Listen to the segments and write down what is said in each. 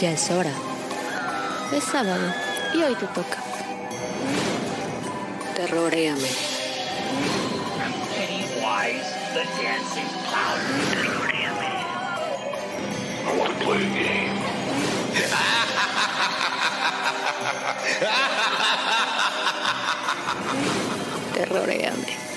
Ya es hora. Es sábado y hoy te toca. Terroréame. Pennywise, the dancing clown. Terroréame. I want to play a game. Terroréame.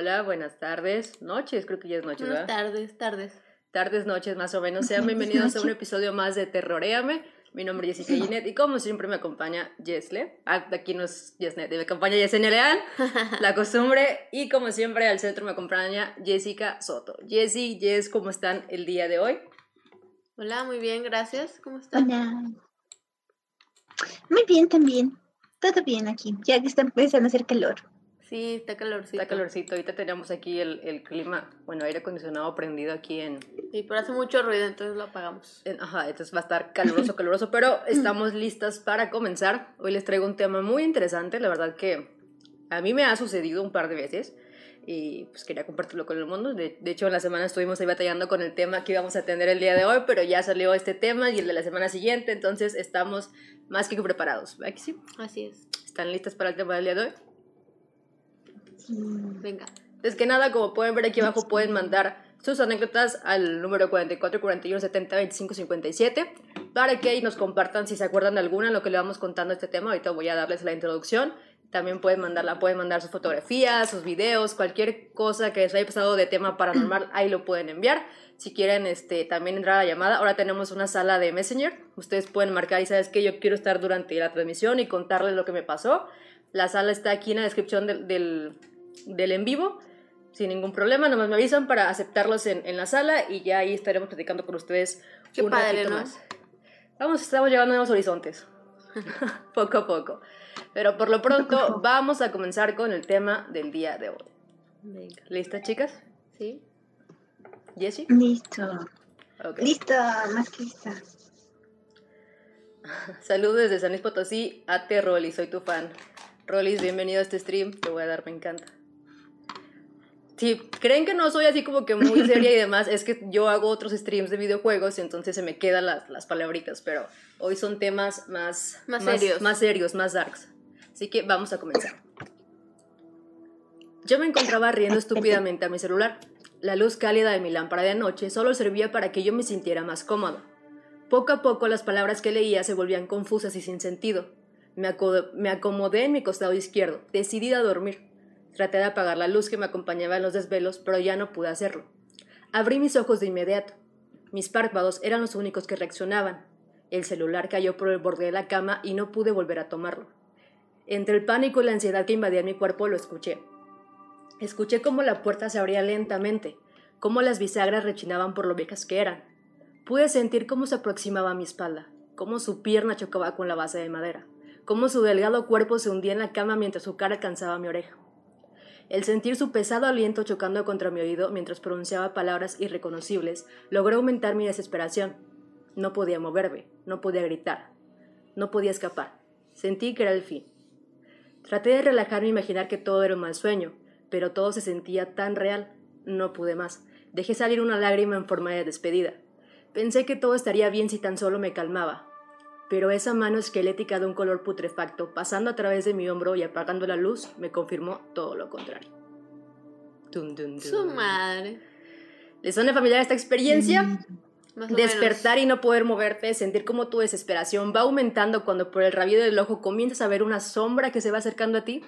Hola, buenas tardes, noches, creo que ya es noche, Buenas ¿verdad? tardes, tardes. Tardes, noches, más o menos. Sean bienvenidos a un episodio más de Terroréame. Mi nombre es Jessica Ginet y como siempre me acompaña Jesle. Ah, aquí no es Jesnet, me acompaña Yesenia Leal, la costumbre. Y como siempre al centro me acompaña Jessica Soto. Jessy, Jess, ¿cómo están el día de hoy? Hola, muy bien, gracias. ¿Cómo están? Hola. Muy bien también. Todo bien aquí, ya que está empezando a hacer calor. Sí, está calorcito. Está calorcito, ahorita tenemos aquí el, el clima, bueno, aire acondicionado prendido aquí en, Sí, pero hace mucho ruido, entonces lo apagamos. En- Ajá, entonces va a estar caluroso, caluroso, pero estamos listas para comenzar. Hoy les traigo un tema muy interesante, la verdad que a mí me ha sucedido un par de veces y pues quería compartirlo con el mundo. De, de hecho, en la semana estuvimos ahí batallando con el tema que íbamos a tener el día de hoy, pero ya salió este tema y el de la semana siguiente, entonces estamos más que preparados. ¿Verdad que sí? Así es. ¿Están listas para el tema del día de hoy? Venga. Antes que nada, como pueden ver aquí abajo, pueden mandar sus anécdotas al número 44 41 70 25 57 para que nos compartan si se acuerdan de alguna en lo que le vamos contando este tema. Ahorita voy a darles la introducción. También pueden mandarla, pueden mandar sus fotografías, sus videos, cualquier cosa que les haya pasado de tema paranormal, ahí lo pueden enviar. Si quieren este, también entrar a la llamada, ahora tenemos una sala de Messenger. Ustedes pueden marcar y sabes que yo quiero estar durante la transmisión y contarles lo que me pasó. La sala está aquí en la descripción del, del en vivo sin ningún problema, nomás me avisan para aceptarlos en, en la sala y ya ahí estaremos platicando con ustedes Qué un padre, ratito ¿no? más. Vamos, estamos llegando a nuevos horizontes, poco a poco. Pero por lo pronto vamos a comenzar con el tema del día de hoy. Venga. ¿Listas, chicas? ¿Sí? ¿Jessie? Listo. Listo, más que lista. Saludos desde San Luis Potosí a Te Rolly, soy tu fan. Rollis, bienvenido a este stream, te voy a dar, me encanta. Si creen que no soy así como que muy seria y demás, es que yo hago otros streams de videojuegos y entonces se me quedan las, las palabritas, pero hoy son temas más, Más serios. más serios, más darks. Así que vamos a comenzar. Yo me encontraba riendo estúpidamente a mi celular. La luz cálida de mi lámpara de noche solo servía para que yo me sintiera más cómodo. Poco a poco las palabras que leía se volvían confusas y sin sentido. Me, me acomodé en mi costado izquierdo, decidida a dormir. Traté de apagar la luz que me acompañaba en los desvelos, pero ya no pude hacerlo. Abrí mis ojos de inmediato. Mis párpados eran los únicos que reaccionaban. El celular cayó por el borde de la cama y no pude volver a tomarlo. Entre el pánico y la ansiedad que invadía mi cuerpo lo escuché. Escuché cómo la puerta se abría lentamente, cómo las bisagras rechinaban por lo viejas que eran. Pude sentir cómo se aproximaba a mi espalda, cómo su pierna chocaba con la base de madera, cómo su delgado cuerpo se hundía en la cama mientras su cara alcanzaba mi oreja. El sentir su pesado aliento chocando contra mi oído mientras pronunciaba palabras irreconocibles logró aumentar mi desesperación. No podía moverme, no podía gritar, no podía escapar. Sentí que era el fin. Traté de relajarme e imaginar que todo era un mal sueño, pero todo se sentía tan real. No pude más. Dejé salir una lágrima en forma de despedida. Pensé que todo estaría bien si tan solo me calmaba. Pero esa mano esquelética de un color putrefacto, pasando a través de mi hombro y apagando la luz, me confirmó todo lo contrario. Dun, dun, dun. Su madre. ¿Les suena familiar esta experiencia? O Despertar y no poder moverte, sentir como tu desesperación va aumentando cuando por el rabillo del ojo comienzas a ver una sombra que se va acercando a ti.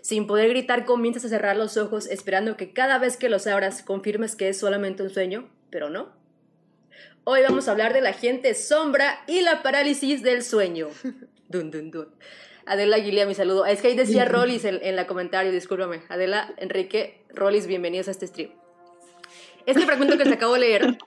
Sin poder gritar, comienzas a cerrar los ojos esperando que cada vez que los abras confirmes que es solamente un sueño, pero no. Hoy vamos a hablar de la gente sombra y la parálisis del sueño. Dun, dun, dun. Adela Aguilera, mi saludo. Es que ahí decía Rollis en, en la comentario, discúlpame. Adela, Enrique, Rollis, bienvenidos a este stream. Este fragmento que les acabo de leer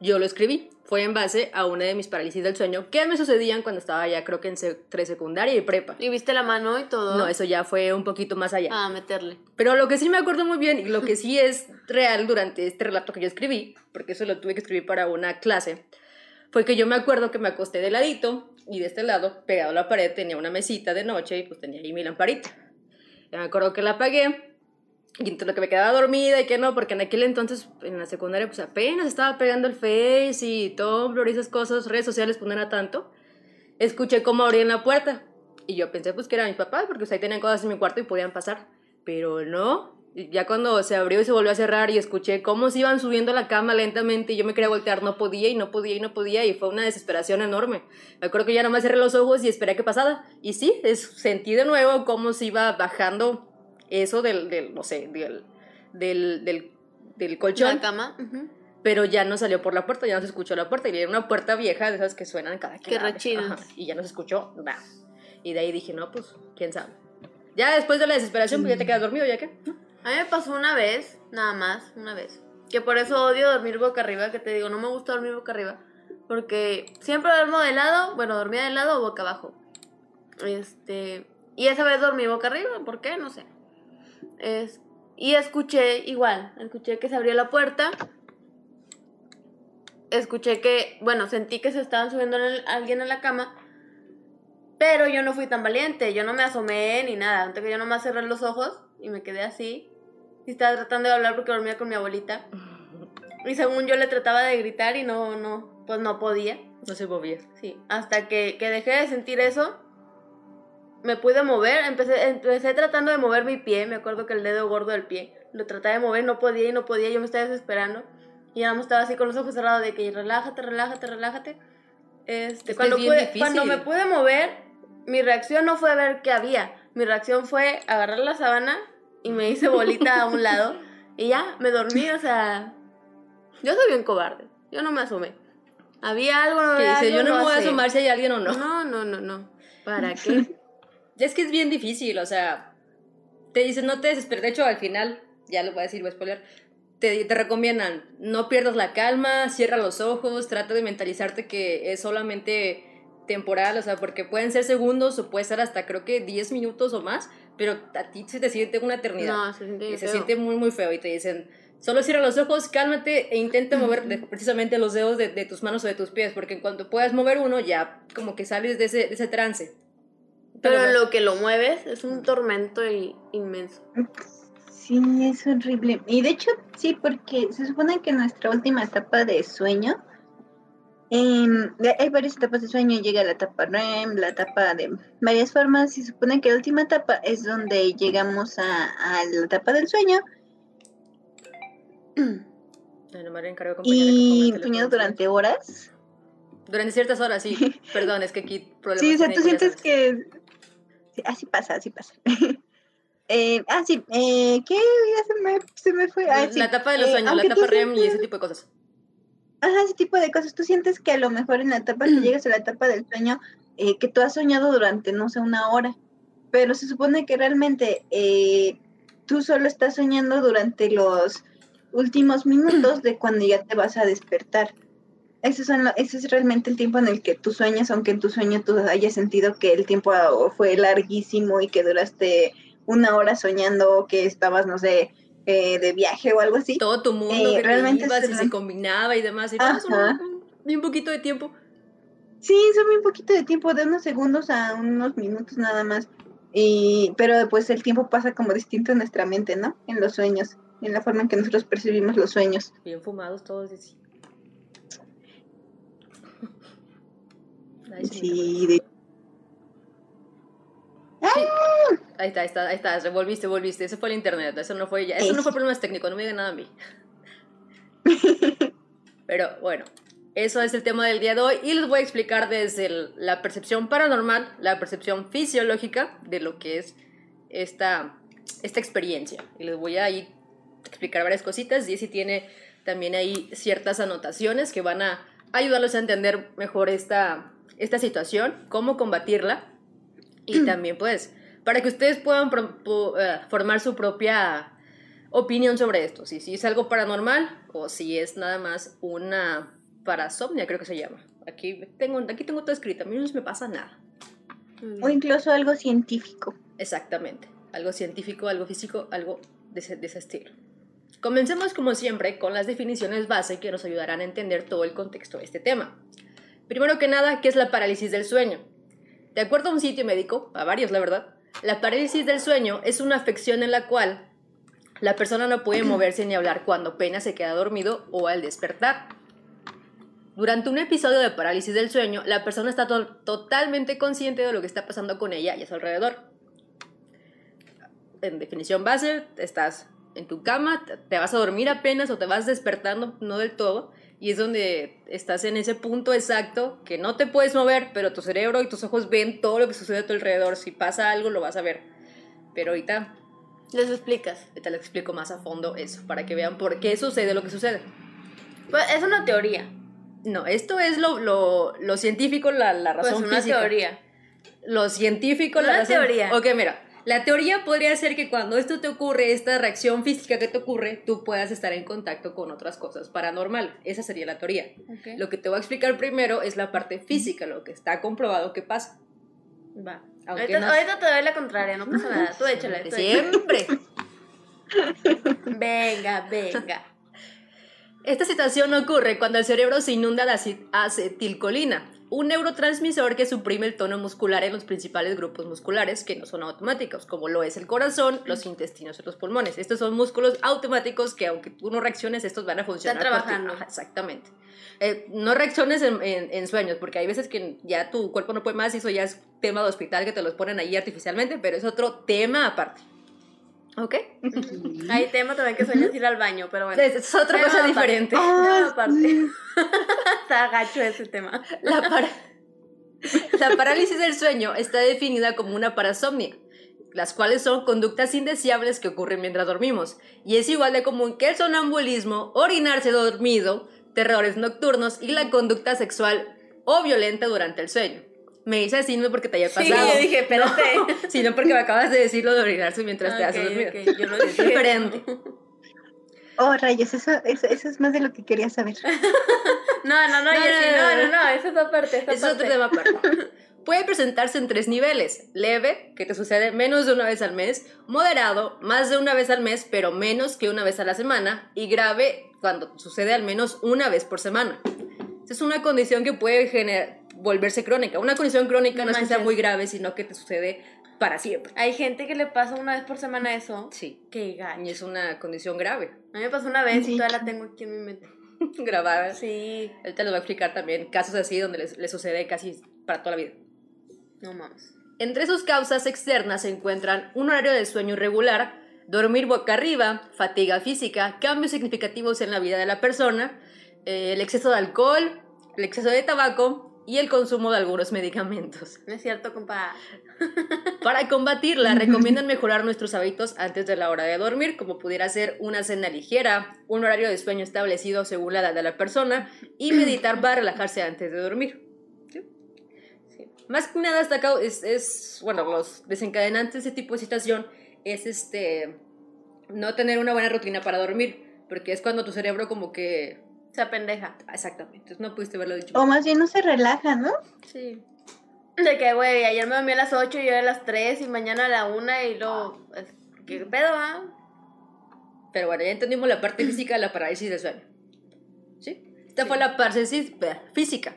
yo lo escribí. Fue en base a una de mis parálisis del sueño que me sucedían cuando estaba ya, creo que en secundaria y prepa. ¿Y viste la mano y todo? No, eso ya fue un poquito más allá. Ah, meterle. Pero lo que sí me acuerdo muy bien y lo que sí es real durante este relato que yo escribí, porque eso lo tuve que escribir para una clase, fue que yo me acuerdo que me acosté de ladito y de este lado, pegado a la pared, tenía una mesita de noche y pues tenía ahí mi lamparita. Ya me acuerdo que la apagué Y entre lo que me quedaba dormida y que no, porque en aquel entonces, en la secundaria, pues apenas estaba pegando el Face y Tumblr y esas cosas, redes sociales, pues no era tanto. Escuché cómo abrían la puerta. Y yo pensé, pues que era mi papá, porque pues, ahí tenían cosas en mi cuarto y podían pasar. Pero no. Ya cuando se abrió y se volvió a cerrar y escuché cómo se iban subiendo la cama lentamente y yo me quería voltear, no podía y no podía y no podía y fue una desesperación enorme. Me acuerdo que ya nomás cerré los ojos y esperé que pasara. Y sí, es, sentí de nuevo cómo se iba bajando eso del, del no sé, del, del, del, del colchón. La cama. Pero ya no salió por la puerta, ya no se escuchó la puerta. Y era una puerta vieja de esas que suenan cada que. Ajá, Y ya no se escuchó nada. Y de ahí dije, no, pues, quién sabe. Ya después de la desesperación, pues ya te quedas dormido, ¿ya qué? A mí me pasó una vez, nada más, una vez. Que por eso odio dormir boca arriba, que te digo, no me gusta dormir boca arriba. Porque siempre duermo de lado, bueno, dormía de lado o boca abajo. Este. Y esa vez dormí boca arriba, ¿por qué? No sé. Es, y escuché, igual, escuché que se abrió la puerta. Escuché que, bueno, sentí que se estaban subiendo el- alguien a la cama. Pero yo no fui tan valiente, yo no me asomé ni nada. Antes que yo nomás cerré los ojos y me quedé así. Y estaba tratando de hablar porque dormía con mi abuelita. Y según yo le trataba de gritar y no, no, pues no podía. No se movía. Sí, hasta que, que dejé de sentir eso, me pude mover, empecé, empecé tratando de mover mi pie, me acuerdo que el dedo gordo del pie, lo trataba de mover, no podía y no podía, yo me estaba desesperando. Y ya me estaba así con los ojos cerrados de que relájate, relájate, relájate. Este, Es que cuando, es pude- cuando me pude mover, mi reacción no fue ver qué había, mi reacción fue agarrar la sábana y me hice bolita a un lado y ya, me dormí, o sea, yo soy bien cobarde, yo no me asomé. Había algo, no Que dice, algo, yo no me voy a asomar si hay alguien o no. No, no, no, no. ¿Para qué? Es que es bien difícil, o sea, te dicen, no te desesperes. De hecho, al final, ya lo voy a decir, voy a spoiler, te, te recomiendan, no pierdas la calma, cierra los ojos, trata de mentalizarte que es solamente temporal, o sea, porque pueden ser segundos o puede ser hasta creo que 10 minutos o más, pero a ti se te siente una eternidad. No, se siente y se siente muy, muy feo y te dicen, solo cierra los ojos, cálmate e intenta mover de- precisamente los dedos de, de tus manos o de tus pies, porque en cuanto puedas mover uno, ya como que sales de ese, de ese trance. Pero lo que lo mueves es un tormento inmenso. Sí, es horrible. Y de hecho, sí, porque se supone que nuestra última etapa de sueño, de- hay varias etapas de sueño, llega la etapa REM, la etapa de varias formas, y se supone que la última etapa es donde llegamos a, a la etapa del sueño y en durante horas. Durante ciertas horas, sí. Perdón, es que aquí Sí, o sea, tú sientes que... sí, así pasa, así pasa. Eh, ah, sí, eh, ¿qué? Ya se me, se me fue. Ah, sí, La etapa de los eh, sueños, la etapa REM y sientes- ese tipo de cosas. Ajá, ese tipo de cosas. Tú sientes que a lo mejor en la etapa que llegas a la etapa del sueño, eh, que tú has soñado durante, no sé, una hora, pero se supone que realmente tú solo estás soñando durante los últimos minutos de cuando ya te vas a despertar. Ese, son lo- ese es realmente el tiempo en el que tú sueñas, aunque en tu sueño tú hayas sentido que el tiempo ah, fue larguísimo y que duraste una hora soñando, que estabas, no sé, eh, de viaje o algo así. Todo tu mundo Eh, que realmente te ibas es y se combinaba y demás. Y Ajá. un, un poquito de tiempo. Sí, son un poquito de tiempo, de unos segundos a unos minutos nada más. Y, pero después el tiempo pasa como distinto en nuestra mente, ¿no? En los sueños, en la forma en que nosotros percibimos los sueños. Bien fumados todos. y sí. De- Ahí está, ahí está, ahí está, volviste, volviste. Eso fue el internet, eso no fue ya, eso no fue problemas técnicos, no me digan nada a mí. Pero bueno, eso es el tema del día de hoy y les voy a explicar desde el- la percepción paranormal, la percepción fisiológica de lo que es esta, esta experiencia. Y les voy a ir a explicar varias cositas. Jessy tiene también ahí ciertas anotaciones que van a ayudarlos a entender mejor esta, esta situación, cómo combatirla y también pues para que ustedes puedan eh, formar su propia opinión sobre esto, si, si es algo paranormal o si es nada más una parasomnia, creo que se llama. Aquí tengo, aquí tengo todo escrito, a mí no se me pasa nada. o incluso algo científico. Exactamente, algo científico, algo físico, algo de ese, de ese estilo. Comencemos como siempre con las definiciones base que nos ayudarán a entender todo el contexto de este tema. Primero que nada, ¿qué es la parálisis del sueño? De acuerdo a un sitio médico, a varios la verdad, la parálisis del sueño es una afección en la cual La persona no puede moverse ni hablar cuando apenas se queda dormido o al despertar. Durante un episodio de parálisis del sueño, la persona está to- totalmente consciente de lo que está pasando con ella y a su alrededor. En definición base, estás en tu cama, te vas a dormir apenas o te vas despertando, no del todo, y es donde estás en ese punto exacto que no te puedes mover, pero tu cerebro y tus ojos ven todo lo que sucede a tu alrededor. Si pasa algo, lo vas a ver. Pero ahorita Les explicas. te lo explico más a fondo eso, para que vean por qué sucede lo que sucede. Pues es una teoría. No, esto es lo, lo, lo científico, la, la Pues razón una física. teoría. Lo científico, la Una razón. teoría. Ok, mira. La teoría podría ser que cuando esto te ocurre, esta reacción física que te ocurre, tú puedas estar en contacto con otras cosas paranormales. Esa sería la teoría. Lo que te voy a explicar primero es la parte física, lo que está comprobado que pasa. Va. Ahorita, no- ahorita te doy la contraria, no pasa nada. Tú échale. tú. Siempre. Venga, venga. Esta situación ocurre cuando el cerebro se inunda de acetilcolina, un neurotransmisor que suprime el tono muscular en los principales grupos musculares que no son automáticos, como lo es el corazón, los intestinos y los pulmones. Estos son músculos automáticos que aunque tú no reacciones, estos van a funcionar. ti. trabajando. Ajá, exactamente. Eh, no reacciones en, en- en sueños, porque hay veces que ya tu cuerpo no puede más y eso ya es tema de hospital que te los ponen ahí artificialmente, pero es otro tema aparte. ¿Ok? Hay tema también que sueñas ir al baño, pero bueno. Es, es otra cosa aparte. diferente. Aparte. Está gacho ese tema. La, para- la parálisis del sueño está definida como una parasomnia, las cuales son conductas indeseables que ocurren mientras dormimos, y es igual de común que el sonambulismo, orinarse dormido, terrores nocturnos y la conducta sexual o violenta durante el sueño. Me dice así no porque te haya Sí, pasado. yo dije, espérate. No, sino porque me acabas de decir lo de orinarse mientras te Ok, haces dormido. ok, yo lo dije. diferente. Oh, rayos, eso, eso, eso es más de lo que quería saber. No, no, no, No, Jessy, no, no, no, eso es aparte, eso Es otro tema aparte. Puede presentarse en tres niveles. Leve, que te sucede menos de una vez al mes. Moderado, más de una vez al mes, pero menos que una vez a la semana. Y grave, cuando sucede al menos una vez por semana. Es una condición que puede gener- volverse crónica. Una condición crónica no es que sea muy grave, sino que te sucede para siempre. Hay gente que le pasa una vez por semana eso. Sí. Qué gacho. Y es una condición grave. A mí me pasó una vez Sí. y todavía la tengo aquí en mi mente. Grabada. Sí. Él te lo va a explicar también. Casos así donde les, les sucede casi para toda la vida. No mames. Entre sus causas externas se encuentran un horario de sueño irregular, dormir boca arriba, fatiga física, cambios significativos en la vida de la persona, eh, el exceso de alcohol, el exceso de tabaco y el consumo de algunos medicamentos. No es cierto, compa. Para combatirla, recomiendan mejorar nuestros hábitos antes de la hora de dormir, como pudiera ser una cena ligera, un horario de sueño establecido según la edad de la persona y meditar para relajarse antes de dormir. ¿Sí? Sí. Más que nada destacado es, es, bueno, los desencadenantes de ese tipo de situación es este, no tener una buena rutina para dormir, porque es cuando tu cerebro como que... Se apendeja. Exactamente, no pudiste verlo dicho. O más bien no se relaja, ¿no? Sí. De que, güey, ayer me dormí a las 8 y hoy a las 3 y mañana a la 1 y luego. pues, ¿Qué pedo, ah? Pero bueno, ya entendimos la parte física de la parálisis del sueño. ¿Sí? Esta fue la parálisis física.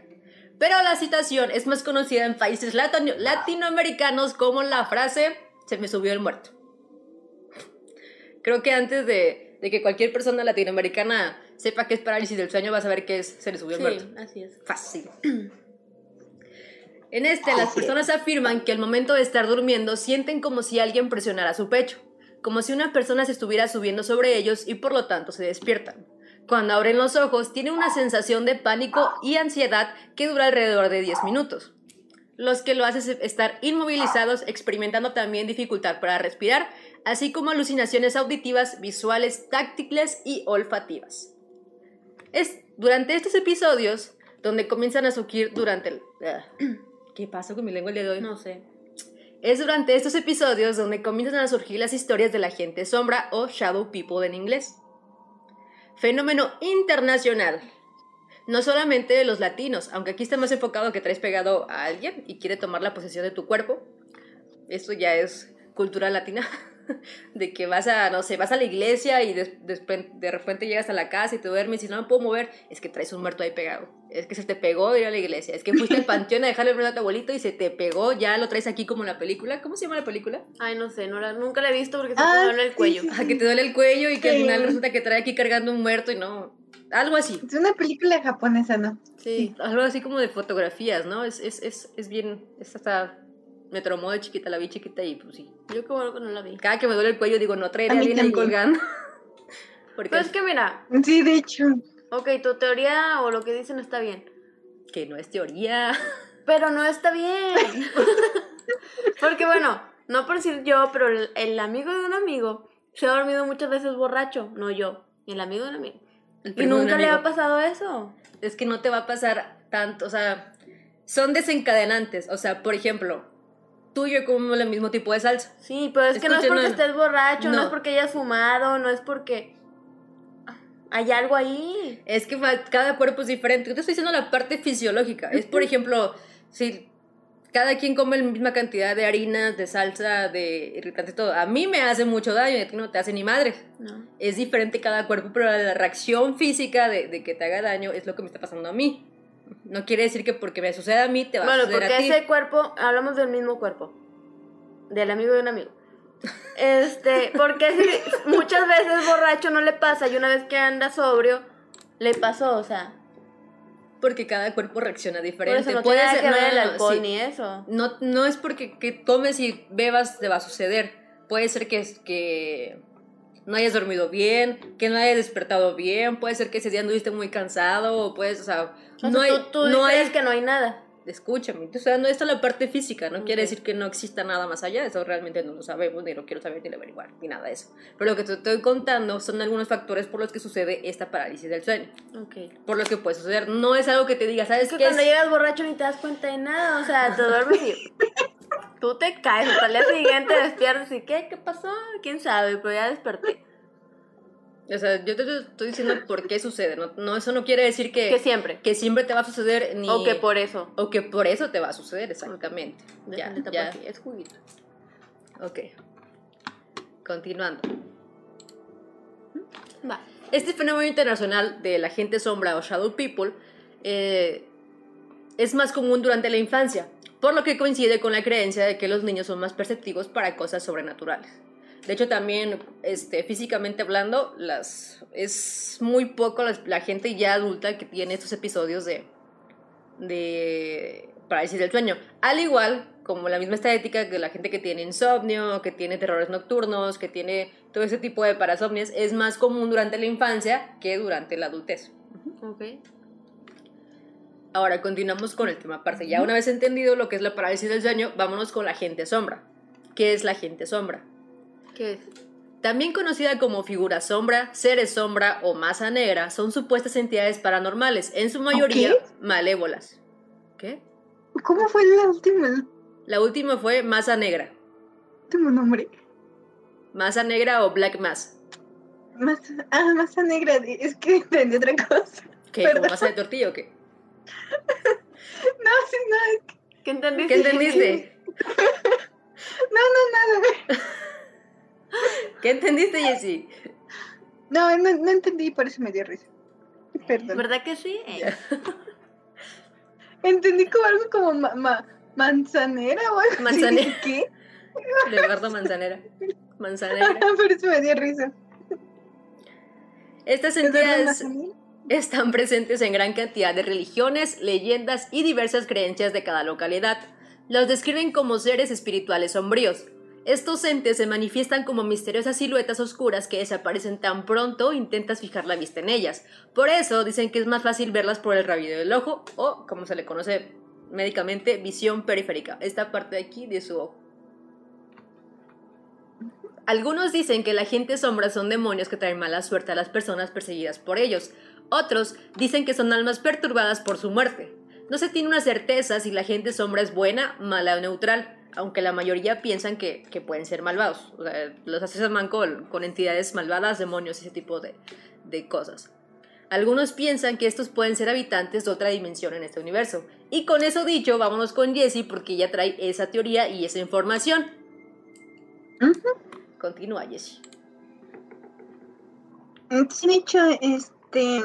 Pero la citación es más conocida en países latino- latinoamericanos como la frase se me subió el muerto. Creo que antes de, de que cualquier persona latinoamericana sepa qué es parálisis del sueño, va a saber qué es se le subió el muerto. Sí, así es. Fácil. En este, las personas afirman que al momento de estar durmiendo sienten como si alguien presionara su pecho, como si una persona se estuviera subiendo sobre ellos y por lo tanto se despiertan. Cuando abren los ojos, tienen una sensación de pánico y ansiedad que dura alrededor de 10 minutos. Los que lo hacen estar inmovilizados, experimentando también dificultad para respirar, así como alucinaciones auditivas, visuales, táctiles y olfativas. Es durante estos episodios donde comienzan a surgir durante el... ah, ¿Qué pasa con mi lengua el día de hoy? No sé. Es durante estos episodios donde comienzan a surgir las historias de la gente sombra o shadow people en inglés. Fenómeno internacional. No solamente de los latinos, aunque aquí está más enfocado que traes pegado a alguien y quiere tomar la posesión de tu cuerpo. Esto ya es cultura latina. de que vas a, no sé, vas a la iglesia y des- despe- de repente llegas a la casa y te duermes y no me puedo mover, es que traes un muerto ahí pegado. Es que se te pegó de ir a la iglesia. Es que fuiste al panteón a dejarle el muerto a tu abuelito y se te pegó, ya lo traes aquí como en la película. ¿Cómo se llama la película? Ay, no sé, no la- nunca la he visto porque se Ah, me duele el sí, cuello. sí. Ah, que te duele el cuello y que al Sí. final resulta que trae aquí cargando un muerto y no. Algo así. Es una película japonesa, ¿no? Sí, algo así como de fotografías, ¿no? Es, es, es, es bien. Es hasta. Me traumó de chiquita, la vi chiquita y pues sí. Yo qué bueno que no la vi. Cada que me duele el cuello digo, no traeré A alguien ahí colgando. Porque Pero es que mira, Sí, de hecho. ok, tu teoría o lo que dicen está bien. que no es teoría. Pero no está bien. Porque bueno, no por decir yo, pero el, el amigo de un amigo se ha dormido muchas veces borracho. No yo, el amigo de un amigo. Y nunca le ha pasado eso. Es que no te va a pasar tanto, o sea, son desencadenantes. O sea, por ejemplo, tú y yo comemos el mismo tipo de salsa. Sí, pero es que no es porque no. estés borracho, no. No. es porque hayas fumado, no es porque hay algo ahí. Es que cada cuerpo es diferente. Yo te estoy diciendo la parte fisiológica. Es, por ejemplo, si cada quien come la misma cantidad de harinas, de salsa, de irritante, todo. A mí me hace mucho daño y a ti no te hace ni madre. No. Es diferente cada cuerpo, pero la reacción física de, de que te haga daño es lo que me está pasando a mí. No quiere decir que porque me suceda a mí te va a Bueno, suceder porque a ti. ese cuerpo, hablamos del mismo cuerpo. Del amigo de un amigo. Este, porque si muchas veces borracho no le pasa y una vez que anda sobrio, le pasó, o sea. Porque cada cuerpo reacciona Por diferente. eso no Puede tiene ser- que ver no, el alcohol sí. ni eso. No, no es porque que tomes y bebas te va a suceder. Puede ser que, que no hayas dormido bien, que no hayas despertado bien, puede ser que ese día anduviste muy cansado, o puedes, o sea, O no sea, hay, tú, tú no dices hay, que no hay nada. escúchame, o sea, no, esto es la parte física, no quiere decir que no exista nada más allá, eso realmente no lo sabemos, ni lo quiero saber, ni lo averiguar, ni nada de eso. Pero lo que te estoy contando son algunos factores por los que sucede esta parálisis del sueño, Ok. por los que puede suceder, no es algo que te diga, ¿sabes Es que cuando Es- llegas borracho ni te das cuenta de nada, o sea, te duermes y tú te caes, hasta el día siguiente despiertas y ¿qué? ¿Qué pasó? ¿Quién sabe? Pero ya desperté. O sea, yo te estoy diciendo por qué sucede. No, no, eso no quiere decir que, Que siempre. que siempre te va a suceder ni... O que por eso. o que por eso te va a suceder, exactamente. Ya, Déjale tapar ya. aquí, Es juguito. Ok. Continuando. Va. Este fenómeno internacional de la gente sombra o shadow people eh, es más común durante la infancia, por lo que coincide con la creencia de que los niños son más perceptivos para cosas sobrenaturales. De hecho, también este, físicamente hablando, las, es muy poco la, gente ya adulta que tiene estos episodios de, de parálisis del sueño. Al igual como la misma estadística que la gente que tiene insomnio, que tiene terrores nocturnos, que tiene todo ese tipo de parasomnias, es más común durante la infancia que durante la adultez. Ok. Ahora continuamos con el tema aparte. Ya una vez entendido lo que es la parálisis del sueño, vámonos con la gente sombra. ¿Qué es la gente sombra? ¿Qué es? También conocida como figura sombra, seres sombra o masa negra, son supuestas entidades paranormales, en su mayoría malévolas. ¿Qué? ¿Cómo fue el último, el La última fue masa negra. último nombre? Masa negra o black mass. Más, ah, masa negra. Es que entendí otra cosa. ¿Qué? ¿Como Perdón. masa de tortilla o qué? No, sí, no, ¿Qué entendiste? ¿Qué entendiste? no, no, nada. ¿Qué entendiste, Jessie? No, no, no entendí, por eso me dio risa. Perdón. ¿Verdad que sí? Entendí como algo como ma- ma- manzanera o algo así. Manzanera. ¿Qué? Leonardo Manzanera. Manzanera. por eso me dio risa. Estas ¿Eduardo entidades? Están presentes en gran cantidad de religiones, leyendas y diversas creencias de cada localidad. Los describen como seres espirituales sombríos. Estos entes se manifiestan como misteriosas siluetas oscuras que desaparecen tan pronto intentas fijar la vista en ellas. Por eso dicen que es más fácil verlas por el rabillo del ojo o, como se le conoce médicamente, visión periférica, esta parte de aquí de su ojo. Algunos dicen que la gente sombra son demonios que traen mala suerte a las personas perseguidas por ellos. Otros dicen que son almas perturbadas por su muerte. No se tiene una certeza si la gente sombra es buena, mala o neutral, aunque la mayoría piensan que, que pueden ser malvados. O sea, los asocian con, con entidades malvadas, demonios, ese tipo de, de cosas. Algunos piensan que estos pueden ser habitantes de otra dimensión en este universo. Y con eso dicho, vámonos con Jessie porque ella trae esa teoría y esa información. Continúa, Jessie. Sí, de hecho, este,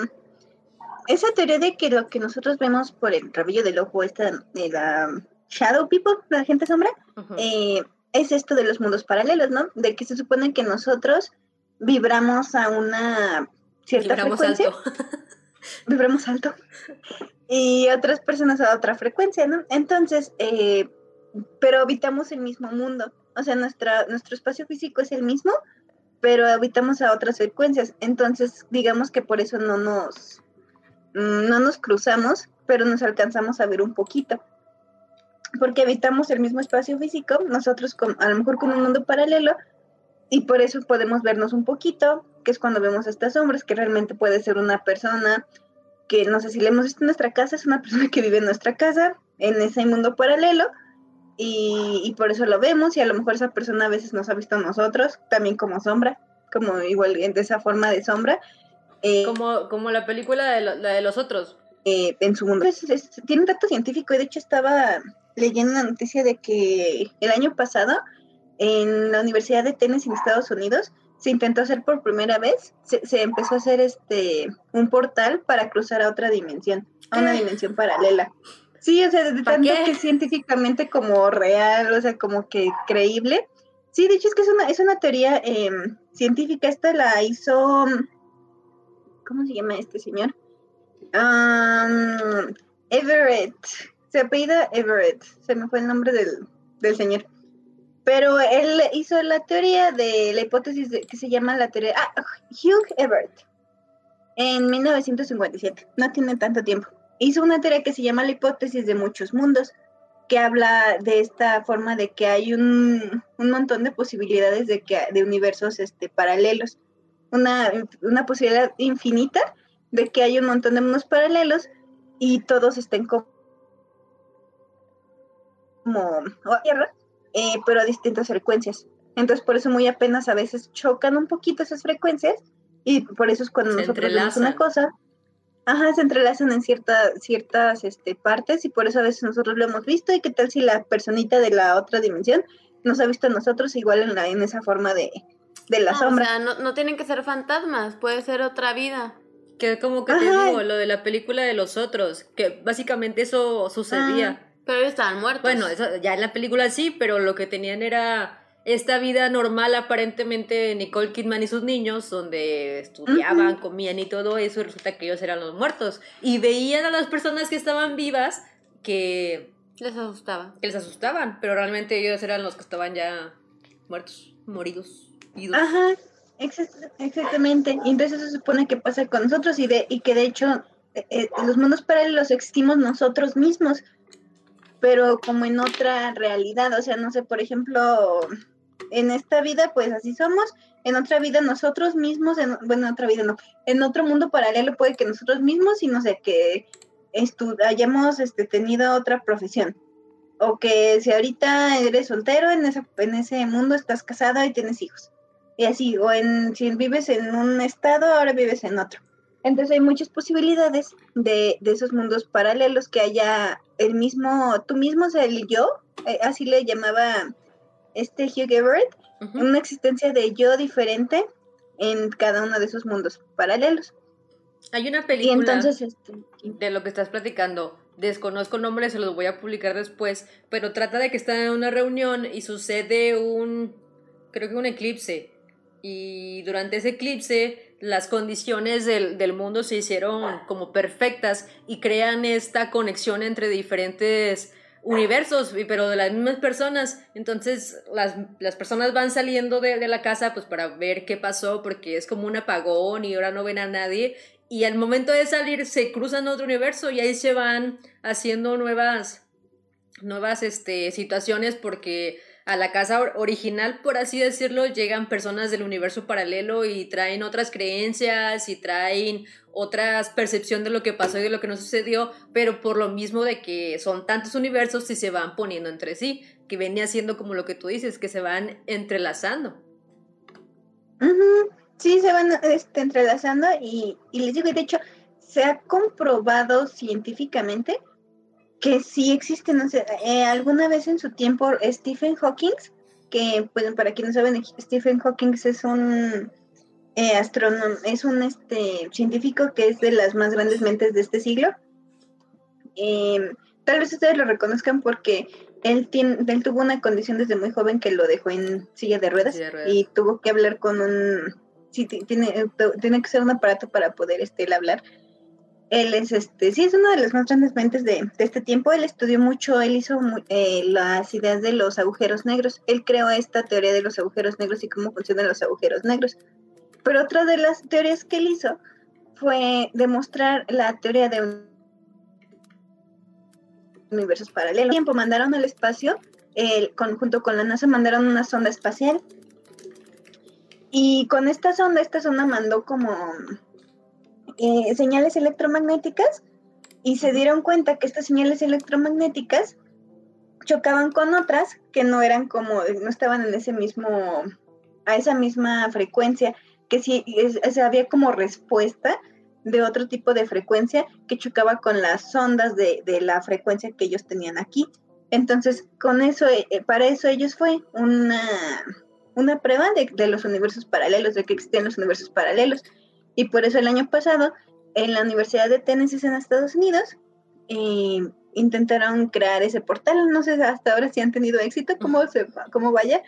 esa teoría de que lo que nosotros vemos por el rabillo del ojo, esta de la Shadow People, la gente sombra, eh, es esto de los mundos paralelos, ¿no? De que se supone que nosotros vibramos a una cierta Vibramos frecuencia. alto. vibramos alto y otras personas a otra frecuencia, ¿no? Entonces, eh, pero habitamos el mismo mundo, o sea, nuestra, nuestro espacio físico es el mismo, pero habitamos a otras frecuencias, entonces digamos que por eso no nos, no nos cruzamos, pero nos alcanzamos a ver un poquito. Porque habitamos el mismo espacio físico, nosotros con, a lo mejor con un mundo paralelo, y por eso podemos vernos un poquito, que es cuando vemos estas sombras, que realmente puede ser una persona que no sé si le hemos visto en nuestra casa, es una persona que vive en nuestra casa, en ese mundo paralelo, y, por eso lo vemos, y a lo mejor esa persona a veces nos ha visto a nosotros, también como sombra, como igual de esa forma de sombra, eh, Como, como la película de, lo- la de los otros. eh, en su mundo. Es- es- tiene un dato científico, y de hecho estaba leyendo una noticia de que el año pasado en la Universidad de Tennessee en Estados Unidos se intentó hacer por primera vez, se, se empezó a hacer este un portal para cruzar a otra dimensión, a una ¿Qué? dimensión paralela. Sí, o sea, de ¿Pa tanto qué? que científicamente como real, o sea, como que creíble. Sí, de hecho es que es una, es una teoría em, científica. Esta la hizo, ¿cómo se llama este señor? Am, Everett. Se apellida Everett. Se me fue el nombre del, del señor. Pero él hizo la teoría de la hipótesis que se llama la teoría. Ah, Hugh Everett. En 1957. No tiene tanto tiempo. Hizo una teoría que se llama la hipótesis de muchos mundos. Que habla de esta forma de que hay un, un montón de posibilidades de, que, de universos este, paralelos. Una, una posibilidad infinita de que hay un montón de mundos paralelos y todos estén co- como o tierra, eh, pero a distintas frecuencias. Entonces, por eso muy apenas a veces chocan un poquito esas frecuencias y por eso es cuando Se nosotros vemos una cosa, ajá, se entrelazan en cierta, ciertas este, partes y por eso a veces nosotros lo hemos visto y qué tal si la personita de la otra dimensión nos ha visto a nosotros igual en, la, en esa forma de, de la Ah, sombra. O sea, no, no tienen que ser fantasmas, puede ser otra vida. Que como que te digo, lo de la película de los otros, que básicamente eso sucedía. Pero ellos estaban muertos. Bueno, eso, ya en la película sí, pero lo que tenían era esta vida normal aparentemente Nicole Kidman y sus niños, donde estudiaban, comían y todo eso, y resulta que ellos eran los muertos. Y veían a las personas que estaban vivas que, Les asustaba. que les asustaban, pero realmente ellos eran los que estaban ya muertos, moridos, Ajá, exact- exactamente. Y entonces eso se supone que pasa con nosotros y, de, y que de hecho eh, eh, los mundos paralelos existimos nosotros mismos, pero como en otra realidad. O sea, no sé, por ejemplo, en esta vida pues así somos, en otra vida nosotros mismos, en, bueno, en otra vida no, en otro mundo paralelo puede que nosotros mismos y no sé, que hayamos este, tenido otra profesión. O que si ahorita eres soltero, en ese, en ese mundo estás casado y tienes hijos. Y así, o en, si vives en un estado, ahora vives en otro. Entonces hay muchas posibilidades de, de esos mundos paralelos, que haya el mismo, tú mismo, o sea, el yo, eh, así le llamaba este Hugh Everett, una existencia de yo diferente en cada uno de esos mundos paralelos. Hay una Y película entonces, este, de lo que estás platicando. Desconozco nombres, se los voy a publicar después, pero trata de que están en una reunión y sucede un, creo que un eclipse. Y durante ese eclipse las condiciones del, del mundo se hicieron como perfectas y crean esta conexión entre diferentes universos, pero de las mismas personas. Entonces las, las personas van saliendo de, de la casa pues para ver qué pasó, porque es como un apagón y ahora no ven a nadie. Y al momento de salir se cruzan otro universo y ahí se van haciendo nuevas, nuevas este, situaciones porque a la casa or- original, por así decirlo, llegan personas del universo paralelo y traen otras creencias y traen otras percepción de lo que pasó y de lo que no sucedió, pero por lo mismo de que son tantos universos y se van poniendo entre sí, que venía siendo como lo que tú dices, que se van entrelazando. Sí, se van este, entrelazando y, y les digo, de hecho, se ha comprobado científicamente que sí existen, o sea, eh, alguna vez en su tiempo Stephen Hawking que, pues, para quienes saben, Stephen Hawking es un eh, astrónomo, es un este, científico que es de las más grandes mentes de este siglo. Eh, tal vez ustedes lo reconozcan porque él, tiene, él tuvo una condición desde muy joven que lo dejó en silla de ruedas, Silla de ruedas. y tuvo que hablar con un... Sí, ti- tiene, eh, tiene que ser un aparato para poder este, él hablar. Él es, este, sí, es una de las más grandes mentes de, este tiempo. Él estudió mucho, él hizo mu- eh, las ideas de los agujeros negros. Él creó esta teoría de los agujeros negros y cómo funcionan los agujeros negros. Pero otra de las teorías que él hizo fue demostrar la teoría de un- universos paralelos. tiempo mandaron al espacio, el, con, junto con la NASA mandaron una sonda espacial. Y con esta sonda, esta sonda mandó como eh, señales electromagnéticas y se dieron cuenta que estas señales electromagnéticas chocaban con otras que no eran como, no estaban en ese mismo, a esa misma frecuencia, que sí es- había como respuesta de otro tipo de frecuencia que chocaba con las ondas de, de la frecuencia que ellos tenían aquí. Entonces, con eso, eh, eh, para eso ellos fue una, una prueba de, de los universos paralelos, de que existen los universos paralelos. Y por eso el año pasado, en la Universidad de Tennessee en Estados Unidos, eh, intentaron crear ese portal. No sé hasta ahora si han tenido éxito, cómo, se, cómo vaya,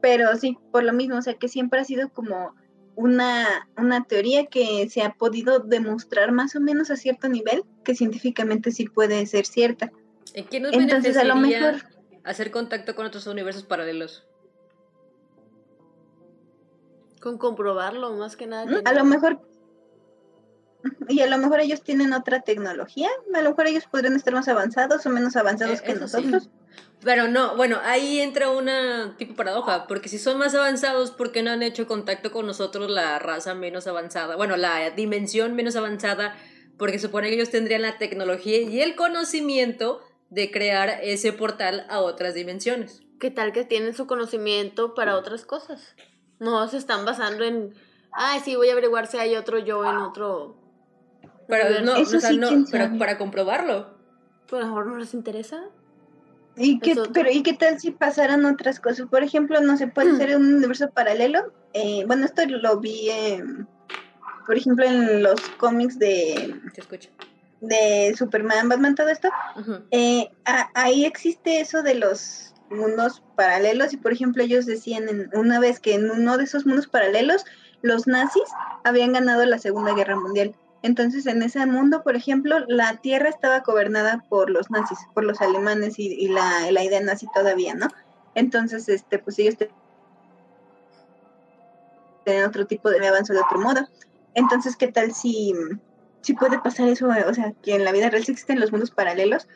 pero sí, por lo mismo, o sea que siempre ha sido como una, una teoría que se ha podido demostrar más o menos a cierto nivel, que científicamente sí puede ser cierta. ¿En qué nos Entonces, a lo mejor- hacer contacto con otros universos paralelos? Con comprobarlo, más que nada. ¿Mm? A lo mejor, y a lo mejor ellos tienen otra tecnología, a lo mejor ellos podrían estar más avanzados o menos avanzados Eh, que sí. nosotros. Pero no, bueno, ahí entra una tipo paradoja, porque si son más avanzados, ¿por qué no han hecho contacto con nosotros la raza menos avanzada? Bueno, la dimensión menos avanzada, porque supone que ellos tendrían la tecnología y el conocimiento de crear ese portal a otras dimensiones. ¿Qué tal que tienen su conocimiento para otras cosas? No se están basando en, ay, sí, voy a averiguar si hay otro yo en otro. Pero no, Eso o sea, sí, no, pero para comprobarlo. Pues a lo mejor no les interesa. ¿Y qué, pero, ¿Y qué tal si pasaran otras cosas? Por ejemplo, no se puede ser un universo paralelo. Eh, bueno, esto lo vi, eh, por ejemplo, en los cómics de, Se escucha. de Superman, Batman, todo esto. Eh, a- ahí existe eso de los mundos paralelos y, por ejemplo, ellos decían en, una vez que en uno de esos mundos paralelos los nazis habían ganado la Segunda Guerra Mundial. Entonces, en ese mundo, por ejemplo, la Tierra estaba gobernada por los nazis, por los alemanes y, la, la idea nazi todavía, ¿no? Entonces, este, pues ellos te- tenían otro tipo de avance de otro modo. Entonces, ¿qué tal si, si puede pasar eso? O sea, que en la vida real sí existen los mundos paralelos.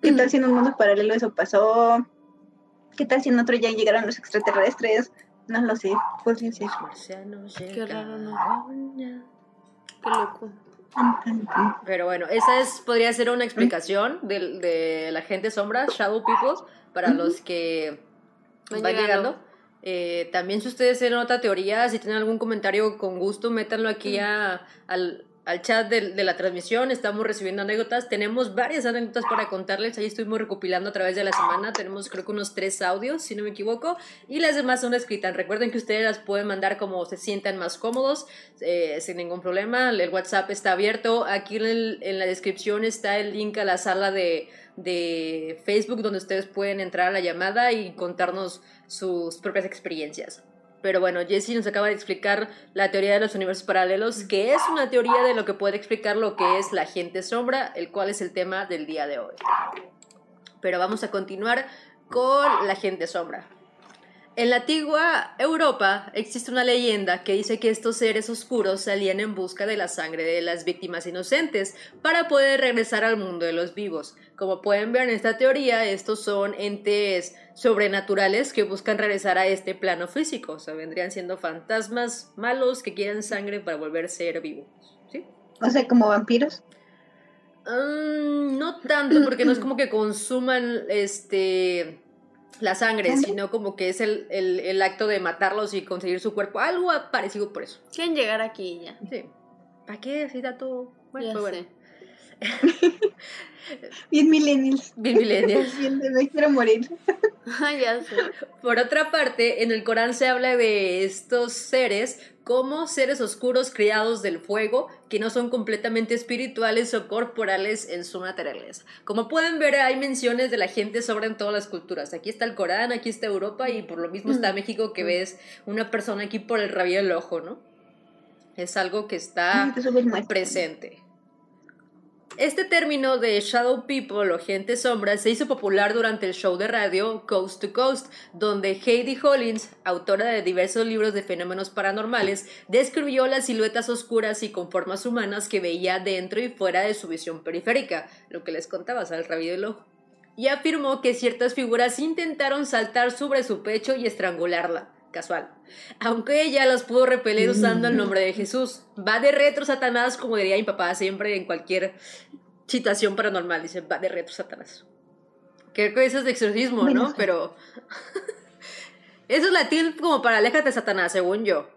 ¿Qué tal si en un mundo paralelo eso pasó? ¿Qué tal si en otro ya llegaron los extraterrestres? No lo sé, podría ser. Marcianos Qué raro, ¿no? Qué loco. Pero bueno, esa es, podría ser una explicación de, de la gente sombra, Shadow People, para los que Van van, llegando. llegando. Eh, también si ustedes tienen otra teoría, si tienen algún comentario con gusto, métanlo aquí a- al, al chat de, la transmisión. Estamos recibiendo anécdotas. Tenemos varias anécdotas para contarles. Ahí estuvimos recopilando a través de la semana. Tenemos creo que unos tres audios, si no me equivoco. Y las demás son escritas. Recuerden que ustedes las pueden mandar como se sientan más cómodos, eh, sin ningún problema. El WhatsApp está abierto. Aquí en, en la descripción está el link a la sala de, de Facebook donde ustedes pueden entrar a la llamada y contarnos sus propias experiencias. Pero bueno, Jessie nos acaba de explicar la teoría de los universos paralelos, que es una teoría de lo que puede explicar lo que es la gente sombra, el cual es el tema del día de hoy. Pero vamos a continuar con la gente sombra. En la antigua Europa existe una leyenda que dice que estos seres oscuros salían en busca de la sangre de las víctimas inocentes para poder regresar al mundo de los vivos. Como pueden ver en esta teoría, estos son entes sobrenaturales que buscan regresar a este plano físico. O sea, vendrían siendo fantasmas malos que quieren sangre para volver a ser vivos. ¿Sí? O sea, como vampiros. Mm, no tanto, porque no es como que consuman este la sangre, ¿Sangre? sino como que es el, el- el acto de matarlos y conseguir su cuerpo. Algo parecido por eso. Quieren llegar aquí ya. Sí. ¿Para qué? Si da todo. Bueno, Ya pues bueno. Bien millennials. Bien millennials. Bien de me quiero morir. Ay, ya sé. Por otra parte, en el Corán se habla de estos seres como seres oscuros criados del fuego, que no son completamente espirituales o corporales en su naturaleza. Como pueden ver, hay menciones de la gente sobre en todas las culturas. Aquí está el Corán, aquí está Europa y por lo mismo está México que ves una persona aquí por el rabillo del ojo, ¿no? Es algo que está presente. Este término de Shadow People o gente sombra se hizo popular durante el show de radio Coast to Coast, donde Heidi Hollins, autora de diversos libros de fenómenos paranormales, describió las siluetas oscuras y con formas humanas que veía dentro y fuera de su visión periférica, lo que les contaba, o sea, el rabillo del ojo. Y afirmó que ciertas figuras intentaron saltar sobre su pecho y estrangularla. Casual. Aunque ella las pudo repeler usando el nombre de Jesús. Va de retro Satanás, como diría mi papá siempre en cualquier situación paranormal. Dice, va de retro Satanás. Creo que eso es de exorcismo, ¿no? Pero... eso es latín como para aléjate Satanás, según yo.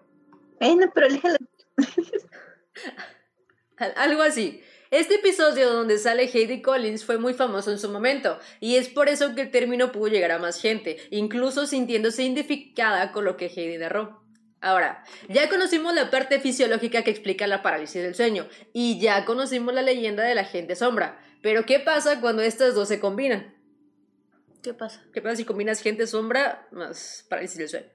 Bueno, pero aléjalo. Al- Algo así. Este episodio donde sale Heidi Collins fue muy famoso en su momento, y es por eso que el término pudo llegar a más gente, incluso sintiéndose identificada con lo que Heidi narró. Ahora, ya conocimos la parte fisiológica que explica la parálisis del sueño, y ya conocimos la leyenda de la gente sombra, pero ¿qué pasa cuando estas dos se combinan? ¿Qué pasa? ¿Qué pasa si combinas gente sombra más parálisis del sueño?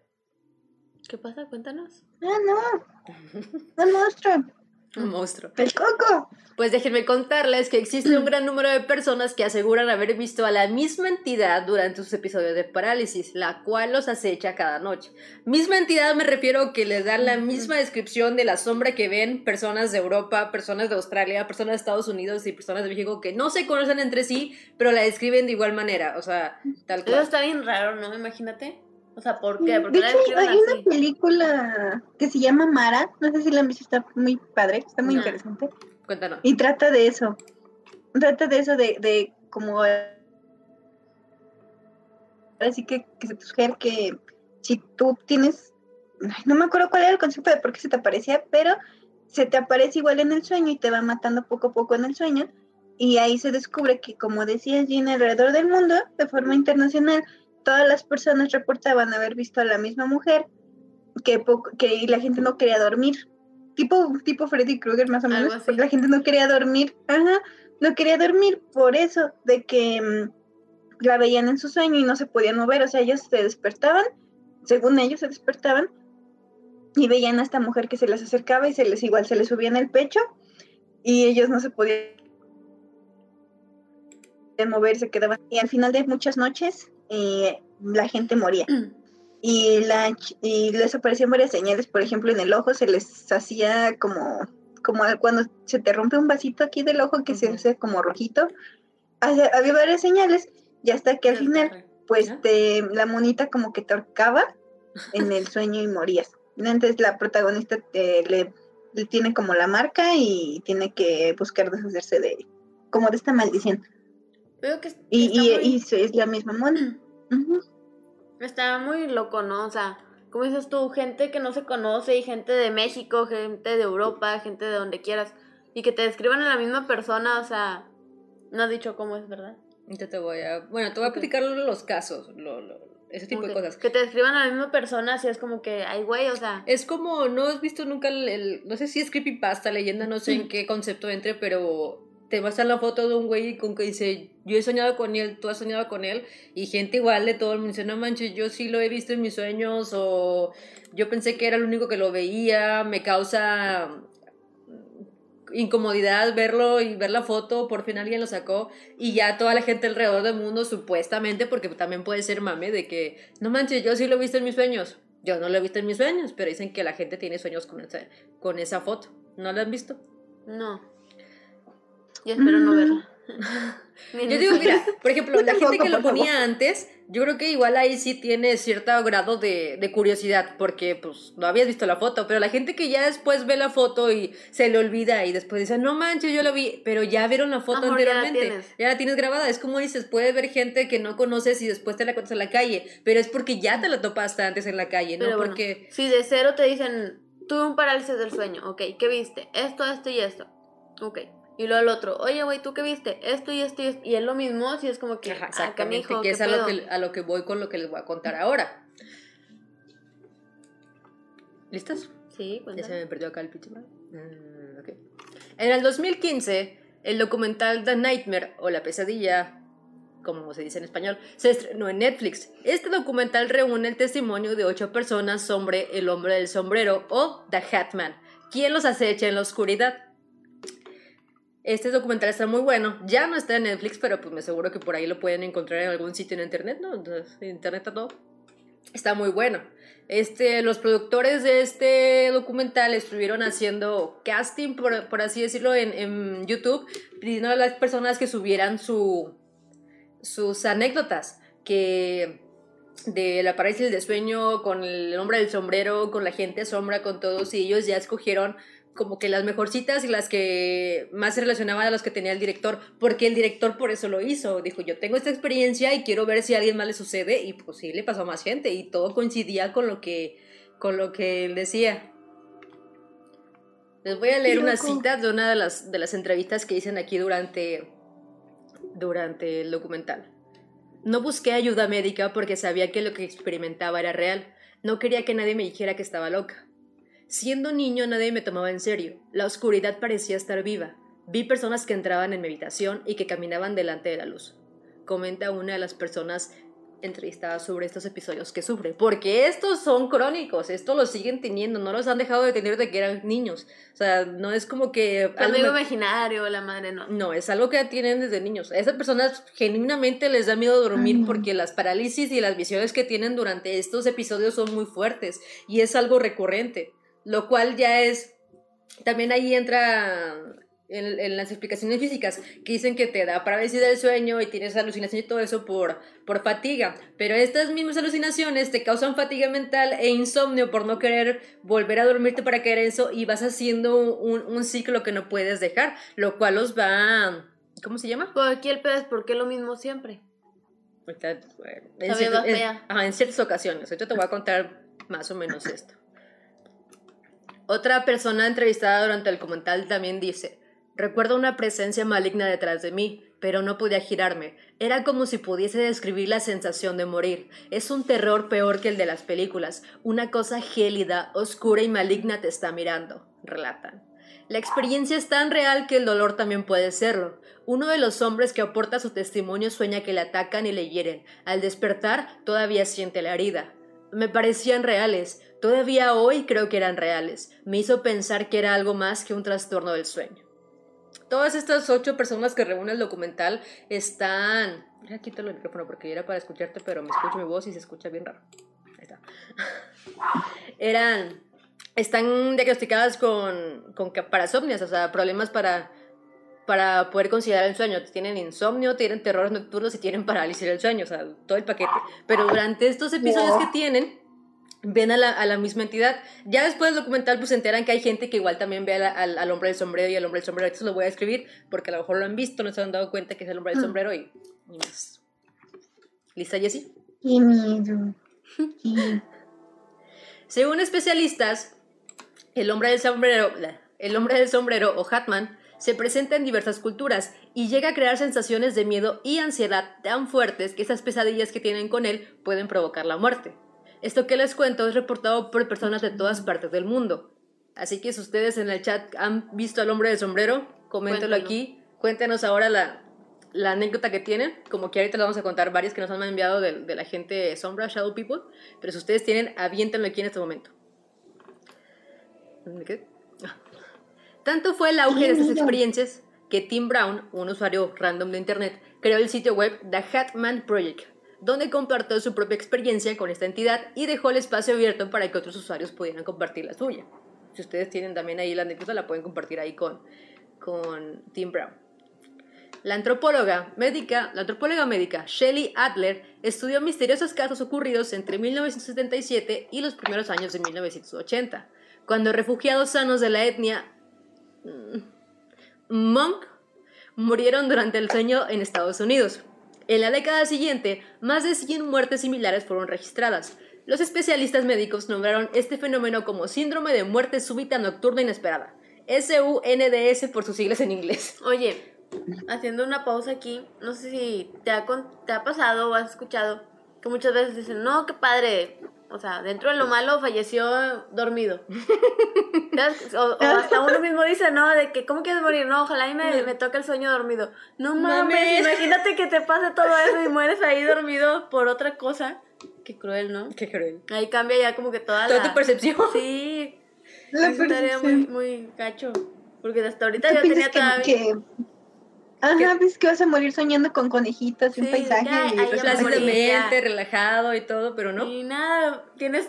¿Qué pasa? Cuéntanos. Ah, no. Un monstruo. Un monstruo. El coco. Pues déjenme contarles que existe un gran número de personas que aseguran haber visto a la misma entidad durante sus episodios de parálisis, la cual los acecha cada noche. Misma entidad me refiero que les dan la misma descripción de la sombra que ven personas de Europa, personas de Australia, personas de Estados Unidos y personas de México que no se conocen entre sí, pero la describen de igual manera, o sea, tal Eso cual. está bien raro, ¿no? Imagínate. O sea, ¿por qué? Porque De hecho, hay una película que se llama Mara. No sé si la han visto, está muy padre, está muy No. interesante. Cuéntanos. Y trata de eso. Trata de eso, de, de como. Así que, que se te sugiere que si tú tienes. no me acuerdo cuál era el concepto de por qué se te aparecía, pero se te aparece igual en el sueño y te va matando poco a poco en el sueño. Y ahí se descubre que, como decía Gina, alrededor del mundo, de forma internacional, todas las personas reportaban haber visto a la misma mujer que, poco, que y la gente no quería dormir. Tipo, tipo Freddy Krueger más o Algo menos, así. porque la gente no quería dormir. Ajá, no quería dormir por eso, de que mm, la veían en su sueño y no se podían mover. O sea, ellos se despertaban, según ellos se despertaban, y veían a esta mujer que se les acercaba y se les igual se les subía en el pecho y ellos no se podían mover, se quedaban. Y al final de muchas noches eh, la gente moría. Y, la, y les aparecían varias señales, por ejemplo, en el ojo se les hacía como, como cuando se te rompe un vasito aquí del ojo que se hace como rojito. Hace- había varias señales y hasta que al final pues te, la monita como que te ahorcaba en el sueño y morías. Entonces la protagonista te- le, le tiene como la marca y tiene que buscar deshacerse de como de esta maldición. Veo que está Y, y, muy- y es la misma mona. Ujú. Está muy loco, ¿no? O sea, como dices tú, gente que no se conoce y gente de México, gente de Europa, gente de donde quieras, y que te describan a la misma persona, o sea, no has dicho cómo es, ¿verdad? Yo te voy a... Bueno, te voy a platicar los casos, lo- lo- ese tipo de cosas. Que te describan a la misma persona, así es como que, ay, güey, o sea, Es como, no has visto nunca el, el- no sé si es creepypasta, leyenda, no sé en qué concepto entre, pero te muestran la foto de un güey con que dice, yo he soñado con él, tú has soñado con él, y gente igual de todo el mundo dice, no manches, yo sí lo he visto en mis sueños, o yo pensé que era el único que lo veía, me causa incomodidad verlo y ver la foto, por fin alguien lo sacó y ya toda la gente alrededor del mundo supuestamente, porque también puede ser mame de que, no manches, yo sí lo he visto en mis sueños. Yo no lo he visto en mis sueños, pero dicen que la gente tiene sueños con esa, con esa foto. ¿No la han visto? no. Yo espero no verla. Yo digo, mira, por ejemplo, la gente que lo ponía antes, yo creo que igual ahí sí tiene cierto grado de, de curiosidad, porque pues no habías visto la foto, pero la gente que ya después ve la foto y se le olvida y después dice, no manches, yo lo vi, pero ya vieron la foto Ajá, ya la anteriormente, tienes. ya la tienes grabada, es como dices, puede ver gente que no conoces y después te la encuentras en la calle, pero es porque ya te la topaste antes en la calle, Pero no bueno, porque... si de cero te dicen, tuve un parálisis del sueño, ok, ¿qué viste? Esto, esto y esto. Ok, Y luego el otro, oye, güey, ¿tú qué viste? Esto y esto y esto. Y es lo mismo, si es como que, Ajá, ah, exactamente, que ¿qué es a lo que, a lo que voy con lo que les voy a contar ahora. ¿Listas? Sí, Ya cuéntame. se me perdió acá el pinche. Mm. En el 2015, el documental The Nightmare o La Pesadilla, como se dice en español, se estrenó en Netflix. Este documental reúne el testimonio de ocho personas sobre el hombre del sombrero o The Hatman, quien los acecha en la oscuridad. Este documental está muy bueno. Ya no está en Netflix, pero pues me aseguro que por ahí lo pueden encontrar en algún sitio en internet, ¿no? Entonces, en internet a todo. Está muy bueno. Este, los productores de este documental estuvieron haciendo casting, por, así decirlo, en, en YouTube, pidiendo a las personas que subieran su, sus anécdotas que de la parálisis de sueño, con el hombre del sombrero, con la gente sombra, con todos, y ellos ya escogieron como que las mejorcitas y las que más se relacionaban a las que tenía el director, porque el director por eso lo hizo. Dijo, yo tengo esta experiencia y quiero ver si a alguien más le sucede, y pues sí, le pasó a más gente, y todo coincidía con lo que, con lo que él decía. Les voy a leer una cita de una de las, de las entrevistas que dicen aquí durante, durante el documental. No busqué ayuda médica porque sabía que lo que experimentaba era real. No quería que nadie me dijera que estaba loca. Siendo niño nadie me tomaba en serio. La oscuridad parecía estar viva. Vi personas que entraban en mi habitación y que caminaban delante de la luz. Comenta una de las personas entrevistadas sobre estos episodios que sufre. Porque estos son crónicos, esto lo siguen teniendo, no los han dejado de tener de que eran niños. O sea, no es como que... algo Amigo imaginario, la madre no. no, es algo que tienen desde niños. A esas personas genuinamente les da miedo dormir Ay. porque las parálisis y las visiones que tienen durante estos episodios son muy fuertes y es algo recurrente, lo cual ya es... También ahí entra en, en las explicaciones físicas que dicen que te da parálisis del sueño y tienes alucinación y todo eso por, por fatiga, pero estas mismas alucinaciones te causan fatiga mental e insomnio por no querer volver a dormirte para caer en eso y vas haciendo un, un ciclo que no puedes dejar, lo cual los va... ¿Cómo se llama? Pero aquí el pedo es porque lo mismo siempre. En, ciertas- en- ajá, en ciertas ocasiones. Ahorita te voy a contar más o menos esto. Otra persona entrevistada durante el documental también dice, recuerdo una presencia maligna detrás de mí, pero no podía girarme. Era como si pudiese describir la sensación de morir. Es un terror peor que el de las películas. Una cosa gélida, oscura y maligna te está mirando, relatan. La experiencia es tan real que el dolor también puede serlo. Uno de los hombres que aporta su testimonio sueña que le atacan y le hieren. Al despertar, todavía siente la herida. Me parecían reales. Todavía hoy creo que eran reales. Me hizo pensar que era algo más que un trastorno del sueño. Todas estas ocho personas que reúne el documental están... Ya quítalo el micrófono porque era para escucharte, pero me escucho mi voz y se escucha bien raro. Ahí está. Eran... Están diagnosticadas con, con parasomnias, o sea, problemas para, para poder considerar el sueño. Tienen insomnio, tienen terrores nocturnos y tienen parálisis del sueño, o sea, todo el paquete. Pero durante estos episodios que tienen, ven a la, a la misma entidad. Ya después del documental, pues se enteran que hay gente que igual también ve a la- al, al hombre del sombrero y al hombre del sombrero. Esto lo voy a escribir porque a lo mejor lo han visto, no se han dado cuenta que es el hombre del Mm. sombrero y, y más. ¿Lista, Jessie? Qué miedo. Según especialistas, el hombre del sombrero, el hombre del sombrero o Hatman se presenta en diversas culturas y llega a crear sensaciones de miedo y ansiedad tan fuertes que esas pesadillas que tienen con él pueden provocar la muerte. Esto que les cuento es reportado por personas de todas partes del mundo. Así que si ustedes en el chat han visto al hombre del sombrero, coméntenlo aquí. Cuéntenos ahora la, la anécdota que tienen. Como que ahorita les vamos a contar varias que nos han enviado de, de la gente sombra, Shadow People. Pero si ustedes tienen, aviéntenlo aquí en este momento. ¿De qué? Ah. Tanto fue el auge de estas experiencias que Tim Brown, un usuario random de internet, creó el sitio web The Hatman Project, donde compartió su propia experiencia con esta entidad y dejó el espacio abierto para que otros usuarios pudieran compartir la suya. Si ustedes tienen también ahí la anécdota, la pueden compartir ahí con, con Tim Brown. La antropóloga médica, la antropóloga médica Shelley Adler estudió misteriosos casos ocurridos entre 1977 y los primeros años de 1980, cuando refugiados sanos de la etnia mm, Monk murieron durante el sueño en Estados Unidos. En la década siguiente, más de 100 muertes similares fueron registradas. Los especialistas médicos nombraron este fenómeno como síndrome de muerte súbita nocturna inesperada. S-U-N-D-S por sus siglas en inglés. Oye, haciendo una pausa aquí, no sé si te ha, te ha pasado o has escuchado que muchas veces dicen, no, qué padre. O sea, dentro de lo malo falleció dormido. O, o hasta uno mismo dice, ¿no? De que, ¿cómo quieres morir? No, ojalá y me, me toque el sueño dormido. No mames, Mames. imagínate que te pase todo eso y mueres ahí dormido por otra cosa. Qué cruel, ¿no? Qué cruel. Ahí cambia ya como que toda Toda la... tu percepción. Sí, La eso estaría muy, percepción. muy gacho. Porque hasta ahorita yo tenía que, todavía... que- Ajá, ves que vas a morir soñando con conejitos y un paisaje. Plácidamente, relajado y todo, pero no. Y nada, tienes.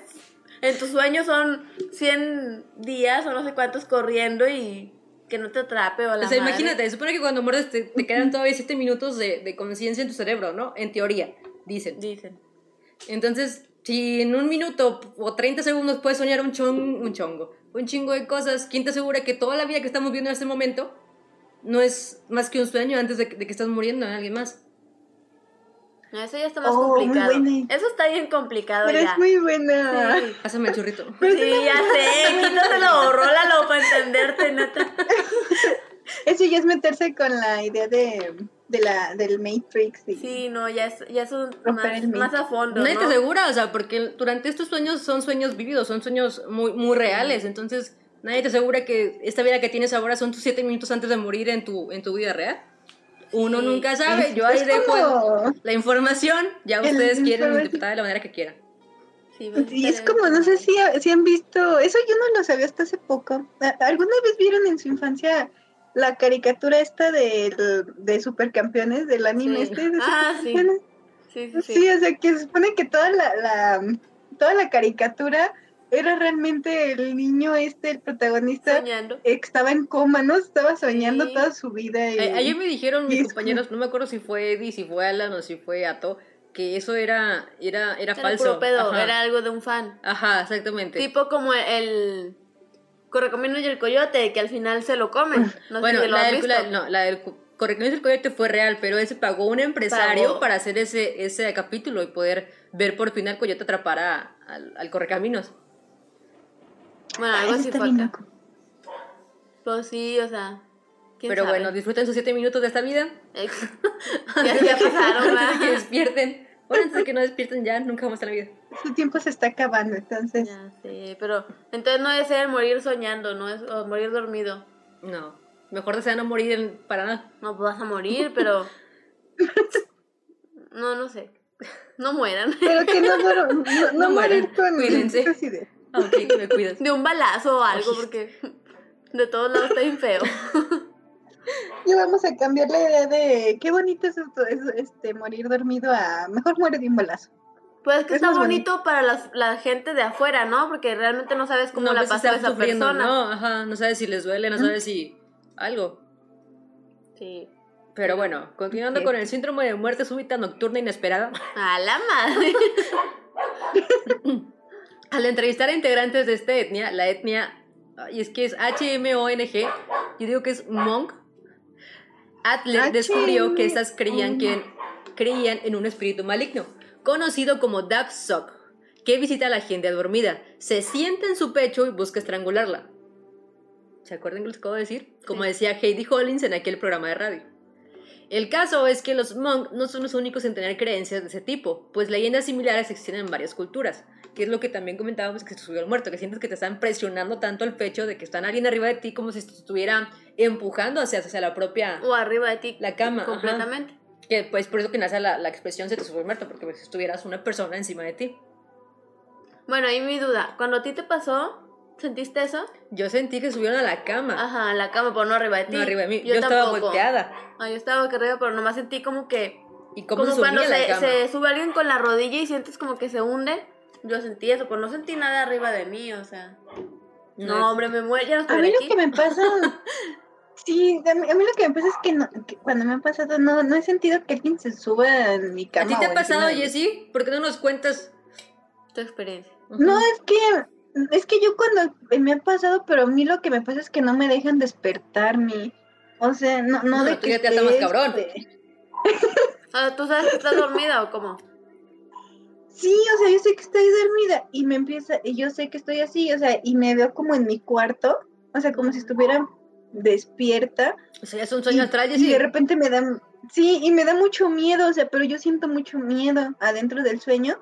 En tus sueños son 100 días o no sé cuántos corriendo y que no te atrape o la O sea, madre. imagínate, se supone que cuando muerdes te, te quedan todavía 7 minutos de, de conciencia en tu cerebro, ¿no? En teoría, dicen. Dicen. Entonces, si en un minuto o 30 segundos puedes soñar un, chon, un chongo, un chingo de cosas, ¿quién te asegura que toda la vida que estamos viendo en este momento no es más que un sueño antes de que, de que estás muriendo en alguien más? Eso ya está más Oh, muy complicado. buena. Eso está bien complicado Pero ya. es muy buena. Sí. Pásame el churrito. Sí, ya sé, quítaselo, rólalo para entenderte, neta. Eso ya es meterse con la idea de, de la, del Matrix. y- Sí, no, ya es, ya es un- más, más a fondo, Nadie ¿no? te asegura, o sea, porque durante estos sueños son sueños vividos, son sueños muy, muy reales, entonces nadie te asegura que esta vida que tienes ahora son tus 7 minutos antes de morir en tu, en tu vida real. Uno Sí. nunca sabe, yo ahí dejo el- como- la información, ya El ustedes quieren información. interpretar de la manera que quieran. Sí, Y es como, no sé si, si han visto, eso yo no lo sabía hasta hace poco. ¿A- ¿Alguna vez vieron en su infancia la caricatura esta de, de supercampeones, del anime Sí. este? de Ah, sí. supercampeones? Sí, sí, sí. Sí, o sea, que se supone que toda la, la- toda la caricatura era realmente el niño este, el protagonista, Soñando. eh, que estaba en coma, ¿no? Estaba soñando Sí. toda su vida. Y, A- Ayer me dijeron y mis compañeros, no me acuerdo si fue Eddie, si fue Alan o si fue Ato, que eso era, era, era Era falso. puro pedo, era algo de un fan. Ajá, exactamente. Tipo como el Correcaminos y el Coyote, que al final se lo comen. No bueno, sé si lo la has del, visto. la- no, la del cu- Correcaminos del Coyote fue real, pero ese pagó un empresario Pagó. para hacer ese, ese capítulo y poder ver por fin al Coyote atrapar a- al, al Correcaminos. Bueno, algo así fue acá. Pues sí, o sea. ¿quién Pero sabe? bueno, disfruten sus siete minutos de esta vida. Ex- ya, ya pasaron, antes de que despierten. Bueno, antes de que no despierten ya, nunca vamos a la vida. Su tiempo se está acabando, entonces. Ya sé, pero entonces no ser morir soñando, no es o morir dormido. No, mejor desea no morir en- para nada. No vas a morir, pero. No, no sé. No mueran. Pero que no, no, no, no No morir mueran, con cuídense. Ok, me cuidas. De un balazo o algo, porque de todos lados está bien feo. Ya vamos a cambiar la idea de qué bonito es, esto, es, este morir dormido a mejor muere de un balazo. Pues que Es está más bonito para las- la gente de afuera, ¿no? Porque realmente no sabes cómo no, la pues, pasó esa sufriendo, persona. No, ajá, no sabes si les duele, no sabes si algo. Sí. Pero bueno, continuando con el síndrome de muerte súbita nocturna inesperada. A la madre. Al entrevistar a integrantes de esta etnia, la etnia, y es que es H-M-O-N-G, yo digo que es Monk, Adler descubrió que estas creían, que, creían en un espíritu maligno, conocido como Dapsok, que visita a la gente dormida, se sienta en su pecho y busca estrangularla. ¿Se acuerdan que les acabo de decir? Como Sí. decía Heidi Hollins en aquel programa de radio. El caso es que los monk no son los únicos en tener creencias de ese tipo, pues leyendas similares existen en varias culturas, que es lo que también comentábamos que se subió al muerto, que sientes que te están presionando tanto el pecho de que están alguien arriba de ti como si te estuviera empujando hacia, hacia la propia o arriba de ti. la cama. ajá. Completamente. Que pues por eso que nace la, la expresión se te subió el muerto, porque pues, si estuvieras una persona encima de ti. Bueno, ahí mi duda. Cuando a ti te pasó, ¿sentiste eso? Yo sentí que subieron a la cama, Ajá, en la cama, pero no arriba de ti. no arriba de mí. Yo, estaba tampoco. volteada. Ah, yo estaba boca arriba, pero nomás sentí como que. ¿Y cómo como cuando se, se sube alguien con la rodilla y sientes como que se hunde. Yo sentí eso, pero no sentí nada arriba de mí, o sea. No, hombre, me muero. Ya no A mí lo que me pasa, sí, a mí, a mí lo que me pasa es que, no- que cuando me ha pasado no, no he sentido que alguien se suba en mi ¿A cama. ti te ha pasado. Jessie? ¿Por qué no nos cuentas? Tu experiencia. No, es que, es que yo cuando me ha pasado, pero a mí lo que me pasa es que no me dejan despertarme. O sea, no, no, No, de tú que ya te haces más cabrón. este, Ah, ¿Tú sabes que estás dormida o cómo? Sí, o sea, yo sé que estoy dormida y me empieza, y yo sé que estoy así, o sea, y me veo como en mi cuarto o sea, como si estuviera despierta. O sea, es un sueño y, astral, y de repente me da, sí, y me da mucho miedo, o sea, pero yo siento mucho miedo adentro del sueño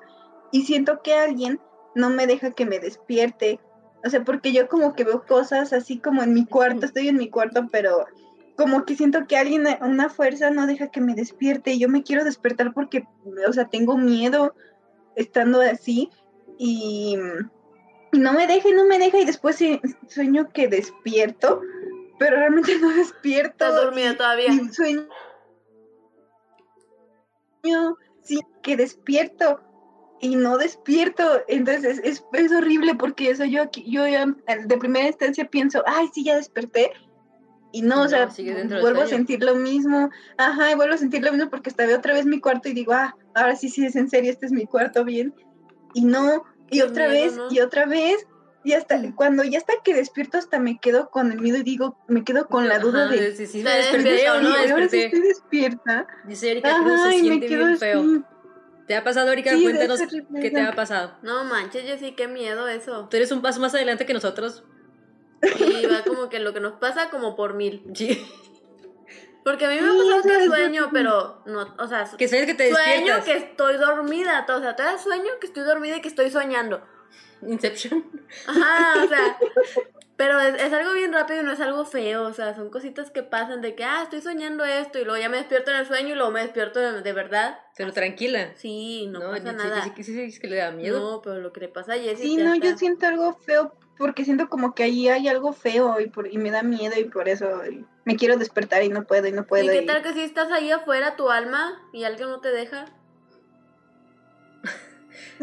y siento que alguien no me deja que me despierte. O sea, porque yo como que veo cosas así como en mi cuarto, estoy en mi cuarto, pero como que siento que alguien, una fuerza no deja que me despierte y yo me quiero despertar porque, o sea, tengo miedo estando así y, no me deja y no me deja y después sueño que despierto, pero realmente no despierto. Estás dormida todavía. Y sueño sí que despierto y no despierto. Entonces es, es horrible porque eso yo yo ya de primera instancia pienso, ay, sí, ya desperté. Y no, No, o sea, sigue dentro del vuelvo a sentir lo mismo. Ajá, y vuelvo a sentir lo mismo porque hasta veo otra vez mi cuarto y digo, ah, ahora sí, sí, es en serio, este es mi cuarto bien. Y no, y Qué otra miedo, vez, ¿no? y otra vez. Y hasta Mm. cuando ya hasta que despierto, hasta me quedo con el miedo y digo, me quedo con la duda Ajá, de, si sí ¿te me desperté o no despiertas? "Oye, ahora sí estoy despierta. Dice Erika Ajá, se y me siente quedo bien feo. así. ¿Te ha pasado, Erika? Sí, Cuéntanos qué te ha pasado. No manches, Jessy, qué miedo eso. Tú eres un paso más adelante que nosotros. Y va como que lo que nos pasa como por mil. Sí. Porque a mí me ha pasado que sueño, pero no, o sea, Que sueñas que te sueño que estoy dormida, o sea, todavía sueño que estoy dormida y que estoy soñando. Inception. Ajá, o sea, pero es, es algo bien rápido y no es algo feo, o sea, son cositas que pasan de que, ah, estoy soñando esto y luego ya me despierto en el sueño y luego me despierto de, de verdad. Pero tranquila. Sí, no, pasa sí, nada. Sí, sí, sí, sí, que le da miedo. No, pero lo que le pasa a Jessie Sí, no, yo siento algo feo porque siento como que ahí hay algo feo y, por, y me da miedo y por eso y me quiero despertar y no puedo y no ¿Y puedo. qué y- tal que si estás ahí afuera, tu alma, y alguien no te deja?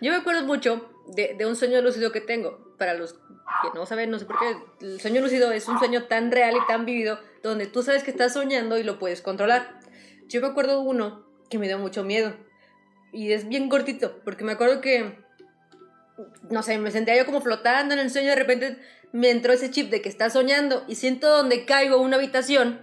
Yo me acuerdo mucho de, de un sueño lúcido que tengo. Para los que no saben, no sé por qué, el sueño lúcido es un sueño tan real y tan vivido donde tú sabes que estás soñando y lo puedes controlar. Yo me acuerdo de uno que me dio mucho miedo. Y es bien cortito, porque me acuerdo que, no sé, me sentía yo como flotando en el sueño, de repente me entró ese chip de que estás soñando y siento donde caigo una habitación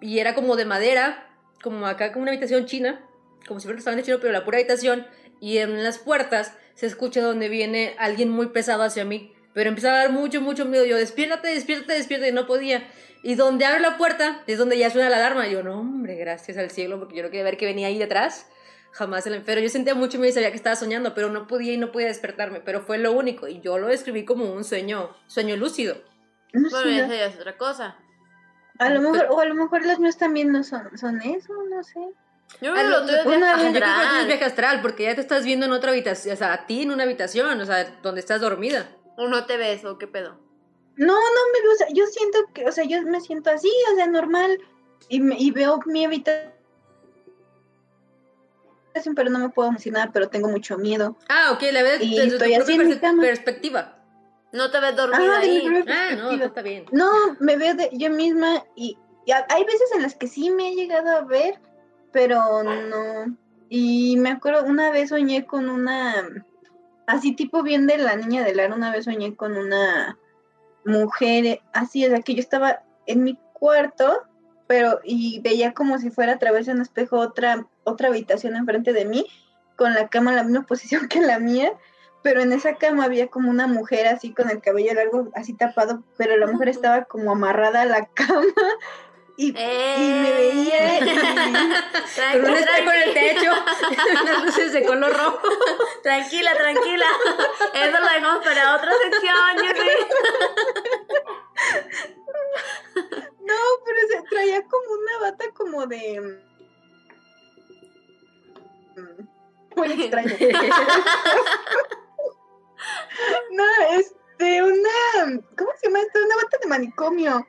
y era como de madera, como acá como una habitación china, como si fuera un restaurante chino, pero la pura habitación y en las puertas se escucha donde viene alguien muy pesado hacia mí, pero empieza a dar mucho, mucho miedo, yo despiértate, despiértate, despiértate y no podía. Y donde abre la puerta es donde ya suena la alarma, yo no, hombre, gracias al cielo, porque yo no quería ver que venía ahí detrás. Jamás el pero yo sentía mucho miedo y sabía que estaba soñando, pero no podía y no podía despertarme, pero fue lo único y yo lo describí como un sueño, sueño lúcido. no Bueno, ya es otra cosa. a lo mejor, o a lo mejor los míos también no son, son eso, no sé. Yo Ah, creo que lo- lo tuyo es una viaje vez- Yo creo que es astral. viaje astral, porque ya te estás viendo en otra habitación, o sea, a ti en una habitación, o sea, donde estás dormida. O no te ves, o qué pedo. No, no me veo, o sea, yo siento que, o sea, yo me siento así, o sea, normal, y, me- y veo mi habitación, pero no me puedo decir nada, pero tengo mucho miedo. Ah, ok, la ves desde tu así en mi cama. perspectiva. No te ves dormida Ah, ahí. Ah, no, perspectiva. está bien. No, me veo de yo misma y, hay veces en las que sí me he llegado a ver, pero no. Y me acuerdo, una vez soñé con una, así tipo bien de la niña del ar, una vez soñé con una mujer, así, o sea, que yo estaba en mi cuarto, pero y veía como si fuera a través de un espejo otra, otra habitación enfrente de mí, con la cama en la misma posición que la mía, pero en esa cama había como una mujer así con el cabello largo, así tapado, pero la mujer estaba como amarrada a la cama y, y me veía. y- Con un espejo en el techo, unas luces de color rojo. tranquila, tranquila. Eso lo dejamos para otra sección, Jessy. No, pero se traía como una bata como de. Muy extraño. no, este, una. ¿Cómo se llama esto? Una bata de manicomio.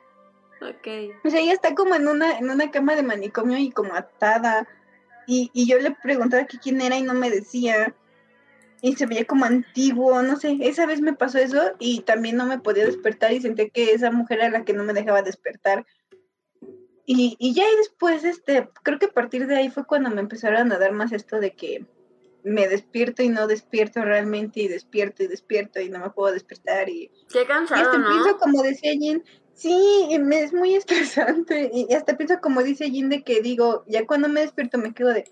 Ok. O sea, ella está como en una, en una cama de manicomio y como atada. Y, y yo le preguntaba que quién era y no me decía. Y se veía como antiguo, no sé. Esa vez me pasó eso y también no me podía despertar y sentí que esa mujer era la que no me dejaba despertar. Y, y ya y después, este, creo que a partir de ahí fue cuando me empezaron a dar más esto de que me despierto y no despierto realmente y despierto y despierto y no me puedo despertar y Qué y cansado, hasta pienso, como decía Jin, sí, y me es muy estresante. Y hasta pienso, como dice Jin, de que digo, ya cuando me despierto me quedo de,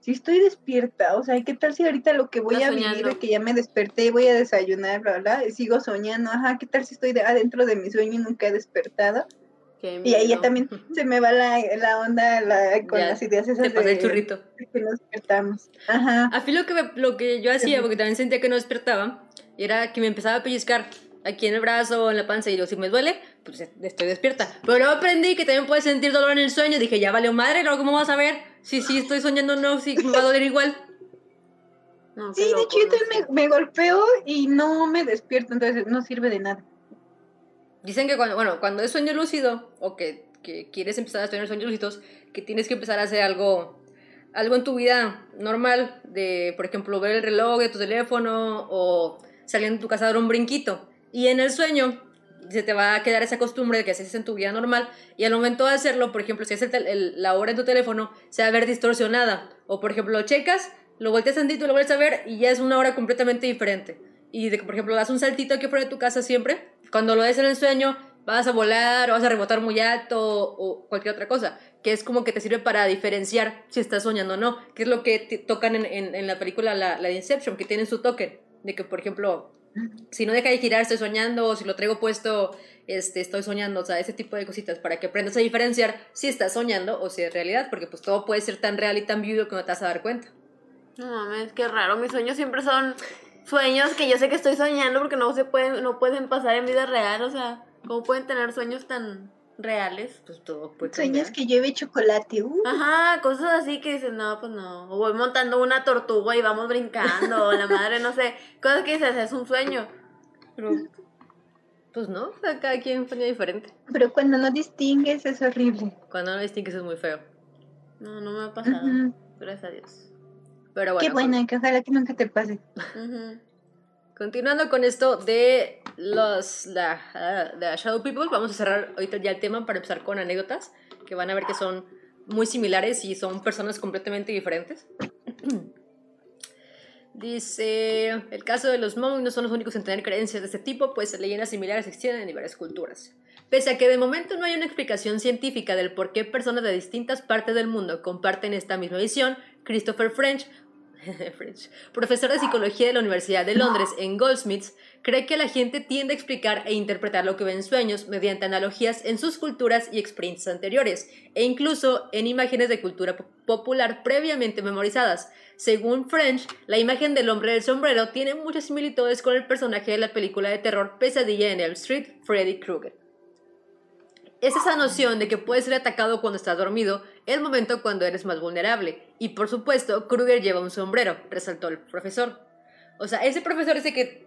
si estoy despierta, o sea, ¿qué tal si ahorita lo que voy a vivir de que ya me desperté, voy a desayunar, bla, bla, y sigo soñando, ajá, ¿qué tal si estoy de- adentro de mi sueño y nunca he despertado? Y ahí también se me va la, la onda la- con Ya, las ideas esas Te de, el churrito. que nos despertamos. Ajá. A mí lo que, me- lo que yo hacía, porque también sentía que no despertaba, era que me empezaba a pellizcar aquí en el brazo o en la panza y yo, si me duele, pues estoy despierta. Pero luego aprendí que también puedes sentir dolor en el sueño. Dije, ya valió madre, ¿no? ¿Cómo vas a ver? Si sí estoy soñando o no, si me va a doler igual. No, Sí, de hecho no me, me golpeo y no me despierto, entonces no sirve de nada. Dicen que cuando, bueno, cuando es sueño lúcido o que, que quieres empezar a tener sueños lúcidos, que tienes que empezar a hacer algo, algo en tu vida normal, de, por ejemplo, ver el reloj de tu teléfono o salir de tu casa a dar un brinquito. Y en el sueño se te va a quedar esa costumbre de que haces en tu vida normal y al momento de hacerlo, por ejemplo, si haces el la hora en tu teléfono, se va a ver distorsionada. O, por ejemplo, lo checas, lo volteas tantito, lo vuelves a ver y ya es una hora completamente diferente. Y de por ejemplo, das un saltito aquí fuera de tu casa siempre, cuando lo des en el sueño, vas a volar o vas a rebotar muy alto o cualquier otra cosa, que es como que te sirve para diferenciar si estás soñando o no, que es lo que tocan en, en- en la película la, la de Inception, que tienen su token, de que, por ejemplo, si no deja de girar, estoy soñando, o si lo traigo puesto, este, estoy soñando, o sea, ese tipo de cositas, para que aprendas a diferenciar si estás soñando o si es realidad, porque pues todo puede ser tan real y tan vivo que no te vas a dar cuenta. No mames, qué raro. Mis sueños siempre son sueños que yo sé que estoy soñando porque no se pueden, no pueden pasar en vida real. O sea, ¿cómo pueden tener sueños tan reales? Pues todo puede cambiar. que llueve chocolate, uh. Ajá, cosas así que dices, no, pues no. O voy montando una tortuga y vamos brincando, o la madre, no sé. Cosas que dices, es un sueño. Pero, Pues no, o sea, cada quien sueña diferente. Pero cuando no distingues es horrible. Cuando no distingues es muy feo. no, no me ha pasado. Gracias a Dios. Pero bueno, Qué buena, que ojalá que nunca te pase. Continuando con esto de los la, ah, de Shadow People, vamos a cerrar ahorita ya el tema para empezar con anécdotas que van a ver que son muy similares y son personas completamente diferentes. Dice, el caso de los Hmong no son los únicos en tener creencias de este tipo, pues leyendas similares existen en diversas culturas. Pese a que de momento no hay una explicación científica del por qué personas de distintas partes del mundo comparten esta misma visión, Christopher French, profesor de psicología de la Universidad de Londres en Goldsmiths, cree que la gente tiende a explicar e interpretar lo que ve en sueños mediante analogías en sus culturas y experiencias anteriores, e incluso en imágenes de cultura po- popular previamente memorizadas. Según French, la imagen del hombre del sombrero tiene muchas similitudes con el personaje de la película de terror Pesadilla en Elm Street, Freddy Krueger. Es esa noción de que puedes ser atacado cuando estás dormido el momento cuando eres más vulnerable. Y por supuesto, Kruger lleva un sombrero, resaltó el profesor. O sea, ese profesor dice que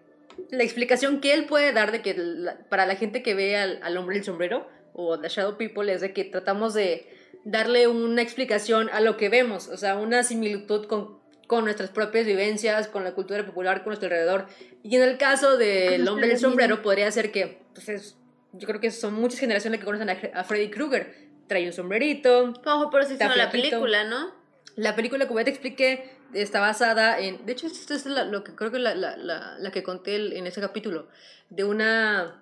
la explicación que él puede dar de que la- para la gente que ve al, al hombre del sombrero o The Shadow People es de que tratamos de darle una explicación a lo que vemos, o sea, una similitud con, con nuestras propias vivencias, con la cultura popular, con nuestro alrededor. Y en el caso del Con hombre del sombrero podría ser que, pues es- yo creo que son muchas generaciones que conocen a, a Freddy Krueger. Trae un sombrerito, Ojo, pero hicieron la película, ¿no? la película, como ya te expliqué, está basada en. De hecho, esto es la- lo que creo que la, la, la, la que conté el- en ese capítulo. De una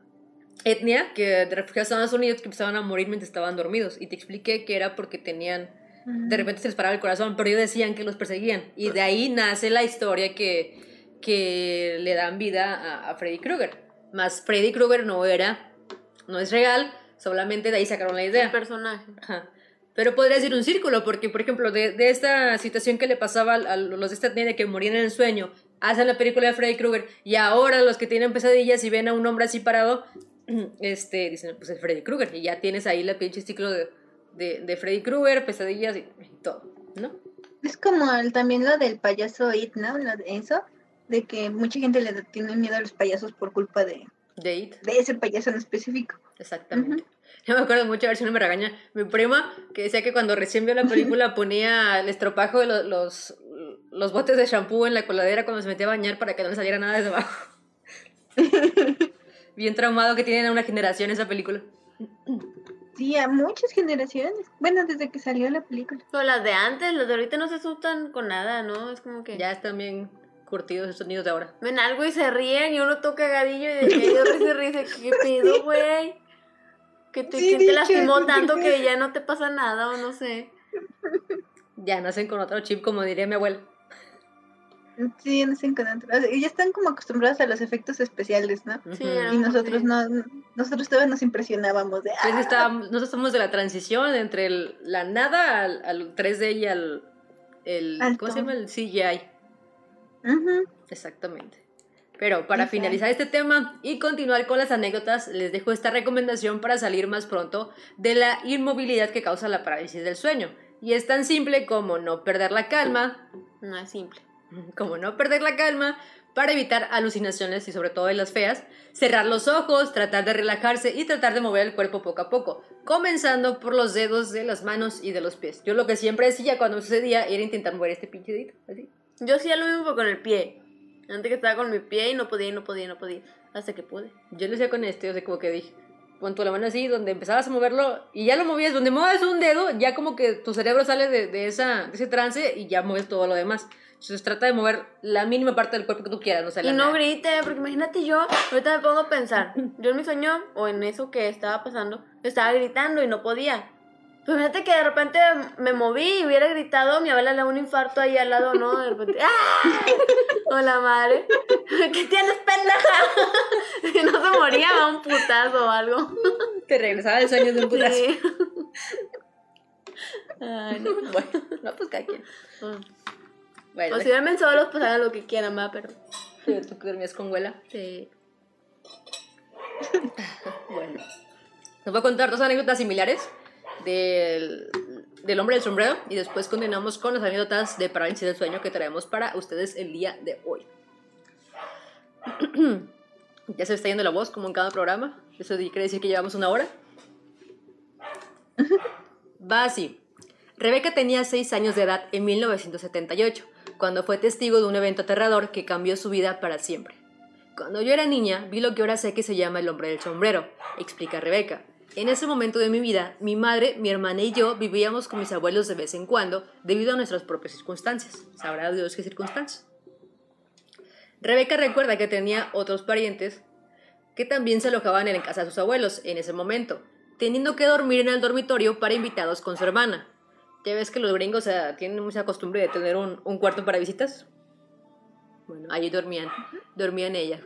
etnia que de refugiados a Estados Unidos que empezaban a morir mientras estaban dormidos. Y te expliqué que era porque tenían. De repente se les paraba el corazón, pero ellos decían que los perseguían. Y de ahí nace la historia que, que le dan vida a, a Freddy Krueger. Más Freddy Krueger no era. No es real, solamente de ahí sacaron la idea. El personaje. Ajá. Pero podría ser un círculo, porque, por ejemplo, de, de esta situación que le pasaba a, los de esta de que morían en el sueño, hacen la película de Freddy Krueger, y ahora los que tienen pesadillas y ven a un hombre así parado, este, dicen, pues es Freddy Krueger, y ya tienes ahí la pinche ciclo de, de, de Freddy Krueger, pesadillas y, y todo, ¿no? Es como el- también lo del payaso It, ¿no? Lo de eso, de que mucha gente le tiene miedo a los payasos por culpa de, De It, de ese payaso en específico. exactamente. Yo me acuerdo mucho, a ver si no me regaña, mi prima, que decía que cuando recién vio la película ponía el estropajo de lo- los, los botes de shampoo en la coladera cuando se metía a bañar para que no le saliera nada desde abajo. Bien traumado que tienen a una generación esa película. Sí, a muchas generaciones. Bueno, desde que salió la película. Pero las de antes, las de ahorita no se asustan con nada, ¿no? Es como que Ya están bien curtidos estos niños de ahora. ven algo y se ríen y uno toca gadillo y de que ellos risa y risa. ¿Qué pedo, güey? Que te, Sí, ¿quién te lastimó tanto que ya no te pasa nada o no sé. Ya nacen con otro chip, como diría mi abuela. Sí, nacen con otro. Y ya están como acostumbrados a los efectos especiales, ¿no? Sí, Y nosotros sí. no, nosotros todavía nos impresionábamos de, Pues "Ah". estábamos- nosotros estamos de la transición entre el- la nada al, al 3D y al el, ¿cómo se llama? El CGI. Exactamente. Pero para Exacto. finalizar este tema y continuar con las anécdotas, les dejo esta recomendación para salir más pronto de la inmovilidad que causa la parálisis del sueño. Y es tan simple como no perder la calma, No es simple. como no perder la calma para evitar alucinaciones y sobre todo de las feas, cerrar los ojos, tratar de relajarse y tratar de mover el cuerpo poco a poco, comenzando por los dedos de las manos y de los pies. Yo lo que siempre decía cuando sucedía era intentar mover este pinche dedito, así. Yo hacía lo mismo pero con el pie. Antes que estaba con mi pie y no podía, y no podía, y no podía. Hasta que pude. Yo lo hacía con este, o sea, como que dije, pon tu la mano así, donde empezabas a moverlo y ya lo movías, donde mueves un dedo, ya como que tu cerebro sale de, de esa, de ese trance y ya mueves todo lo demás. Entonces trata de mover la mínima parte del cuerpo que tú quieras, no sé, Y no nada. grite, porque imagínate yo, ahorita me pongo a pensar, yo en mi sueño, o en eso que estaba pasando, estaba gritando y no podía. Pues imagínate que de repente me moví y hubiera gritado, mi abuela le da un infarto ahí al lado, ¿no? De repente, ¡ah! Hola madre, ¿qué tienes, pendeja? Si no se moría, da un putazo o algo. Te regresaba el sueño de un putazo. Sí. Ay, no. Bueno, no, pues cada quien. Bueno, O si duermen solos, pues hagan lo que quieran, va, pero. tú dormías con abuela. Sí. Bueno. Nos voy a contar dos anécdotas similares del, del hombre del sombrero y después continuamos con las anécdotas de parálisis del sueño que traemos para ustedes el día de hoy. ya se está yendo la voz como en cada programa. Eso quiere decir que llevamos una hora. Va así. Rebeca tenía 6 años de edad en 1978, cuando fue testigo de un evento aterrador que cambió su vida para siempre. Cuando yo era niña, vi lo que ahora sé que se llama el hombre del sombrero, explica Rebeca. En ese momento de mi vida, mi madre, mi hermana y yo vivíamos con mis abuelos de vez en cuando debido a nuestras propias circunstancias. Sabrá Dios qué circunstancias. Rebeca recuerda que tenía otros parientes que también se alojaban en casa de sus abuelos en ese momento, teniendo que dormir en el dormitorio para invitados con su hermana. Ya ves que los gringos tienen mucha costumbre de tener un, un cuarto para visitas. Bueno, allí dormían, dormían ella.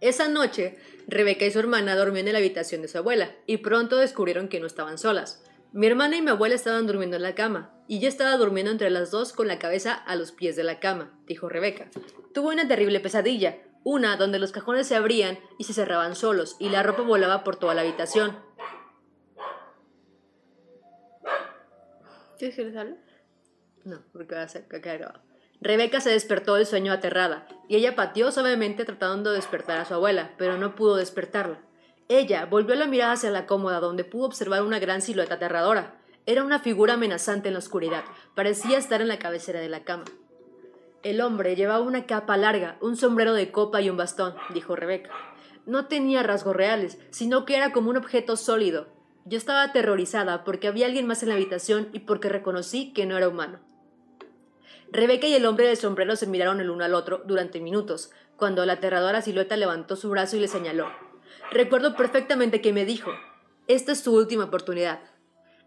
Esa noche, Rebeca y su hermana dormían en la habitación de su abuela y pronto descubrieron que no estaban solas. Mi hermana y mi abuela estaban durmiendo en la cama y yo estaba durmiendo entre las dos con la cabeza a los pies de la cama, dijo Rebeca. Tuve una terrible pesadilla, una donde los cajones se abrían y se cerraban solos y la ropa volaba por toda la habitación. ¿Quieres que les hable? No, porque va a ser que quede grabado. Rebeca se despertó del sueño aterrada y ella pateó suavemente tratando de despertar a su abuela, pero no pudo despertarla. Ella volvió la mirada hacia la cómoda donde pudo observar una gran silueta aterradora. Era una figura amenazante en la oscuridad, parecía estar en la cabecera de la cama. El hombre llevaba una capa larga, un sombrero de copa y un bastón, dijo Rebeca. No tenía rasgos reales, sino que era como un objeto sólido. Yo estaba aterrorizada porque había alguien más en la habitación y porque reconocí que no era humano. Rebeca y el hombre del sombrero se miraron el uno al otro durante minutos, cuando la aterradora silueta levantó su brazo y le señaló. Recuerdo perfectamente que me dijo, esta es tu última oportunidad.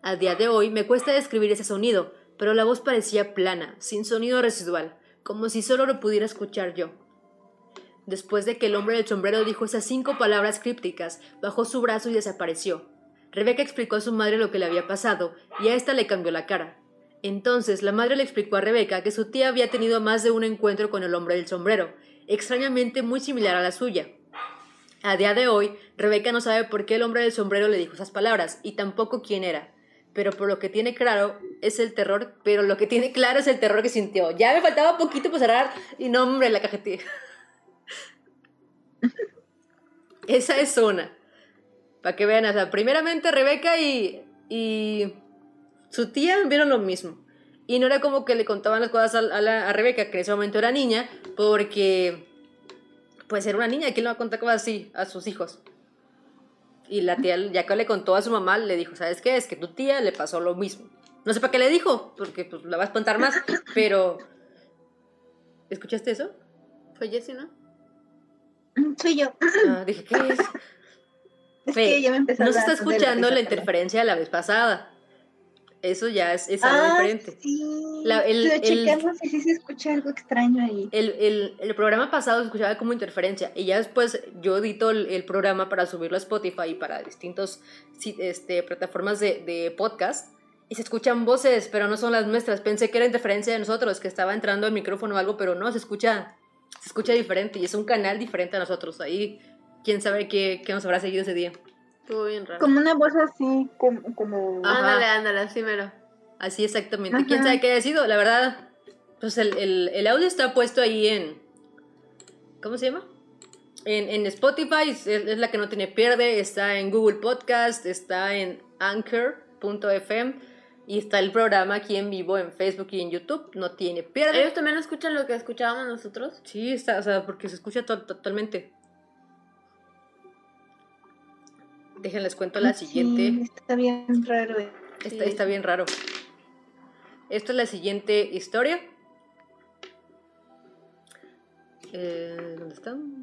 A día de hoy me cuesta describir ese sonido, pero la voz parecía plana, sin sonido residual, como si solo lo pudiera escuchar yo. Después de que el hombre del sombrero dijo esas cinco palabras crípticas, bajó su brazo y desapareció. Rebeca explicó a su madre lo que le había pasado, y a ésta le cambió la cara. Entonces la madre le explicó a Rebeca que su tía había tenido más de un encuentro con el hombre del sombrero, extrañamente muy similar a la suya. A día de hoy, Rebeca no sabe por qué el hombre del sombrero le dijo esas palabras, y tampoco quién era. Pero por lo que tiene claro es el terror, pero lo que tiene claro es el terror que sintió. Ya me faltaba poquito para cerrar, y no, hombre, la cajetilla. Esa es una. Para que vean, o sea, primeramente Rebeca y, y su tía vieron lo mismo. Y no era como que le contaban las cosas a, a la- a Rebeca, que en ese momento era niña, porque pues era una niña, ¿quién le va a contar cosas así a sus hijos? Y la tía, ya que le contó a su mamá, le dijo, ¿sabes qué? Es que tu tía le pasó lo mismo. No sé para qué le dijo, porque pues la va a espantar más, pero... ¿Escuchaste eso? Fue Jessie, ¿no? Soy yo. Ah, dije, ¿qué es? Es Fe, que ya me no se está escuchando la interferencia de la vez pasada. Eso ya es, es algo Ah, diferente. Sí. La- el- Estuve el- si sí se escucha algo extraño ahí. El, el, el programa pasado se escuchaba como interferencia y ya después yo edito el, programa para subirlo a Spotify y para distintos si- este, plataformas de, de podcast y se escuchan voces, pero no son las nuestras. Pensé que era interferencia de nosotros, que estaba entrando el micrófono o algo, pero no, se escucha, se escucha diferente y es un canal diferente a nosotros. Ahí, quién sabe qué, qué nos habrá seguido ese día. Estuvo bien raro. Como una voz así, como... como... Ándale, ándale, así mero. Así exactamente. Ajá. ¿Quién sabe qué haya sido? La verdad, pues el, el, el audio está puesto ahí en... ¿Cómo se llama? En, en Spotify, es, es la que no tiene pierde, está en Google Podcast, está en Anchor.fm y está el programa aquí en vivo en Facebook y en YouTube, no tiene pierde. ¿Ellos también escuchan lo que escuchábamos nosotros? Sí, está, o sea, porque se escucha to- totalmente. Déjenles cuento la siguiente. Sí, está bien raro. eh. Está, está bien raro. Esta es la siguiente historia. Eh, ¿Dónde están?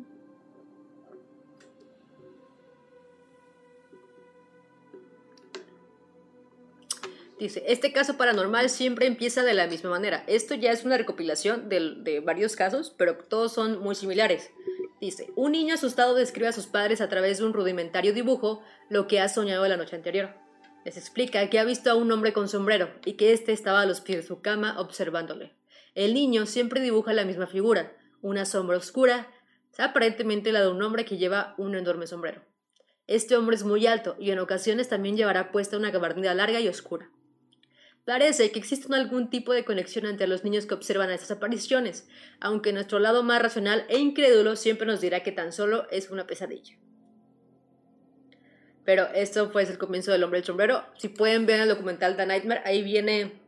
Dice, este caso paranormal siempre empieza de la misma manera. Esto ya es una recopilación del- de, varios casos, pero todos son muy similares. Dice, un niño asustado describe a sus padres a través de un rudimentario dibujo lo que ha soñado la noche anterior. Les explica que ha visto a un hombre con sombrero y que éste estaba a los pies de su cama observándole. El niño siempre dibuja la misma figura, una sombra oscura, aparentemente la de un hombre que lleva un enorme sombrero. Este hombre es muy alto y en ocasiones también llevará puesta una gabardina larga y oscura. Parece que existe algún tipo de conexión entre los niños que observan estas apariciones, aunque nuestro lado más racional e incrédulo siempre nos dirá que tan solo es una pesadilla. Pero esto pues el comienzo del hombre del sombrero. Si pueden ver el documental The Nightmare, ahí viene...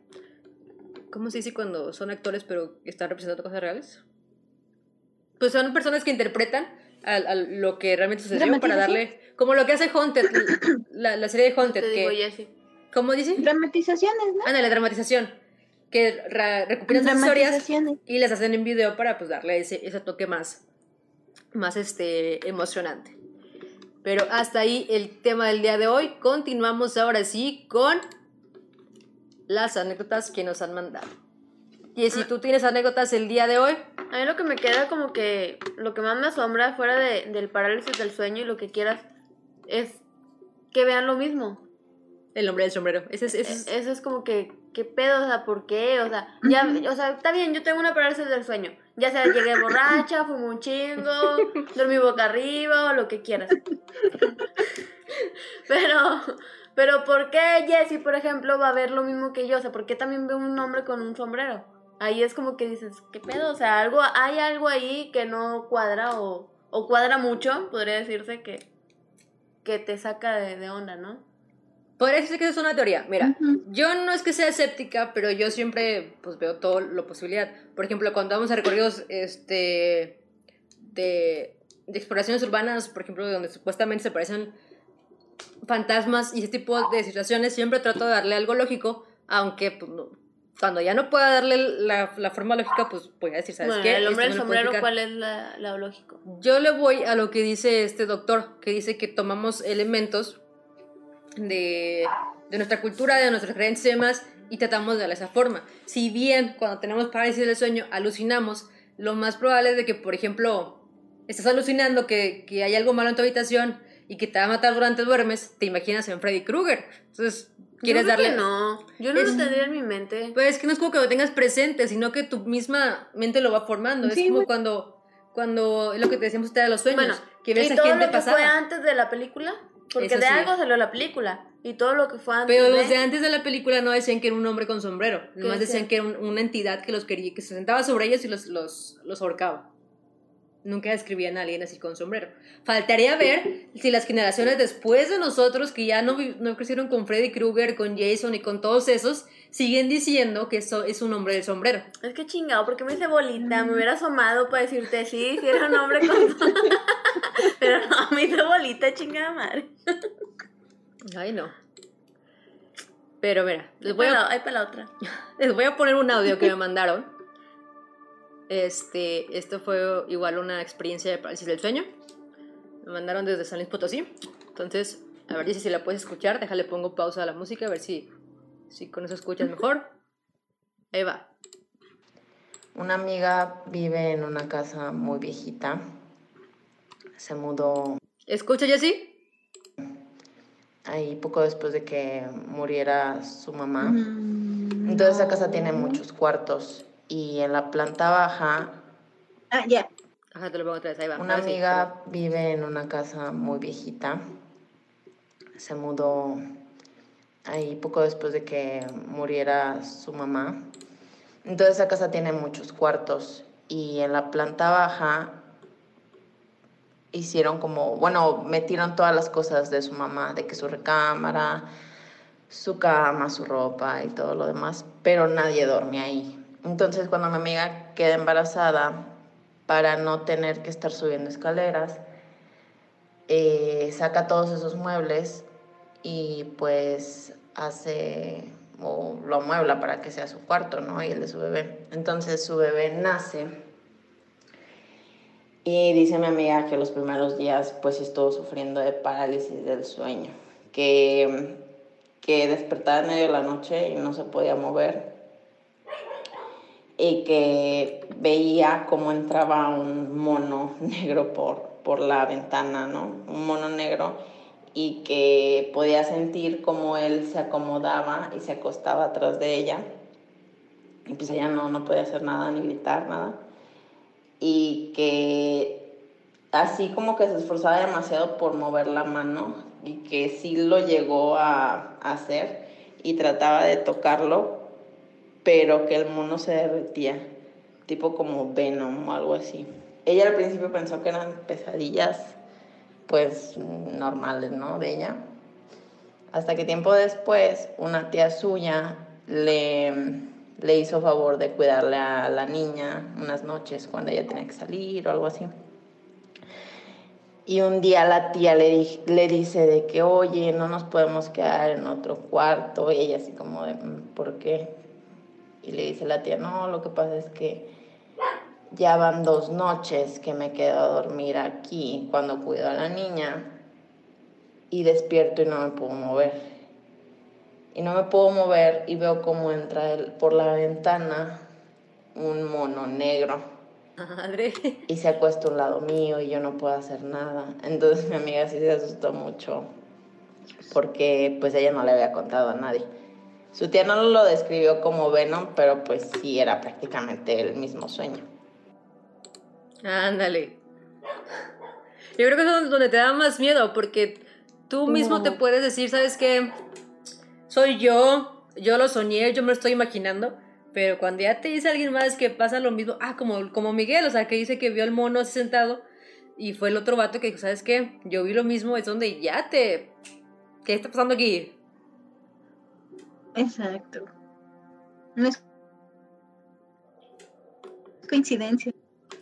¿Cómo se dice cuando son actores pero están representando cosas reales? Pues son personas que interpretan a, a lo que realmente sucedió para darle... Como lo que hace Haunted, la, la serie de Haunted. Te digo, que, Jessie. ¿Cómo dice? Dramatizaciones, ¿no? Ándale, dramatización. Que ra- recopilan esas historias y las hacen en video para pues darle ese, ese toque más, más este, emocionante. Pero hasta ahí el tema del día de hoy. Continuamos ahora sí con las anécdotas que nos han mandado. Y si tú tienes anécdotas el día de hoy, A mí lo que me queda como que lo que más me asombra fuera de- del parálisis del sueño y lo que quieras es que vean lo mismo. El hombre del sombrero. Ese es, ese E- es- Eso es como que, ¿qué pedo? O sea, ¿por qué? O sea, ya, o sea, está bien, yo tengo una parálisis del sueño. Ya sea, llegué borracha, fumé un chingo, dormí boca arriba o lo que quieras. Pero, pero ¿por qué Jessie, por ejemplo, va a ver lo mismo que yo? O sea, ¿por qué también ve un hombre con un sombrero? Ahí es como que dices, ¿qué pedo? O sea, algo, hay algo ahí que no cuadra o, o cuadra mucho, podría decirse, que, que te saca de, de onda, ¿no? Podría decirse que eso es una teoría. Mira, yo no es que sea escéptica, pero yo siempre pues veo todo lo posibilidad. Por ejemplo, cuando vamos a recorridos este de, de exploraciones urbanas, por ejemplo, donde supuestamente se parecen fantasmas y ese tipo de situaciones, siempre trato de darle algo lógico, aunque pues, no- cuando ya no pueda darle la, la forma lógica, pues voy a decir, ¿sabes Bueno, qué? el hombre del no sombrero. ¿cuál es la, la lógico? Yo le voy a lo que dice este doctor, que dice que tomamos elementos de, de nuestra cultura, de nuestras creencias y demás, y tratamos de darle esa forma. Si bien cuando tenemos parálisis del sueño alucinamos, lo más probable es de que, por ejemplo, estás alucinando que, que hay algo malo en tu habitación y que te va a matar durante duermes, te imaginas en Freddy Krueger. Entonces, quieres Yo creo darle... que no, yo no Es- lo tendría en mi mente. Pues es que no es como que lo tengas presente, sino que tu misma mente lo va formando. Sí, es como cuando, cuando es lo que te decíamos usted de los sueños, Bueno, que ves y a todo gente lo que pasada. fue antes de la película, porque de algo salió la película, y todo lo que fue antes Pero los de antes de la película no decían que era un hombre con sombrero, nomás decían decían? que era un- una entidad que los quería, que se sentaba sobre ellos y los, los, los ahorcaba. Nunca describían a alguien así con sombrero. Faltaría ver si las generaciones después de nosotros, que ya no, no crecieron con Freddy Krueger, con Jason y con todos esos, siguen diciendo que eso es un hombre del sombrero. Es que chingado, porque me hice bolita, me hubiera asomado para decirte sí, si era un hombre con... Pero no, me hice bolita, chingada madre. Ay, no. Pero mira, les voy, a, hay para la otra. les voy a poner un audio que me mandaron. Este, esto fue igual una experiencia de parálisis del sueño. Me mandaron desde San Luis Potosí. Entonces, a ver si, si la puedes escuchar. Déjale, pongo pausa a la música, a ver si, Si con eso escuchas mejor. Ahí va. Una amiga vive en una casa muy viejita. Se mudó ¿Escucha, Jessy? ahí poco después de que muriera su mamá. Mm, Entonces esa casa no. tiene muchos cuartos y en la planta baja Ah, ya. Ajá, te lo pongo otra vez, ahí va. una Ahora sí, amiga vive en una casa muy viejita. Se mudó ahí poco después de que muriera su mamá. Entonces esa casa tiene muchos cuartos y en la planta baja hicieron como, bueno, metieron todas las cosas de su mamá, de que su recámara, su cama, su ropa y todo lo demás, pero nadie dormía ahí. Entonces cuando mi amiga queda embarazada, para no tener que estar subiendo escaleras, eh, saca todos esos muebles y pues hace o lo amuebla para que sea su cuarto, ¿no? Y el de su bebé. Entonces su bebé nace y dice mi amiga que los primeros días pues estuvo sufriendo de parálisis del sueño, que, que despertaba en medio de la noche y no se podía mover y que veía cómo entraba un mono negro por, por la ventana, ¿no? Un mono negro y que podía sentir cómo él se acomodaba y se acostaba atrás de ella. Y pues ella no, no podía hacer nada, ni gritar, nada. Y que así como que se esforzaba demasiado por mover la mano y que sí lo llegó a, a hacer y trataba de tocarlo, pero que el mono se derretía, tipo como Venom o algo así. Ella al principio pensó que eran pesadillas, pues normales, ¿no? De ella. Hasta que tiempo después, una tía suya le, le hizo favor de cuidarle a la niña unas noches cuando ella tenía que salir o algo así. Y un día la tía le, di- le dice de que, oye, no nos podemos quedar en otro cuarto. Y ella así como de, "Mm, ¿por qué? Y le dice la tía, no, lo que pasa es que ya van dos noches que me quedo a dormir aquí cuando cuido a la niña y despierto y no me puedo mover. Y no me puedo mover y veo cómo entra el- por la ventana un mono negro Madre. y se acuesta a un lado mío y yo no puedo hacer nada. Entonces mi amiga sí se asustó mucho porque pues ella no le había contado a nadie. Su tía no lo describió como Venom, pero pues sí era prácticamente el mismo sueño. Ándale. Yo creo que eso es donde te da más miedo, porque tú mismo te puedes decir, ¿sabes qué? Soy yo, yo lo soñé, yo me lo estoy imaginando, pero cuando ya te dice alguien más que pasa lo mismo, ah, como, como Miguel, o sea, que dice que vio al mono así sentado y fue el otro vato que dijo, ¿sabes qué? Yo vi lo mismo, es donde ya te... ¿Qué está pasando aquí? Exacto. No es coincidencia.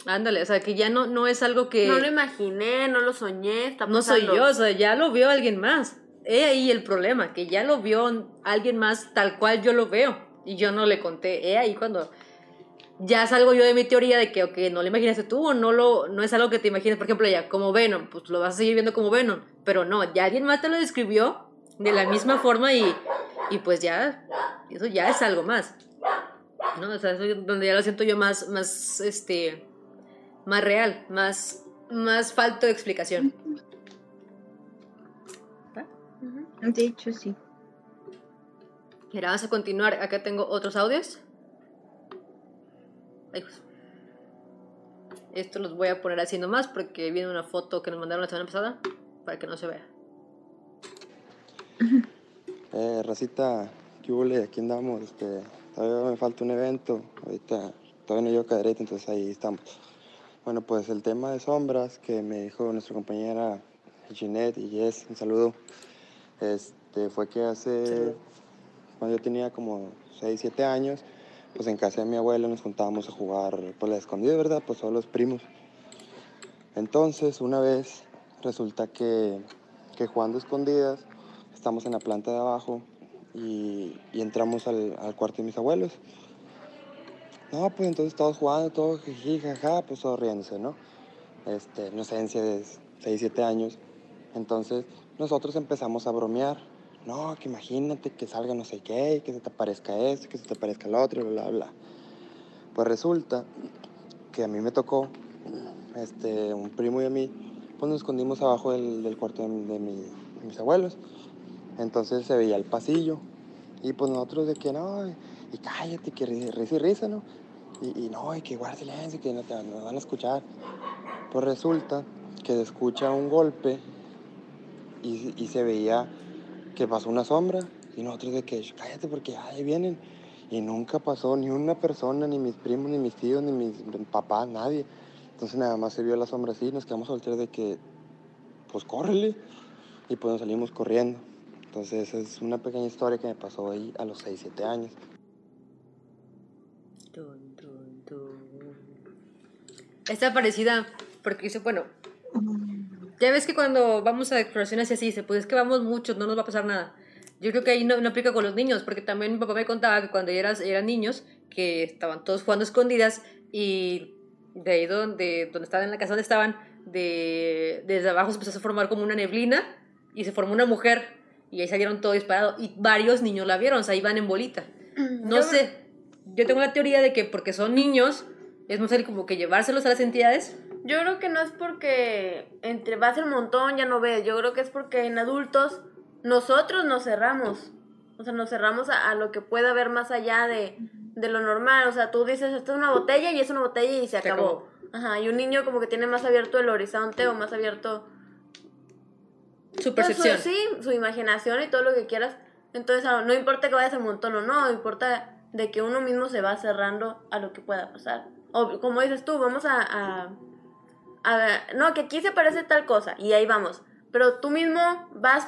Ándale, o sea, que ya no, no es algo que... No lo imaginé, no lo soñé, está No soy yo, o sea, ya lo vio alguien más. He ahí el problema, que ya lo vio alguien más tal cual yo lo veo. Y yo no le conté. He ahí cuando ya salgo yo de mi teoría de que, ok, no lo imaginaste tú o no, lo, no es algo que te imagines. Por ejemplo, ya como Venom, pues lo vas a seguir viendo como Venom. Pero no, ya alguien más te lo describió de la misma forma y, y pues ya, eso ya es algo más. ¿No? O sea, eso es donde ya lo siento yo más, más, este, más real, más, más falto de explicación. De hecho, sí. Mira, vamos a continuar. Acá tengo otros audios. Ay, pues. Esto los voy a poner así nomás porque viene una foto que nos mandaron la semana pasada para que no se vea. Eh, Racita, ¿qué? Aquí andamos. Este, todavía me falta un evento. Ahorita todavía no llego a entonces ahí estamos. Bueno, pues el tema de sombras que me dijo nuestra compañera Ginette y Jess, un saludo. Este, fue que hace, cuando yo tenía como 6, 7 años, pues en casa de mi abuela nos juntábamos a jugar por la escondida, ¿verdad? Pues todos los primos. Entonces, una vez resulta que, que jugando escondidas, estamos en la planta de abajo y, y entramos al, al cuarto de mis abuelos. No, pues entonces todos jugando, todo jiji, jaja, pues todos riéndose, ¿no? Este, inocencia de 6, 7 años. Entonces nosotros empezamos a bromear. no, que imagínate que salga no sé qué, que se te aparezca esto, que se te aparezca el otro, bla, bla, bla. Pues resulta que a mí me tocó, este, un primo y a mí, pues nos escondimos abajo del, del cuarto de, de mis abuelos. Entonces se veía el pasillo. Y pues nosotros de que no, y cállate, que risa y risa, ¿no? Y, y no, y que guarda silencio, que no te van a escuchar. Pues resulta que se escucha un golpe y, y se veía que pasó una sombra y nosotros de que cállate porque ahí vienen. Y nunca pasó ni una persona, ni mis primos, ni mis tíos, ni mis papás, nadie. Entonces nada más se vio la sombra así, nos quedamos solteros de que, pues córrele. Y pues nos salimos corriendo. Entonces es una pequeña historia que me pasó ahí a los 6, 7 años. Está parecida porque dice, bueno, ya ves que cuando vamos a exploraciones así, dice, pues es que vamos muchos, no nos va a pasar nada. Yo creo que ahí no, no aplica con los niños, porque también mi papá me contaba que cuando eras, eran niños, que estaban todos jugando escondidas y de ahí donde, donde estaban en la casa donde estaban, de, desde abajo se empezó a formar como una neblina y se formó una mujer y ahí salieron todos disparados y varios niños la vieron, o sea, iban en bolita. No Yo- sé, yo tengo la teoría de que porque son niños, es más fácil como que llevárselos a las entidades. Yo creo que no es porque entre vas el montón ya no ves. Yo creo que es porque en adultos nosotros nos cerramos. O sea, nos cerramos a, a lo que pueda haber más allá de, de lo normal. O sea, tú dices, esto es una botella y es una botella y se Se acabó. acabó. Ajá, y un niño como que tiene más abierto el horizonte o más abierto Su percepción. su, sí, su imaginación y todo lo que quieras. Entonces, ah, no importa que vayas al montón o no, importa de que uno mismo se va cerrando a lo que pueda pasar. O como dices tú, vamos a, a, a- No, que aquí se parece tal cosa y ahí vamos. Pero tú mismo vas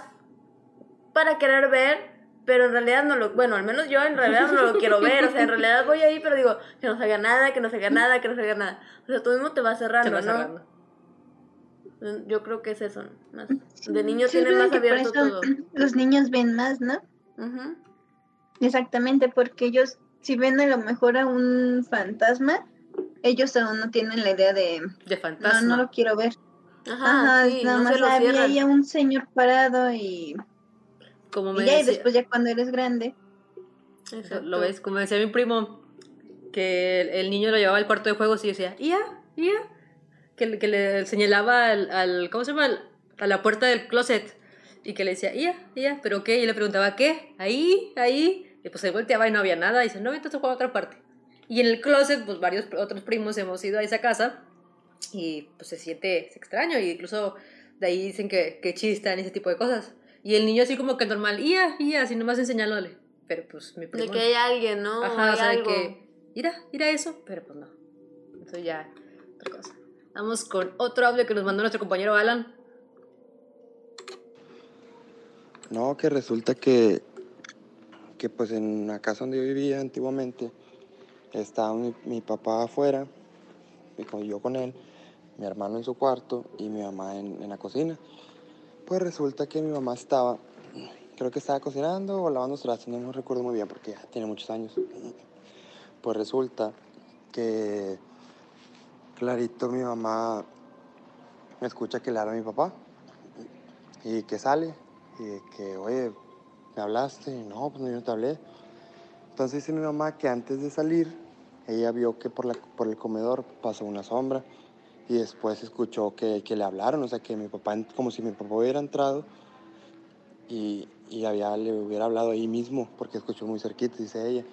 para querer ver, pero en realidad no lo... Bueno, al menos yo en realidad no lo quiero ver. O sea, en realidad voy ahí, pero digo, que no salga nada, que no salga nada, que no salga nada. O sea, tú mismo te vas cerrando, va ¿no? cerrando. Yo creo que es eso. Más. De niño Sí, tienen más abierto eso todo. Los niños ven más, ¿no? Ujú. Exactamente, porque ellos, si ven a lo mejor a un fantasma, ellos aún no tienen la idea de, De fantasma. no lo quiero ver. Ajá, Ajá, sí, nada no más había ahí a un señor parado y, Como y ya, y después ya cuando eres grande, Exacto. Lo ves, como decía mi primo, que el, el niño lo llevaba al cuarto de juegos y decía, ¡Ia! ¡Ia! Que, le- que le señalaba al, al- ¿cómo se llama? Al- A la puerta del closet. Y que le decía, ¡Ia! ¡Ia! ¿Pero qué? Y le preguntaba, ¿qué? ¿Ahí? ¿Ahí? Y pues se volteaba y no había nada. Y dice, no, entonces juega a otra parte. Y en el closet, pues varios otros primos hemos ido a esa casa. Y pues se siente extraño. Y incluso de ahí dicen que, que chistan y ese tipo de cosas. Y el niño así como que normal, ¡Ia! ¡Ia! Así nomás enseñándole. Pero pues mi primo... De que hay alguien, ¿no? Ajá, hay o sea, de algo. que ir a, ir a eso, pero pues no. Eso ya, otra cosa. Vamos con otro audio que nos mandó nuestro compañero Alan. No, que resulta que, que pues en la casa donde yo vivía antiguamente, estaba mi, papá afuera, y yo con él, mi hermano en su cuarto y mi mamá en, en la cocina. Pues resulta que mi mamá estaba, creo que estaba cocinando o lavando trastes, no me recuerdo muy bien porque ya tiene muchos años. Pues resulta que clarito mi mamá me escucha que le habla a mi papá y que sale y que, oye, ¿me hablaste? No, pues no, yo no te hablé. Entonces dice mi mamá que antes de salir, ella vio que por, la, por el comedor pasó una sombra y después escuchó que, que le hablaron, o sea, que mi papá, como si mi papá hubiera entrado y, y había, le hubiera hablado ahí mismo, porque escuchó muy cerquita, dice ella.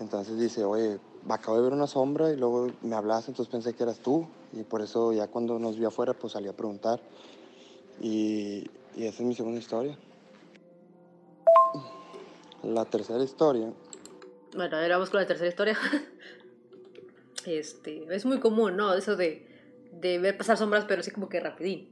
Entonces dice, oye, acabo de ver una sombra y luego me hablaste, entonces pensé que eras tú y por eso ya cuando nos vio afuera, pues salí a preguntar. Y, y esa es mi segunda historia. La tercera historia, Bueno, ahora vamos con la tercera historia. Este, es muy común, ¿no? Eso de, de ver pasar sombras, pero así como que rapidín.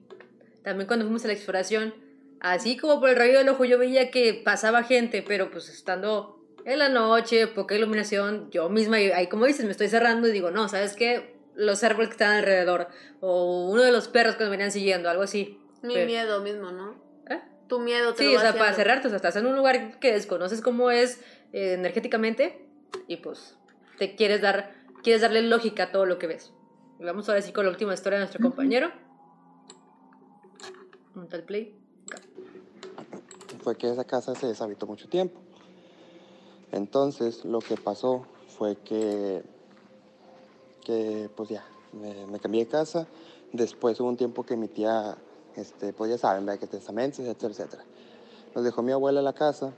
También cuando fuimos a la exploración, así como por el rayo del ojo yo veía que pasaba gente, pero pues estando en la noche, poca iluminación, yo misma, ahí como dices, me estoy cerrando y digo, no, ¿sabes qué? Los árboles que están alrededor, o uno de los perros que nos venían siguiendo, algo así. Mi Pero- miedo mismo, ¿no? ¿Eh? Tu miedo te Sí, lo o sea, para haciendo. cerrarte, o sea, estás en un lugar que desconoces cómo es eh, energéticamente y pues te quieres dar, quieres darle lógica a todo lo que ves. Y vamos ahora sí con la última historia de nuestro compañero. Un tal play. Acá. fue que esa casa se deshabitó mucho tiempo. Entonces, lo que pasó fue que, que pues ya, me, me cambié de casa. Después hubo un tiempo que mi tía, este, pues ya saben, ¿verdad? que testamentos, etcétera, etcétera. Nos dejó mi abuela la casa.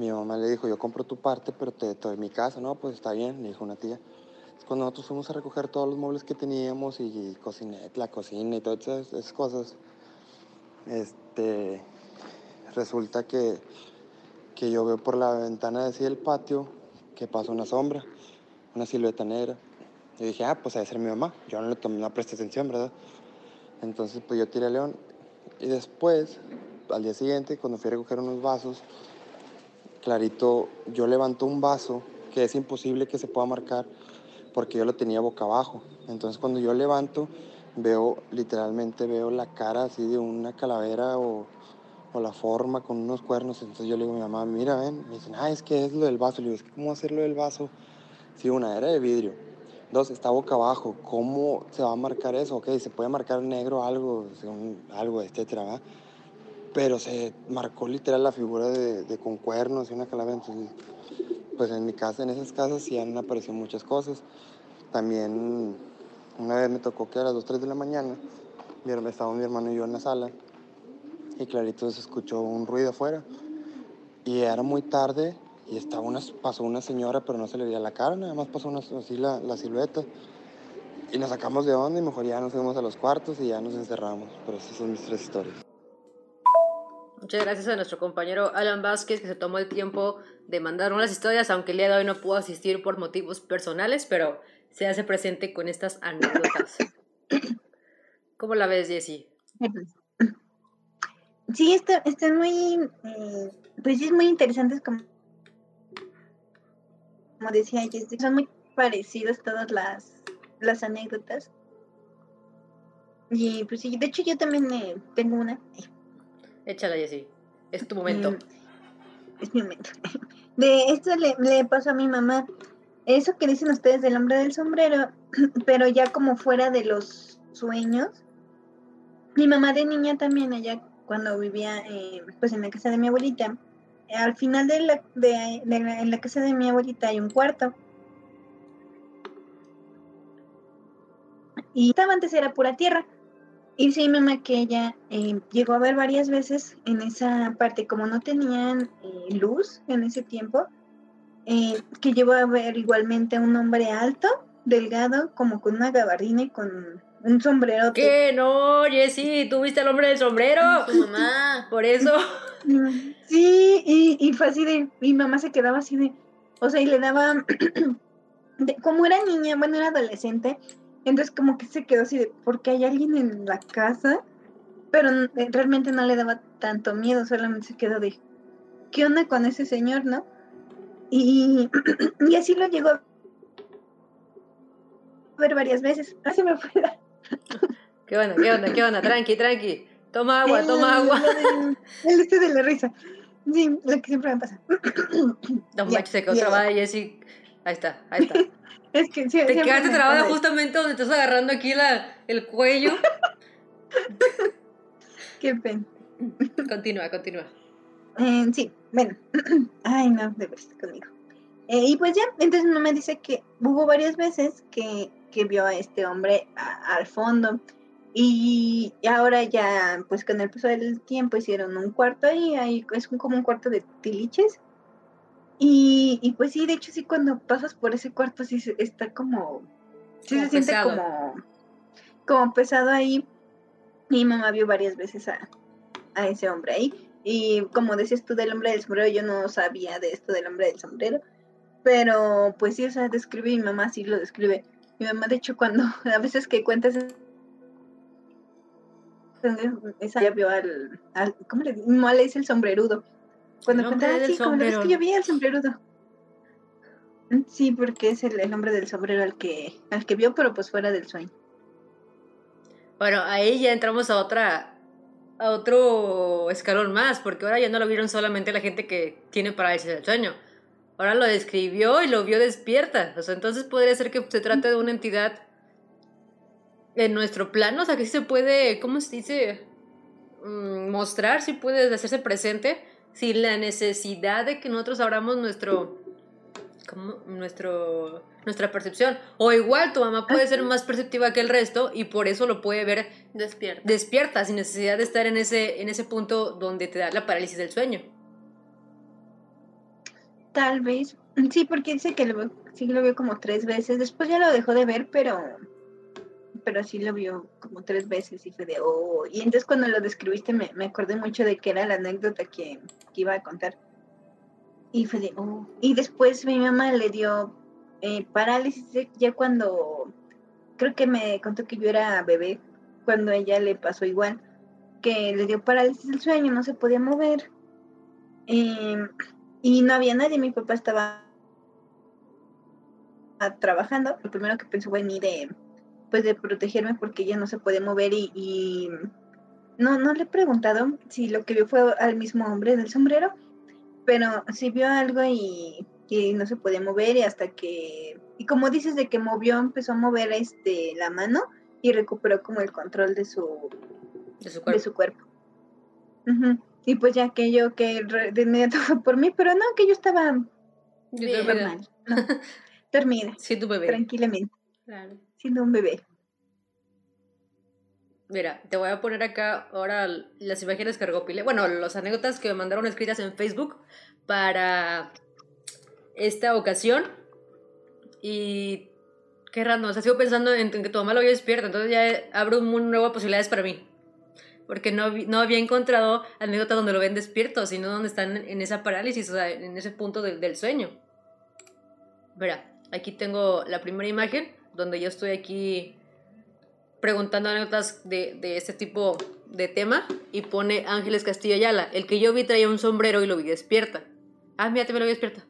Mi mamá le dijo, yo compro tu parte, pero te doy mi casa. No, pues está bien, le dijo una tía. Cuando nosotros fuimos a recoger todos los muebles que teníamos y, cocinet, la cocina y todas esas, cosas, este, resulta que, que yo veo por la ventana de así del patio que pasa una sombra, una silueta negra. Y dije, ah, pues debe ser mi mamá. Yo no le tomé, no presté atención, ¿verdad? Entonces, pues yo tiré a León. Y después, al día siguiente, cuando fui a recoger unos vasos, clarito, yo levanto un vaso que es imposible que se pueda marcar porque yo lo tenía boca abajo. Entonces, cuando yo levanto, veo, literalmente veo la cara así de una calavera o, la forma con unos cuernos. Entonces yo le digo a mi mamá, mira, ven. Me dicen, ah, es que es lo del vaso. Le digo, es que ¿cómo hacerlo del vaso? Sí, una era de vidrio. Dos, está boca abajo. ¿Cómo se va a marcar eso? Ok, se puede marcar negro algo, algo, etcétera, ¿va? Pero se marcó literal la figura de, de con cuernos y una calavera. Entonces, pues en mi casa, en esas casas, sí han aparecido muchas cosas. También una vez me tocó que a las 2, 3 de la mañana, estaba mi hermano y yo en la sala, y clarito se escuchó un ruido afuera. Y era muy tarde y estaba una, pasó una señora, pero no se le veía la cara, nada más pasó una, así la, la silueta. Y nos sacamos de onda y mejor ya nos fuimos a los cuartos y ya nos encerramos. Pero esas son mis tres historias. Muchas gracias a nuestro compañero Alan Vázquez que se tomó el tiempo de mandarnos las historias, aunque el día de hoy no pudo asistir por motivos personales, pero se hace presente con estas anécdotas. ¿Cómo la ves, Jessie? Sí, está- están muy, eh, pues sí, es muy interesantes como, como decía Jessy, son muy parecidas todas las, las anécdotas. Y pues sí, de hecho yo también eh, tengo una, eh, Échala, Jessie. Es tu momento. Mm, Es mi momento. De esto le, pasó a mi mamá. Eso que dicen ustedes del hombre del sombrero, pero ya como fuera de los sueños. Mi mamá de niña también, allá cuando vivía eh, pues en la casa de mi abuelita, al final de la, de, en la casa de mi abuelita hay un cuarto. Y estaba antes era pura tierra. Y mi mamá que ella eh, llegó a ver varias veces en esa parte, como no tenían eh, luz en ese tiempo, eh, que llegó a ver igualmente a un hombre alto, delgado, como con una gabardina y con un sombrero. ¿Qué? No, Jessie, ¿tú viste al hombre del sombrero? Su mamá. Por eso. Sí, y, y fue así de, mi mamá se quedaba así de, o sea, y le daba, de- como era niña, bueno, era adolescente, entonces como que se quedó así de, porque hay alguien en la casa, pero eh, realmente no le daba tanto miedo, solamente se quedó de, ¿qué onda con ese señor, no? Y, y así lo llegó a ver varias veces, así me fue la- ¿Qué onda? ¿Qué onda? ¿Qué onda? Tranqui, tranqui. Toma agua, el- toma agua. El este de la risa, sí, lo que siempre me pasa. Ya, manches, se Jessie. Ahí está, ahí está. Es que sí, Te quedaste me trabada justamente donde estás agarrando aquí la, el cuello. Qué pena. Continúa, continúa. Eh, sí, bueno. Ay, no, de verdad conmigo. Eh, y pues ya, entonces mi mamá dice que hubo varias veces que, que vio a este hombre a- al fondo. Y ahora ya, pues con el paso del tiempo hicieron un cuarto ahí, ahí es como un cuarto de tiliches. Y, y pues sí, de hecho sí, cuando pasas por ese cuarto sí está como... Sí Como se siente pesado. como, como pesado ahí. Mi mamá vio varias veces a, a ese hombre ahí. Y como decías tú del hombre del sombrero, yo no sabía de esto del hombre del sombrero. Pero pues sí, o sea, describe, mi mamá sí lo describe. Mi mamá, de hecho, cuando a veces que cuentas esa ya vio al, al ¿cómo le, mamá le dice el sombrerudo? Cuando El cuenta, hombre "Ah, del sí, como, es que sombrero". yo vi al sombrerudo. Sí, porque es el, el hombre del sombrero al que, al que vio, pero pues fuera del sueño. Bueno, ahí ya entramos a otra a otro escalón más, porque ahora ya no lo vieron solamente la gente que tiene parálisis del sueño. Ahora lo describió y lo vio despierta. O sea, entonces podría ser que se trate de una entidad en nuestro plano, o sea, que sí se puede, ¿cómo se dice? Mm, mostrar, si puede hacerse presente, sin la necesidad de que nosotros abramos nuestro, como nuestro, nuestra percepción. O igual tu mamá puede ser más perceptiva que el resto y por eso lo puede ver Despierta. despierta, sin necesidad de estar en ese, en ese punto donde te da la parálisis del sueño. Tal vez. Sí, porque dice que lo, veo- sí lo vio como tres veces. Después ya lo dejó de ver, pero pero sí lo vio como tres veces y fue de, oh. Y entonces cuando lo describiste me, me acordé mucho de que era la anécdota que, que iba a contar. Y fue de, oh. Y después mi mamá le dio eh, parálisis ya cuando, creo que me contó que yo era bebé, cuando ella le pasó igual, que le dio parálisis del sueño, no se podía mover. Em, y no había nadie, mi papá estaba ah, trabajando. Lo primero que pensó fue en mí de, pues de protegerme porque ella no se puede mover y, y no, no le he preguntado si lo que vio fue al mismo hombre del sombrero, pero sí vio algo y, y no se podía mover y hasta que, y como dices de que movió, empezó a mover este la mano y recuperó como el control de su, De su de cuerpo. su cuerpo. Y pues ya que yo que re- de inmediato fue por mí, pero no, que yo estaba Yo normal, no, dormida, Sí, tu bebé. tranquilamente, Claro. Siendo un bebé. Mira, te voy a poner acá ahora las imágenes que. Bueno, las anécdotas que me mandaron escritas en Facebook para esta ocasión. Y qué raro, o sea, sigo pensando en, que tu mamá lo había despierta. Entonces ya abro un mundo nuevo de posibilidades para mí. Porque no, no había encontrado anécdotas donde lo ven despierto, sino donde están en esa parálisis, o sea, en ese punto del- del sueño. Mira, aquí tengo la primera imagen donde yo estoy aquí preguntando anécdotas de, de este tipo de tema y pone Ángeles Castillo Ayala. El que yo vi traía un sombrero y lo vi despierta. Ah, mira, me lo vi despierta.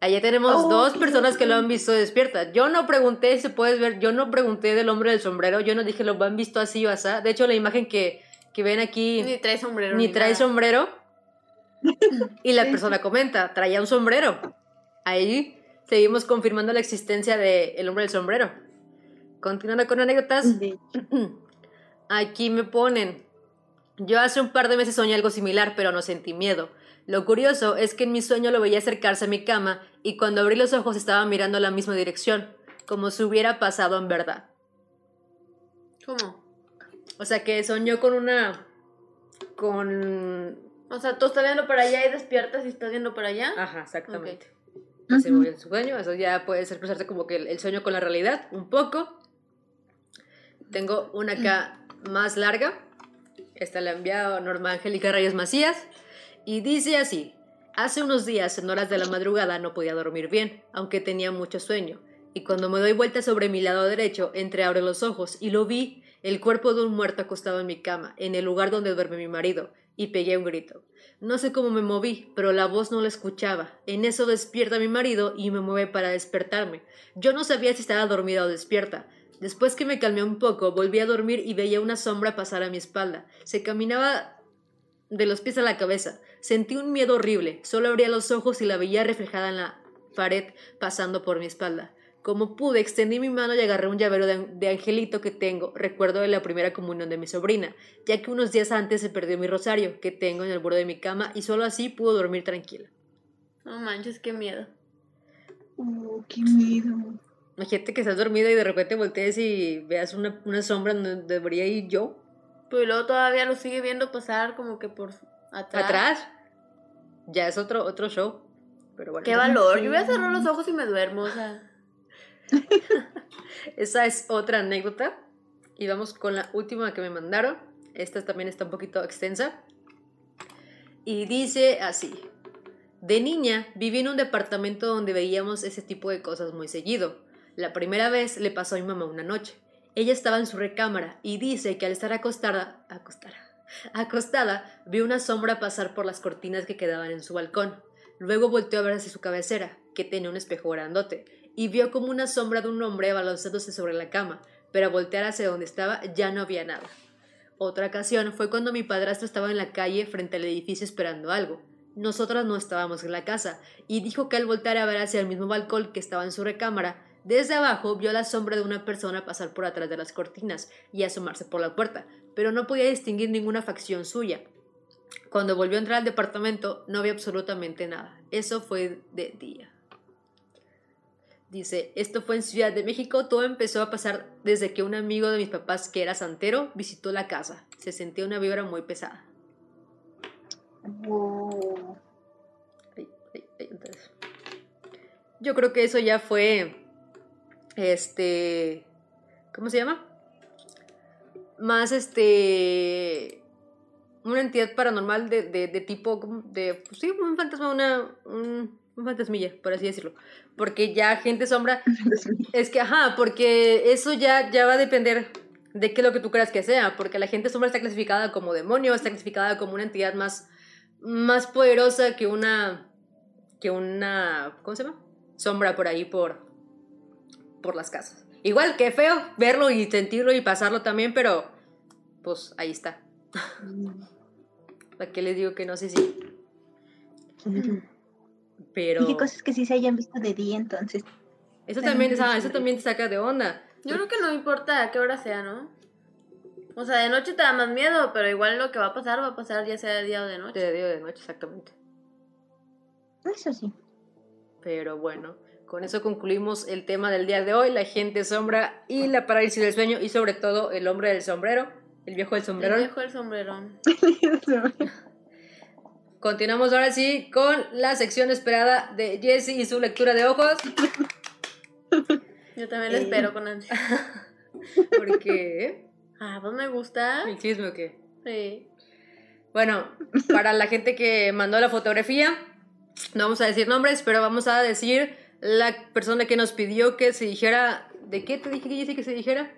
Allá tenemos Oh, dos personas que lo han visto despierta. Yo no pregunté si puedes ver, yo no pregunté del hombre del sombrero, yo no dije lo han visto así o así. De hecho, la imagen que, que ven aquí Ni trae sombrero. ni trae nada. sombrero. Y la persona comenta, traía un sombrero. Ahí seguimos confirmando la existencia del hombre del sombrero. Continuando con anécdotas, De- aquí me ponen. Yo hace un par de meses soñé algo similar, pero no sentí miedo. Lo curioso es que en mi sueño lo veía acercarse a mi cama y cuando abrí los ojos estaba mirando la misma dirección, como si hubiera pasado en verdad. ¿Cómo? O sea que soñó con una... con... O sea, tú estás viendo para allá y despiertas y estás viendo para allá. Ajá, exactamente. Se movió el sueño, eso ya puede ser cruzarse como que el, el sueño con la realidad, un poco. Tengo una acá más larga, esta la ha enviado Norma Angélica Reyes Macías, y dice así, hace unos días en horas de la madrugada no podía dormir bien, aunque tenía mucho sueño, y cuando me doy vuelta sobre mi lado derecho, entreabro los ojos y lo vi, el cuerpo de un muerto acostado en mi cama, en el lugar donde duerme mi marido, y pegué un grito. No sé cómo me moví, pero la voz no la escuchaba. En eso despierta mi marido y me mueve para despertarme. Yo no sabía si estaba dormida o despierta. Después que me calmé un poco, volví a dormir y veía una sombra pasar a mi espalda. Se caminaba de los pies a la cabeza. Sentí un miedo horrible. Solo abría los ojos y la veía reflejada en la pared pasando por mi espalda. Como pude, extendí mi mano y agarré un llavero de, de angelito que tengo, recuerdo de la primera comunión de mi sobrina, ya que unos días antes se perdió mi rosario, que tengo en el borde de mi cama, y solo así pudo dormir tranquila. No manches, qué miedo. Uh, qué miedo. Imagínate que estás dormida y de repente voltees y veas una, una sombra donde debería ir yo, Pero luego todavía lo sigue viendo pasar como que por atrás. atrás. Ya es otro, otro show. Pero bueno, Qué valor. Yo voy a cerrar los ojos y me duermo, o sea. Esa es otra anécdota. Y vamos con la última que me mandaron. Esta también está un poquito extensa. Y dice así. De niña viví en un departamento donde veíamos ese tipo de cosas muy seguido. La primera vez le pasó a mi mamá una noche. Ella estaba en su recámara y dice que al estar acostada, acostada, acostada, vio una sombra pasar por las cortinas que quedaban en su balcón. Luego volteó a ver hacia su cabecera, que tenía un espejo grandote, y vio como una sombra de un hombre balanzándose sobre la cama, pero al voltear hacia donde estaba ya no había nada. Otra ocasión fue cuando mi padrastro estaba en la calle frente al edificio esperando algo. Nosotras no estábamos en la casa, y dijo que al voltear a ver hacia el mismo balcón que estaba en su recámara, desde abajo vio la sombra de una persona pasar por atrás de las cortinas y asomarse por la puerta, pero no podía distinguir ninguna facción suya. Cuando volvió a entrar al departamento no había absolutamente nada. Eso fue de día. Dice, esto fue en Ciudad de México, todo empezó a pasar desde que un amigo de mis papás, que era santero, visitó la casa. Se sentía una vibra muy pesada. Wow. Ay, ay, ay, entonces. Yo creo que eso ya fue, este, ¿cómo se llama? Más, este, una entidad paranormal de, de, de tipo, de, pues sí, un fantasma, una, un, un fantasmilla, por así decirlo. Porque ya gente sombra, es que, ajá, porque eso ya, ya va a depender de qué es lo que tú creas que sea, porque la gente sombra está clasificada como demonio, está clasificada como una entidad más, más poderosa que una, que una, ¿cómo se llama? Sombra por ahí, por, por las casas. Igual, que feo verlo y sentirlo y pasarlo también, pero pues ahí está. ¿Para qué les digo que no sé si? Pero Y qué cosas que sí se hayan visto de día entonces. eso también, ah, eso también te saca de onda. Yo creo que no importa a qué hora sea, ¿no? O sea, de noche te da más miedo, pero igual lo que va a pasar va a pasar ya sea de día o de noche. De día o de noche, exactamente. Eso sí. Pero bueno, con eso concluimos el tema del día de hoy, la gente sombra y la parálisis del sueño y sobre todo el hombre del sombrero, el viejo del El sombrero. viejo el sombrerón. Continuamos ahora sí con la sección esperada de Jessie y su lectura de ojos, Yo también lo Eh. espero con ansia. porque Ah, pues me gusta. el chisme o qué. Sí. Bueno, para la gente que mandó la fotografía, no vamos a decir nombres, pero vamos a decir la persona que nos pidió que se dijera, ¿de qué te dije que Jessie que se dijera?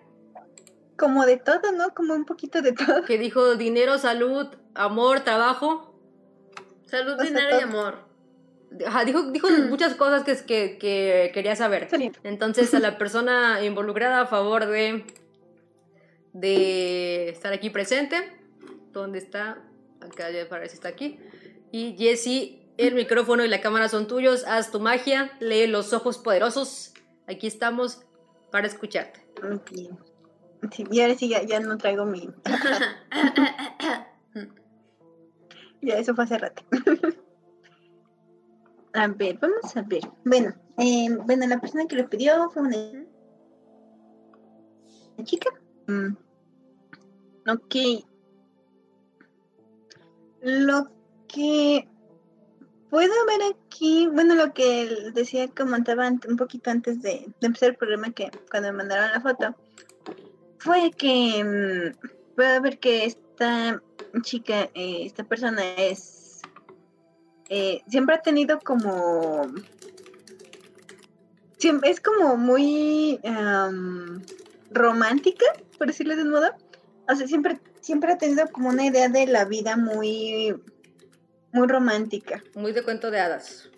Como de todo, ¿no? Como un poquito de todo. Que dijo dinero, salud, amor, trabajo. Salud, O sea, dinero y amor. Ajá, dijo, dijo muchas cosas que, que, que quería saber. Entonces, a la persona involucrada a favor de, de estar aquí presente, ¿dónde está? Acá ya parece que está aquí. Y Jesse, el micrófono y la cámara son tuyos. Haz tu magia, lee los ojos poderosos. Aquí estamos para escucharte. Ok. Sí, y ahora sí ya, ya no traigo mi. Ya, eso fue hace rato. a ver, vamos a ver. Bueno, eh, bueno, la persona que lo pidió fue una, una chica. Mm. Ok. Lo que puedo ver aquí, bueno, lo que decía, comentaba un poquito antes de, empezar el programa, que cuando me mandaron la foto, fue que mm, puedo ver que esta chica, eh, esta persona es, eh, siempre ha tenido como, siempre, es como muy romántica, por decirlo de un modo. O sea, siempre, siempre ha tenido como una idea de la vida muy, muy romántica. Muy de cuento de hadas.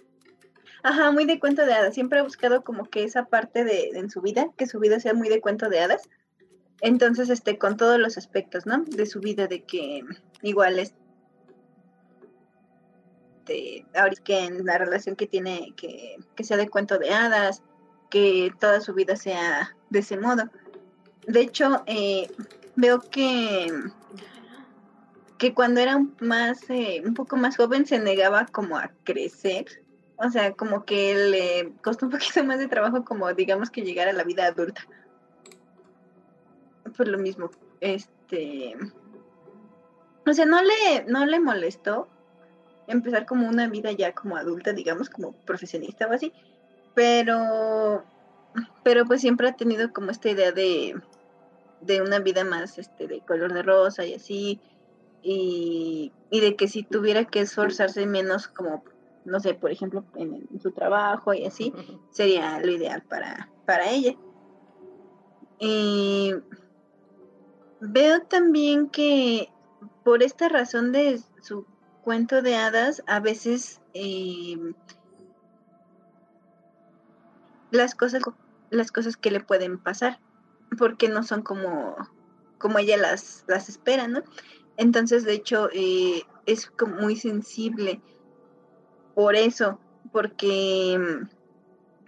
Ajá, muy de cuento de hadas. Siempre ha buscado como que esa parte de, de en su vida, que su vida sea muy de cuento de hadas. Entonces, este, con todos los aspectos, ¿no? De su vida, de que igual es de ahorita que en la relación que tiene, que, que sea de cuento de hadas, que toda su vida sea de ese modo. De hecho, eh, veo que que cuando era más eh, un poco más joven se negaba como a crecer o sea como que le costó un poquito más de trabajo como digamos que llegar a la vida adulta por lo mismo. Este o sea no le no le molestó empezar como una vida ya como adulta digamos como profesionista o así pero pero pues siempre ha tenido como esta idea de de una vida más este de color de rosa y así y, y de que si tuviera que esforzarse menos como no sé por ejemplo en, en su trabajo y así sería lo ideal para para ella. Y veo también que por esta razón de su cuento de hadas a veces eh, las cosas las cosas que le pueden pasar porque no son como como ella las las espera no entonces de hecho eh, es como muy sensible por eso porque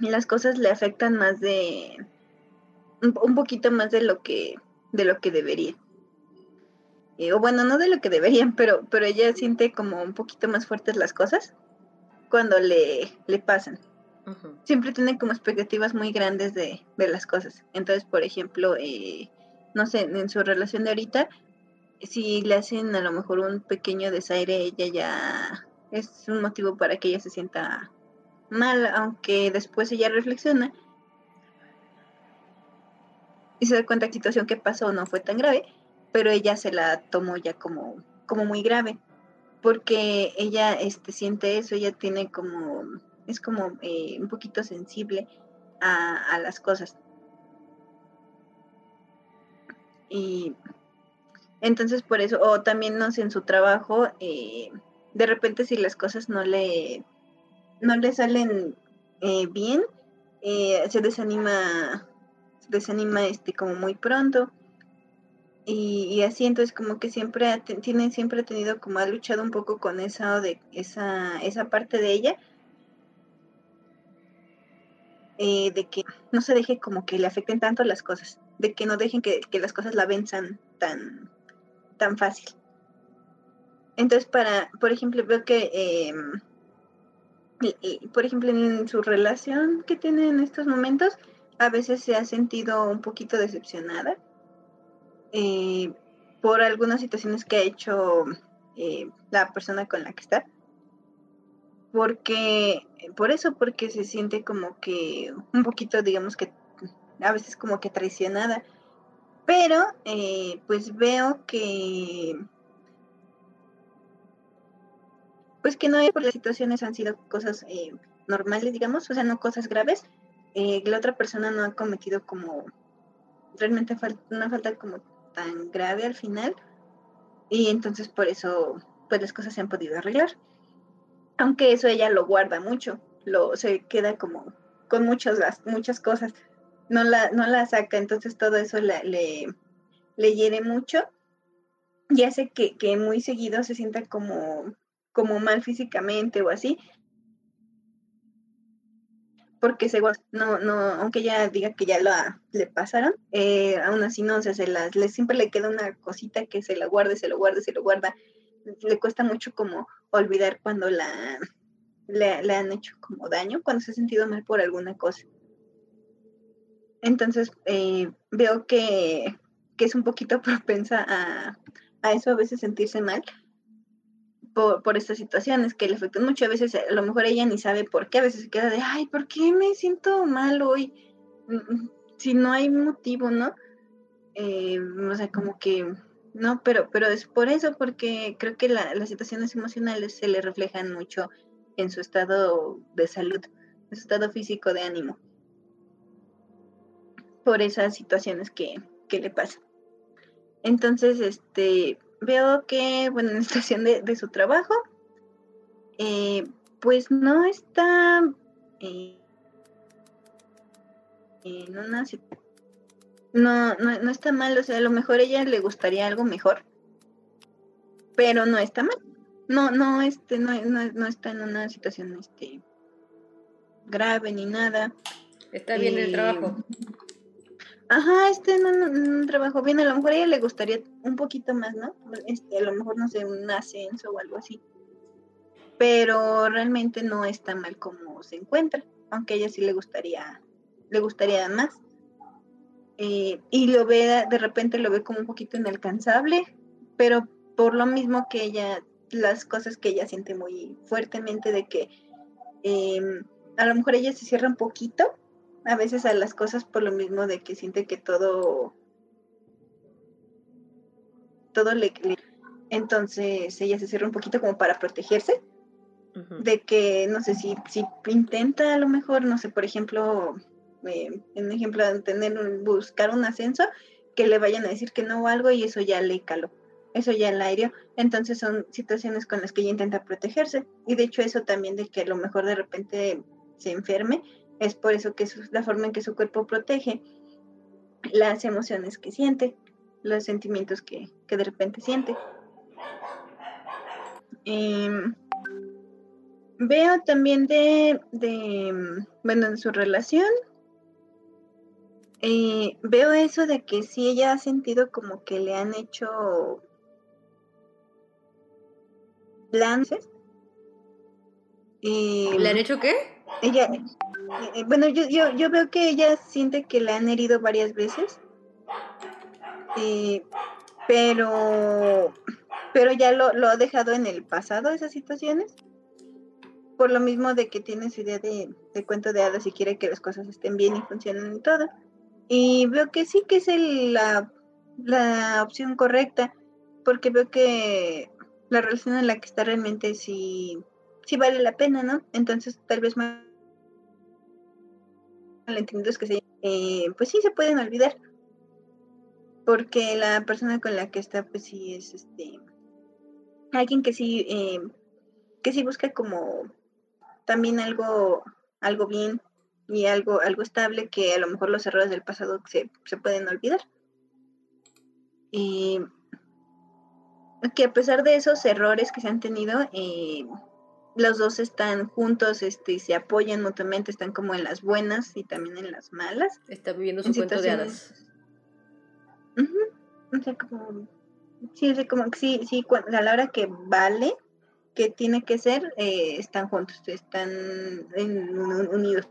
mm, las cosas le afectan más de un, un poquito más de lo que de lo que debería eh, o bueno, no de lo que deberían, pero, pero ella siente como un poquito más fuertes las cosas cuando le, le pasan. Siempre tiene como expectativas muy grandes de, de las cosas. Entonces, por ejemplo, eh, no sé, en su relación de ahorita, si le hacen a lo mejor un pequeño desaire, ella ya es un motivo para que ella se sienta mal, aunque después ella reflexiona y se da cuenta que la situación que pasó no fue tan grave, pero ella se la tomó ya como, como muy grave, porque ella este, siente eso, ella tiene como, es como eh, un poquito sensible a, las cosas. Y entonces por eso, o también no sé, en su trabajo, eh, de repente si las cosas no le, no le salen eh, bien, se desanima, desanima este como muy pronto. Y, así entonces como que siempre ha, tiene, siempre ha tenido como ha luchado un poco con esa de esa, esa parte de ella, eh, de que no se deje como que le afecten tanto las cosas, de que no dejen que, que las cosas la venzan tan, tan fácil. Entonces, para, por ejemplo, veo que, em, por ejemplo, en su relación que tiene en estos momentos, a veces se ha sentido un poquito decepcionada eh, por algunas situaciones que ha hecho eh, la persona con la que está. Porque, por eso, porque se siente como que un poquito, digamos que a veces como que traicionada. Pero, eh, pues veo que pues que no es porque las situaciones han sido cosas normales, digamos, o sea, no cosas graves. Eh, la otra persona no ha cometido como realmente una falta como tan grave al final y entonces por eso pues las cosas se han podido arreglar. Aunque eso ella lo guarda mucho, lo se queda como con muchas muchas cosas, no la no la saca, entonces todo eso le le hiere mucho y hace que, que muy seguido se sienta como, como mal físicamente o así. Porque se guarda- no, no, aunque ella diga que ya la, le pasaron, eh, aún así no, o se las, le, siempre le queda una cosita que se la guarde, se lo guarda, se lo guarda. Le cuesta mucho como olvidar cuando la le, le han hecho como daño, cuando se ha sentido mal por alguna cosa. Entonces eh, veo que, que es un poquito propensa a, a eso, a veces sentirse mal por, por estas situaciones que le afectan mucho. A veces a lo mejor ella ni sabe por qué, a veces se queda de, ay, ¿por qué me siento mal hoy? Mm, mm, Si no hay motivo, ¿no? Eh, o sea, como que, no, pero, pero es por eso, porque creo que la- las situaciones emocionales se le reflejan mucho en su estado de salud, en su estado físico de ánimo, por esas situaciones que, que le pasan. Entonces, este, veo que, bueno, en la estación de, de su trabajo, eh, pues no está eh, en una no, no, no está mal, o sea, a lo mejor a ella le gustaría algo mejor, pero no está mal. No, no, este, no, no, no está en una situación este grave ni nada. Está bien el Eh, trabajo. Ajá, este no, no, no trabajó bien, a lo mejor a ella le gustaría un poquito más, ¿no? Este, a lo mejor, no sé, un ascenso o algo así. Pero realmente no está mal como se encuentra, aunque a ella sí le gustaría, le gustaría más. Eh, y lo ve, de repente lo ve como un poquito inalcanzable, pero por lo mismo que ella, las cosas que ella siente muy fuertemente de que em, a lo mejor ella se cierra un poquito a veces a las cosas por lo mismo de que siente que todo todo le, le- entonces ella se cierra un poquito como para protegerse de que no sé si si intenta a lo mejor no sé por ejemplo eh, en un ejemplo tener un- buscar un ascenso que le vayan a decir que no o algo y eso ya le caló eso ya la hirió. Entonces son situaciones con las que ella intenta protegerse y de hecho eso también de que a lo mejor de repente se enferme es por eso que es la forma en que su cuerpo protege las emociones que siente, los sentimientos que, que de repente siente. Em, veo también de, de, bueno, en su relación, eh, veo eso de que sí ella ha sentido como que le han hecho lances. ¿Le han hecho qué? ella, eh, bueno, yo, yo, yo veo que ella siente que la han herido varias veces. Eh, pero, pero ya lo, lo ha dejado en el pasado esas situaciones. Por lo mismo de que tiene su idea de, de cuento de hadas y quiere que las cosas estén bien y funcionen y todo. Y veo que sí que es el- la, la opción correcta, porque veo que la relación en la que está realmente sí, sí vale la pena, ¿no? Entonces tal vez más malentendidos que se eh, pues sí se pueden olvidar. Porque la persona con la que está, pues sí es este alguien que sí, eh, que sí busca como también algo, algo bien y algo, algo estable que a lo mejor los errores del pasado se, se pueden olvidar. Y que a pesar de esos errores que se han tenido, eh, los dos están juntos, este, se apoyan mutuamente, están como en las buenas y también en las malas. Está viviendo su En cuento de hadas. O sea, como, sí, como sí, sí, a la hora que vale, que tiene que ser, eh, están juntos, están en- unidos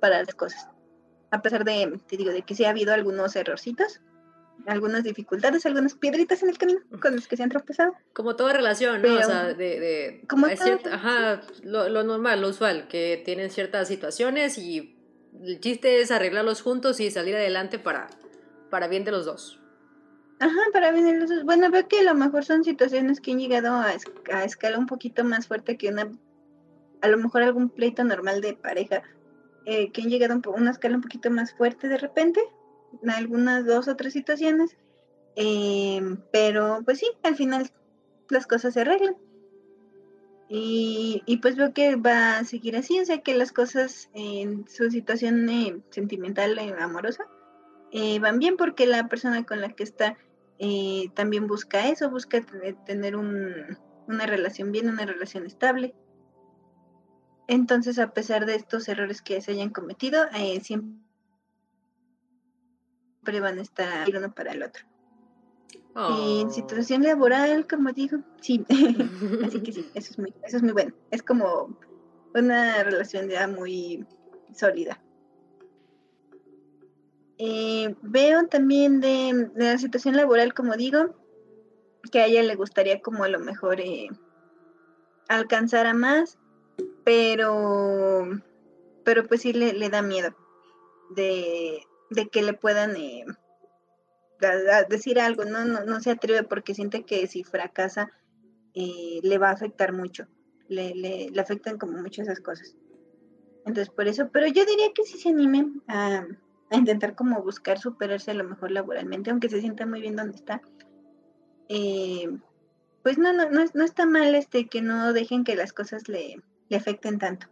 para las cosas. A pesar de, te digo, de que sí ha habido algunos errorcitos, algunas dificultades, algunas piedritas en el camino con las que se han tropezado. Como toda relación, ¿no? O sea, de... de Como cierta- ajá, lo, lo normal, lo usual, que tienen ciertas situaciones y el chiste es arreglarlos juntos y salir adelante para, para bien de los dos. Ajá, para venir los dos. Bueno, veo que a lo mejor son situaciones que han llegado a, a escala un poquito más fuerte que una, a lo mejor algún pleito normal de pareja, eh, que han llegado a una escala un poquito más fuerte de repente, en algunas dos o tres situaciones, eh, pero pues sí, al final las cosas se arreglan. Y, pues veo que va a seguir así, o sea que las cosas en su situación eh, sentimental, eh, amorosa, eh, van bien porque la persona con la que está también busca eso, busca te- tener un- una relación bien, una relación estable. Entonces, a pesar de estos errores que se hayan cometido, eh, siempre van a estar el uno para el otro. Oh. En situación laboral, como digo, sí. Así que sí, eso es muy, eso es muy bueno. Es como una relación ya muy sólida. Eh, veo también de, de la situación laboral, como digo, que a ella le gustaría como a lo mejor eh, alcanzar a más, pero, pero pues sí le, le da miedo de, de que le puedan eh, decir algo, ¿no? No, no se atreve porque siente que si fracasa eh, le va a afectar mucho, le, le, le afectan como mucho esas cosas. Entonces por eso, pero yo diría que sí se animen a, a intentar como buscar superarse a lo mejor laboralmente, aunque se sienta muy bien donde está. Eh, pues no, no, no, no está mal este que no dejen que las cosas le, le afecten tanto.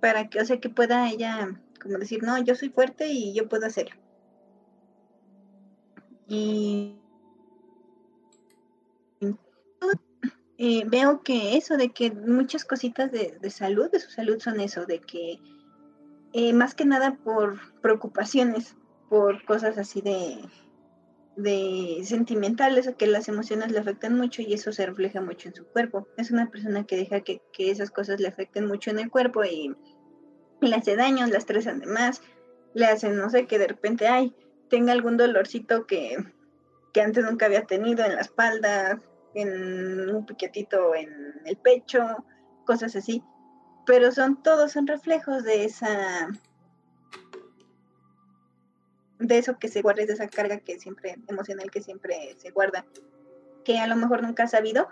Para que, o sea, que pueda ella como decir, no, yo soy fuerte y yo puedo hacerlo. Y eh, veo que eso, de que muchas cositas de, de salud, de su salud son eso, de que eh, más que nada por preocupaciones, por cosas así de, de sentimentales, o que las emociones le afectan mucho y eso se refleja mucho en su cuerpo. Es una persona que deja que, que esas cosas le afecten mucho en el cuerpo y le hace daño, la estresan de más, le hacen, no sé, que de repente, ay, tenga algún dolorcito que, que antes nunca había tenido en la espalda, en un piquetito en el pecho, cosas así. Pero son todos son reflejos de esa de eso que se guarda, de esa carga que siempre emocional que siempre se guarda, que a lo mejor nunca ha sabido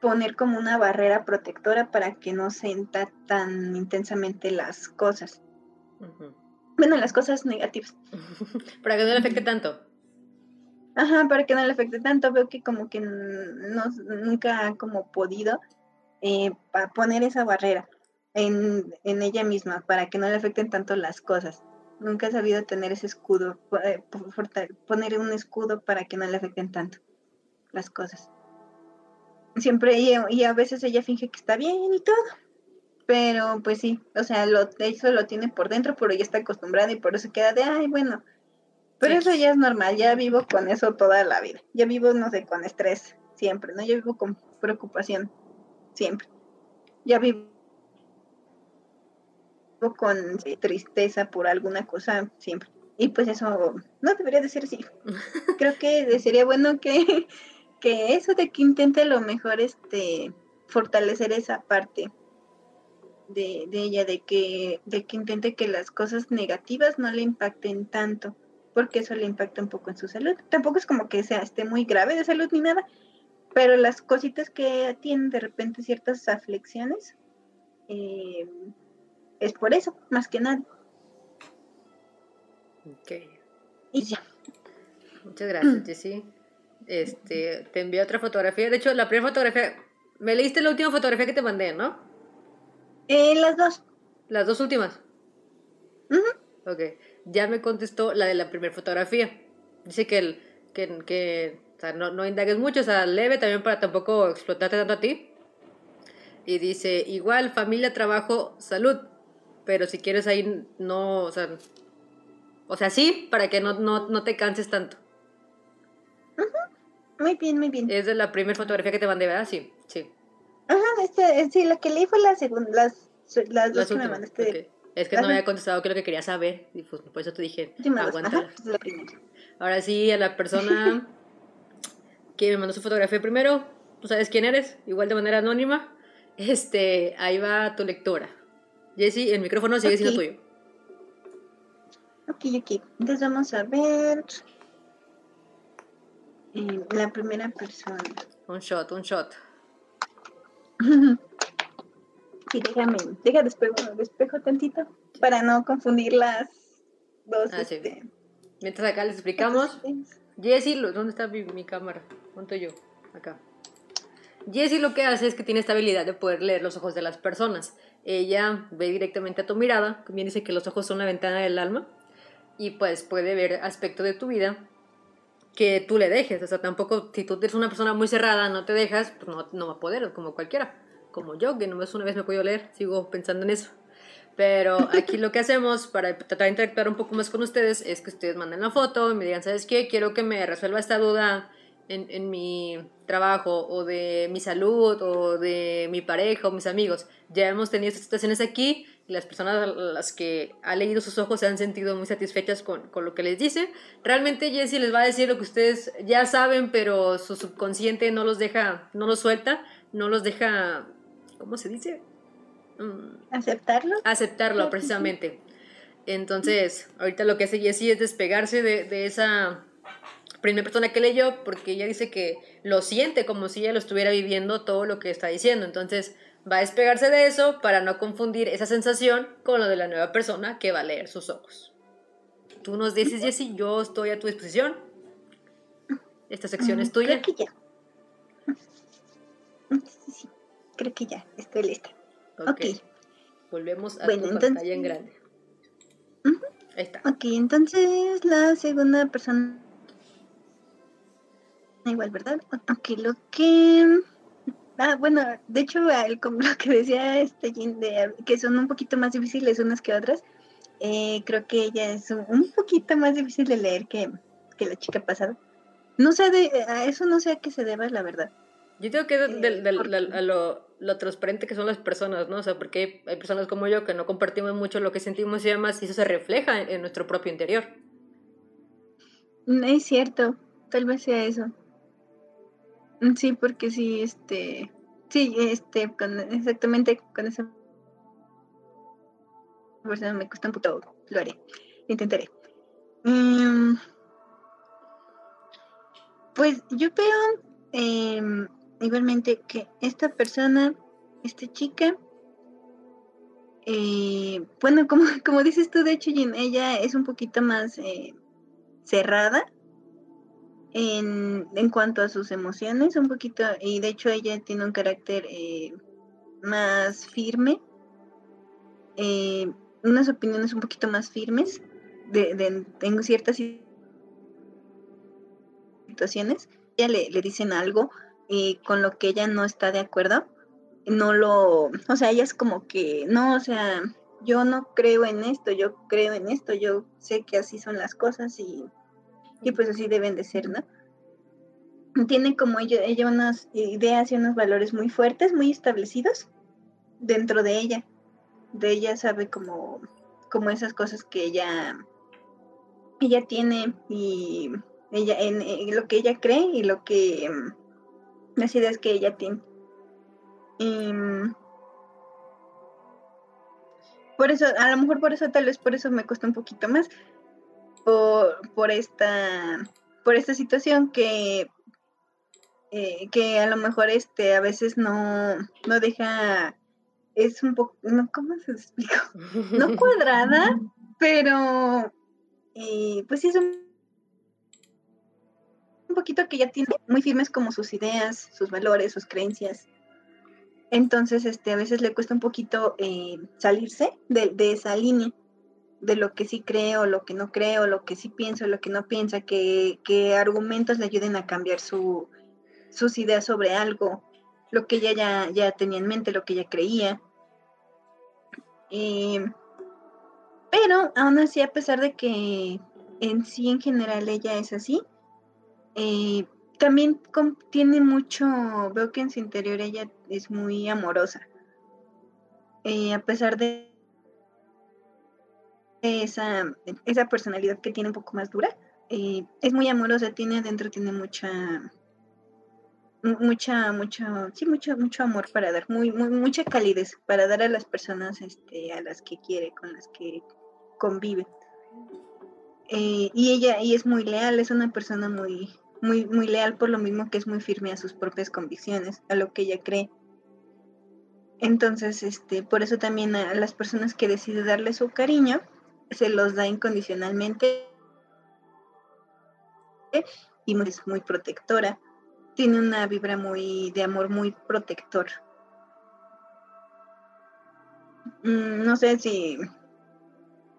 poner como una barrera protectora para que no sienta tan intensamente las cosas. Bueno, las cosas negativas. Para que no le afecte tanto. Ajá, para que no le afecte tanto, veo que como que no, nunca ha como podido eh, poner esa barrera en, en ella misma para que no le afecten tanto las cosas. Nunca ha sabido tener ese escudo, eh, poner un escudo para que no le afecten tanto las cosas. Siempre, y, y a veces ella finge que está bien y todo, pero pues sí, o sea, lo, eso lo tiene por dentro, pero ya está acostumbrada y por eso queda de, ay, bueno, pero eso ya es normal, ya vivo con eso toda la vida. Ya vivo, no sé, con estrés siempre, ¿no? Yo vivo con preocupación, siempre. Ya vivo con tristeza por alguna cosa, siempre. Y pues eso no debería de ser así. Creo que sería bueno que, que eso de que intente lo mejor este fortalecer esa parte de, de, ella, de que, de que intente que las cosas negativas no le impacten tanto, porque eso le impacta un poco en su salud. Tampoco es como que sea esté muy grave de salud ni nada, pero las cositas que tienen de repente ciertas aflicciones, eh, es por eso, más que nada. Ok. Y ya. Muchas gracias, Jessy. Este, te envié otra fotografía. De hecho, la primera fotografía. Me leíste la última fotografía que te mandé, ¿no? Eh, las dos. Las dos últimas. Ujú. Ok. Ya me contestó la de la primera fotografía. Dice que, el, que, que o sea, no, no indagues mucho, o sea, leve también para tampoco explotarte tanto a ti. Y dice, igual, familia, trabajo, salud. Pero si quieres ahí, no, o sea, o sea, sí, para que no, no, no te canses tanto. Muy bien, muy bien. Es de la primera fotografía que te mandé, ¿verdad? Sí, sí. Ajá, este, sí, la que leí fue la segunda, las, las dos que me mandaste. Es que no Ajá. había contestado que lo que quería saber. Y pues por eso te dije. Ajá, aguántala. pues. Ahora sí, a la persona que me mandó su fotografía primero, tú sabes quién eres, igual de manera anónima. Este, ahí va tu lectora. Jessy, el micrófono sigue siendo tuyo. Ok, ok. Entonces vamos a ver eh, la primera persona. Un shot, un shot. Sí, déjame, deja despejo, despejo tantito para no confundir las dos. Ah, sí. este, Mientras acá les explicamos. Jessy, ¿dónde está mi, mi cámara? ¿Cuánto yo? Acá. Jessy lo que hace es que tiene esta habilidad de poder leer los ojos de las personas. Ella ve directamente a tu mirada, bien dice que los ojos son la ventana del alma, y pues puede ver aspectos de tu vida que tú le dejes. O sea, tampoco, si tú eres una persona muy cerrada, no te dejas, pues no, no va a poder, como cualquiera. Como yo, que nomás una vez me podido leer, sigo pensando en eso. Pero aquí lo que hacemos para tratar de interactuar un poco más con ustedes es que ustedes manden la foto y me digan, ¿sabes qué? Quiero que me resuelva esta duda en, en mi trabajo o de mi salud o de mi pareja o mis amigos. Ya hemos tenido estas situaciones aquí las personas a las que ha leído sus ojos se han sentido muy satisfechas con, con lo que les dice. Realmente Jessie les va a decir lo que ustedes ya saben, pero su subconsciente no los deja, no los suelta, no los deja, ¿cómo se dice? Mm, ¿Aceptarlo? aceptarlo precisamente. Entonces, ahorita lo que hace Jessie es despegarse de, de esa primera persona que leyó, porque ella dice que lo siente como si ella lo estuviera viviendo todo lo que está diciendo. Entonces, va a despegarse de eso para no confundir esa sensación con lo de la nueva persona que va a leer sus ojos. Tú nos dices, Jessie, yo estoy a tu disposición. Esta sección es tuya. Creo que ya. Sí, sí, creo que ya, estoy lista. Ok. Ok. Volvemos a Bueno, tu entonces- pantalla en grande. Ahí está. Ok, entonces la segunda persona. Igual, ¿verdad? Ok, lo que. Ah, bueno, de hecho, como lo que decía este Jin, de que son un poquito más difíciles unas que otras, eh, creo que ella es un, un poquito más difícil de leer que, que la chica pasada. No sé, de, a eso no sé a qué se deba, la verdad. Yo creo que es del- del- del- ¿por del- qué? a lo, lo transparente que son las personas, ¿no? O sea, porque hay, hay personas como yo que no compartimos mucho lo que sentimos y demás, y eso se refleja en, en nuestro propio interior. Mm, Es cierto, tal vez sea eso. Mm, Sí, porque sí, este, sí, este, con, exactamente con esa persona me cuesta un poco, lo haré, intentaré. Mm, pues yo veo em, igualmente que esta persona, esta chica, eh, bueno, como, como dices tú, de hecho, ella es un poquito más eh, cerrada en, en cuanto a sus emociones, un poquito, y de hecho ella tiene un carácter eh, más firme, eh, unas opiniones un poquito más firmes de, en ciertas si- situaciones. Ella le, le dicen algo y con lo que ella no está de acuerdo, no lo, o sea, ella es como que, no, o sea, yo no creo en esto, yo creo en esto, yo sé que así son las cosas y, y pues así deben de ser, ¿no? tiene como ella, ella unas ideas y unos valores muy fuertes, muy establecidos dentro de ella. De ella sabe como, como esas cosas que ella, ella tiene y ella en, lo que ella cree y lo que las ideas que ella tiene. Y, por eso, a lo mejor por eso, tal vez por eso me cuesta un poquito más. Por, por esta por esta situación que eh, que a lo mejor este a veces no, no deja es un poco no cómo se explica no cuadrada pero eh, pues sí es un, un poquito que ya tiene muy firmes como sus ideas sus valores sus creencias. Entonces este a veces le cuesta un poquito eh, salirse de, de esa línea de lo que sí creo, lo que no creo, lo que sí pienso, lo que no piensa, que, que argumentos le ayuden a cambiar su, sus ideas sobre algo, lo que ella ya, ya tenía en mente, lo que ella creía. Eh, pero aún así, a pesar de que en sí, en general, ella es así, eh, también tiene mucho, veo que en su interior ella es muy amorosa. Eh, a pesar de esa, esa personalidad que tiene un poco más dura, es muy amorosa, tiene adentro, tiene mucha, mucha, mucho, sí, mucho, mucho amor para dar, muy, muy, mucha calidez para dar a las personas este, a las que quiere, con las que convive. Eh, y ella y es muy leal, es una persona muy, muy, muy leal por lo mismo que es muy firme a sus propias convicciones, a lo que ella cree. Entonces, este, por eso también a las personas que decide darle su cariño, se los da incondicionalmente y es muy protectora. Tiene una vibra muy de amor muy protector. Mm, no sé si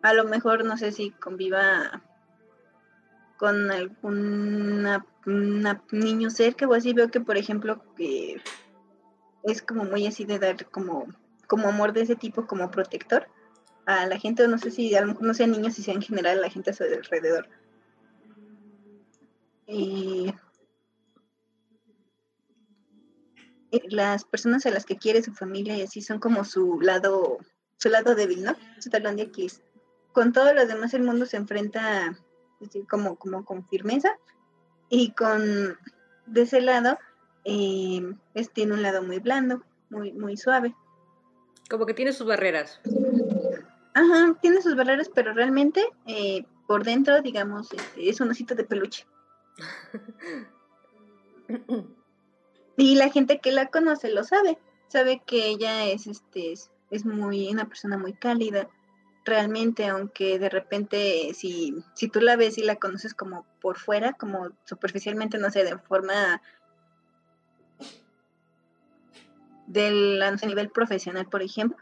a lo mejor no sé si conviva con algún niño cerca o así. Veo que por ejemplo que es como muy así de dar como como amor de ese tipo como protector a la gente no sé si a lo mejor no sean niños si sea en general la gente a su alrededor y las personas a las que quiere su familia y así son como su lado, su lado débil, ¿no? Su talón de Aquiles. Con todo lo demás el mundo se enfrenta como, como con firmeza y con de ese lado eh, tiene un lado muy blando, muy, muy suave. Como que tiene sus barreras. Ajá, tiene sus barreras, pero realmente eh, por dentro, digamos, este, es un osito de peluche. Y la gente que la conoce lo sabe, sabe que ella es, este, es, muy, una persona muy cálida, realmente, aunque de repente si, si tú la ves y la conoces como por fuera, como superficialmente, no sé, de forma del a nivel profesional, por ejemplo,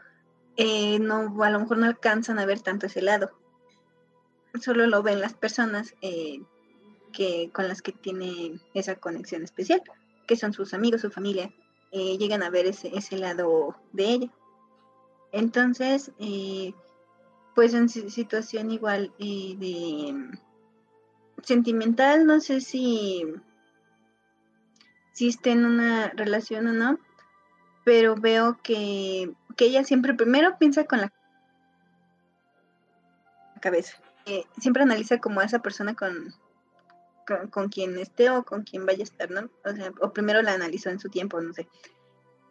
eh, no, a lo mejor no alcanzan a ver tanto ese lado. Solo lo ven las personas eh, que, con las que tiene esa conexión especial que son sus amigos, su familia, eh, llegan a ver ese, ese lado de ella. Entonces, pues en situación igual de sentimental, no sé si, está en una relación o no, pero veo que, que ella siempre primero piensa con la cabeza. siempre analiza como a esa persona con, con, quien esté o con quien vaya a estar, ¿no? O sea, o primero la analizó en su tiempo, no sé,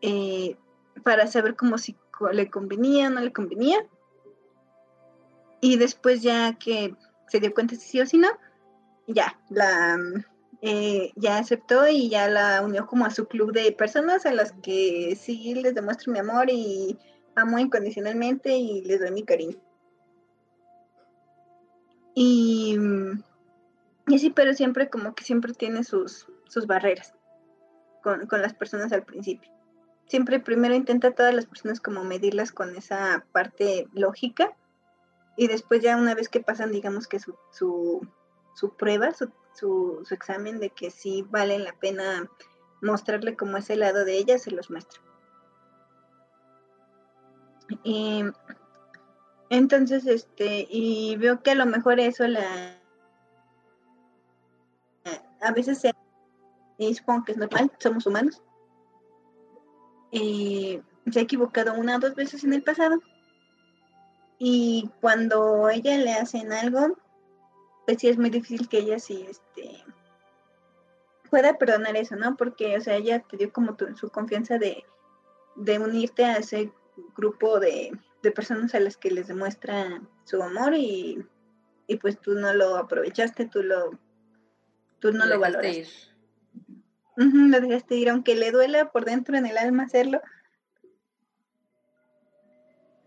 eh, para saber cómo si le convenía o no le convenía. Y después ya que se dio cuenta si sí o si no, ya, la eh, ya aceptó y ya la unió como a su club de personas a las que sí les demuestro mi amor y amo incondicionalmente y les doy mi cariño. Y y sí, pero siempre como que siempre tiene sus, sus barreras con, las personas al principio. Siempre primero intenta a todas las personas como medirlas con esa parte lógica y después ya una vez que pasan, digamos que su, su, su prueba, su, su, examen de que sí vale la pena mostrarle como ese lado de ella, se los muestra. Y, entonces, este, y veo que a lo mejor eso la a veces se y que es normal, somos humanos. Eh, se ha equivocado una o dos veces en el pasado. Y cuando ella le hacen algo, pues sí es muy difícil que ella sí este, pueda perdonar eso, ¿no? Porque, o sea, ella te dio como tu, su confianza de, de unirte a ese grupo de, de personas a las que les demuestra su amor y, y pues tú no lo aprovechaste, tú lo, tú no lo, dejaste valoraste. ir. Ujú, lo dejaste ir, aunque le duela por dentro en el alma hacerlo.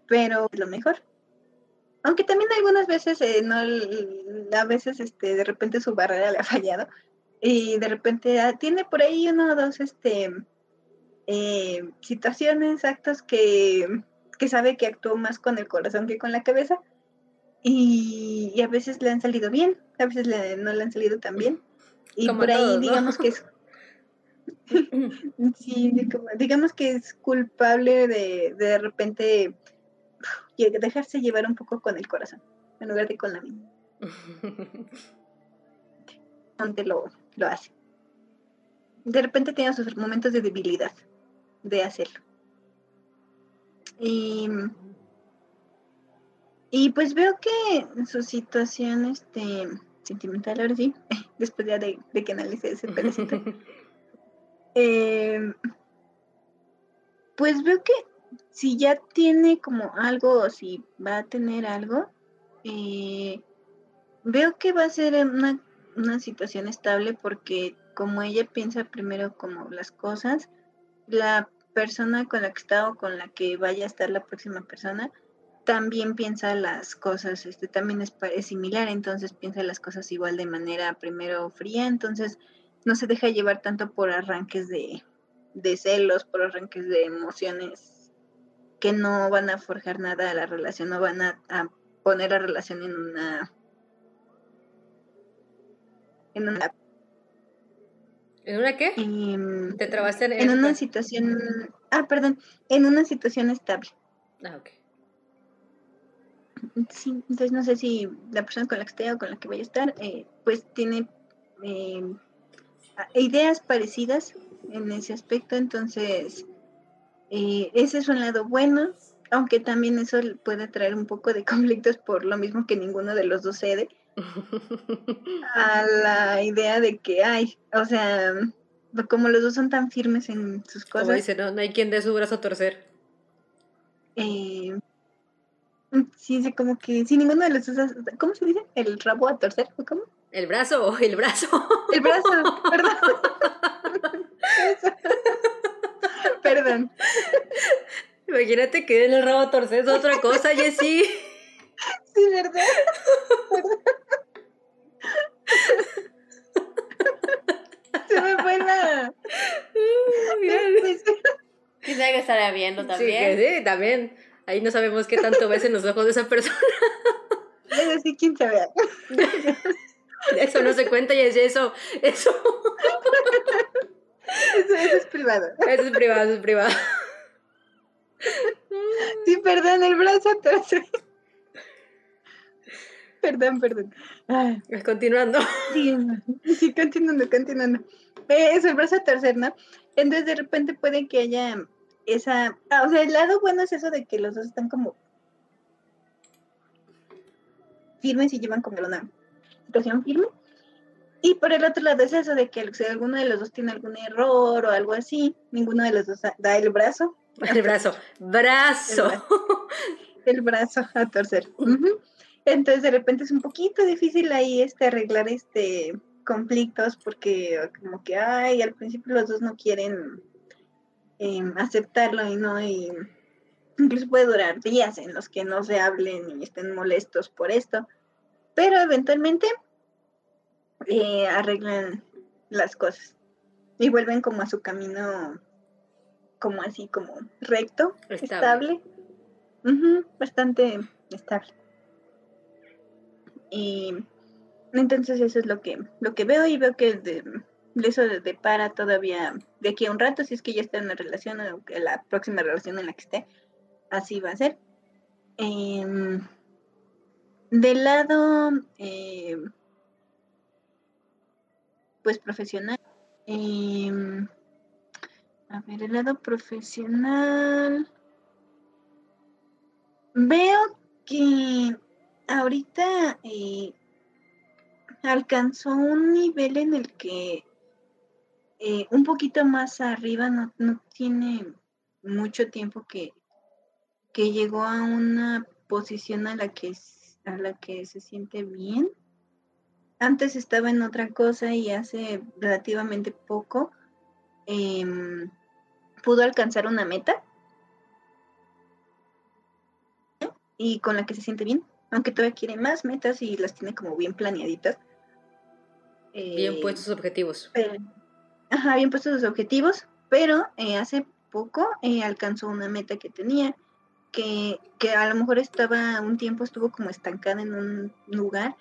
Pero es lo mejor. Aunque también algunas veces, eh, no, a veces este, de repente su barrera le ha fallado. Y de repente ah, tiene por ahí uno o dos este, eh, situaciones, actos que, que sabe que actuó más con el corazón que con la cabeza. Y, y a veces le han salido bien, a veces le- no le han salido tan bien. Y Como por ahí digamos que es Sí, de como- digamos que es culpable de de, repente dejarse llevar un poco con el corazón, en lugar de con la mente, donde lo, lo hace. De repente tiene sus momentos de debilidad de hacerlo. Y, y pues veo que su situación este, sentimental, ahora sí, después ya de, de que analice ese pedacito. Eh, pues veo que si ya tiene como algo o si va a tener algo, eh, veo que va a ser una, una situación estable porque como ella piensa primero como las cosas, la persona con la que está o con la que vaya a estar la próxima persona también piensa las cosas, este también es, es similar, entonces piensa las cosas igual de manera primero fría, entonces no se deja llevar tanto por arranques de, de celos, por arranques de emociones que no van a forjar nada a la relación, no van a, a poner la relación en una en una ¿En una qué? em, ¿Te trabaste en, en una situación ah perdón en una situación estable Ah, ok. sí entonces no sé si la persona con la que esté o con la que vaya a estar eh, pues tiene a- ideas parecidas en ese aspecto entonces eh, ese es un lado bueno aunque también eso puede traer un poco de conflictos por lo mismo que ninguno de los dos cede a la idea de que hay, o sea, como los dos son tan firmes en sus Como cosas, dice, no, no hay quien dé su brazo a torcer. eh, sí, sí, como que si ninguno de los dos, ¿cómo se dice? ¿El rabo a torcer? ¿O cómo? El brazo, el brazo. El brazo, perdón. Perdón. Imagínate que en el rabo a torcer es otra cosa, Jessy. Sí, ¿verdad? Se me fue la... Quizá que estaría viendo Sí, también. que sí, también. Ahí no sabemos qué tanto ves en los ojos de esa persona. Es así, quién sabe. Eso no se cuenta y es eso. Eso, Eso, eso es privado. eso es privado, eso es privado. Sí, perdón, el brazo a torcer. Perdón, perdón. Ay. Continuando. Sí, sí, continuando, continuando. Eh, Eso, el brazo a torcer, ¿no? Entonces de repente puede que haya esa... ah, o sea, el lado bueno es eso de que los dos están como firmes y llevan como una situación firme. Y por el otro lado es eso de que si alguno de los dos tiene algún error o algo así, ninguno de los dos da el brazo, El brazo. Brazo. el brazo a torcer. Entonces de repente es un poquito difícil ahí este arreglar este conflictos porque como que ay al principio los dos no quieren em, aceptarlo y no y incluso puede durar días en los que no se hablen y estén molestos por esto pero eventualmente eh, arreglan las cosas. Y vuelven como a su camino como así como recto Estable. bastante estable. Y entonces eso es lo que lo que veo y veo que de, eso de- depara todavía de aquí a un rato si es que ya está en una relación o que la próxima relación en la que esté así va a ser. Em, del lado em, pues profesional Em, a ver, el lado profesional. Veo que ahorita eh, alcanzó un nivel en el que eh, un poquito más arriba, no, no tiene mucho tiempo que, que llegó a una posición a la que, a la que se siente bien. Antes estaba en otra cosa y hace relativamente poco em, pudo alcanzar una meta y con la que se siente bien, aunque todavía quiere más metas y las tiene como bien planeaditas. Bien Eh, puestos objetivos. pero- ajá, bien puestos sus objetivos, pero eh, hace poco eh, alcanzó una meta que tenía, que, que a lo mejor estaba un tiempo, estuvo como estancada en un lugar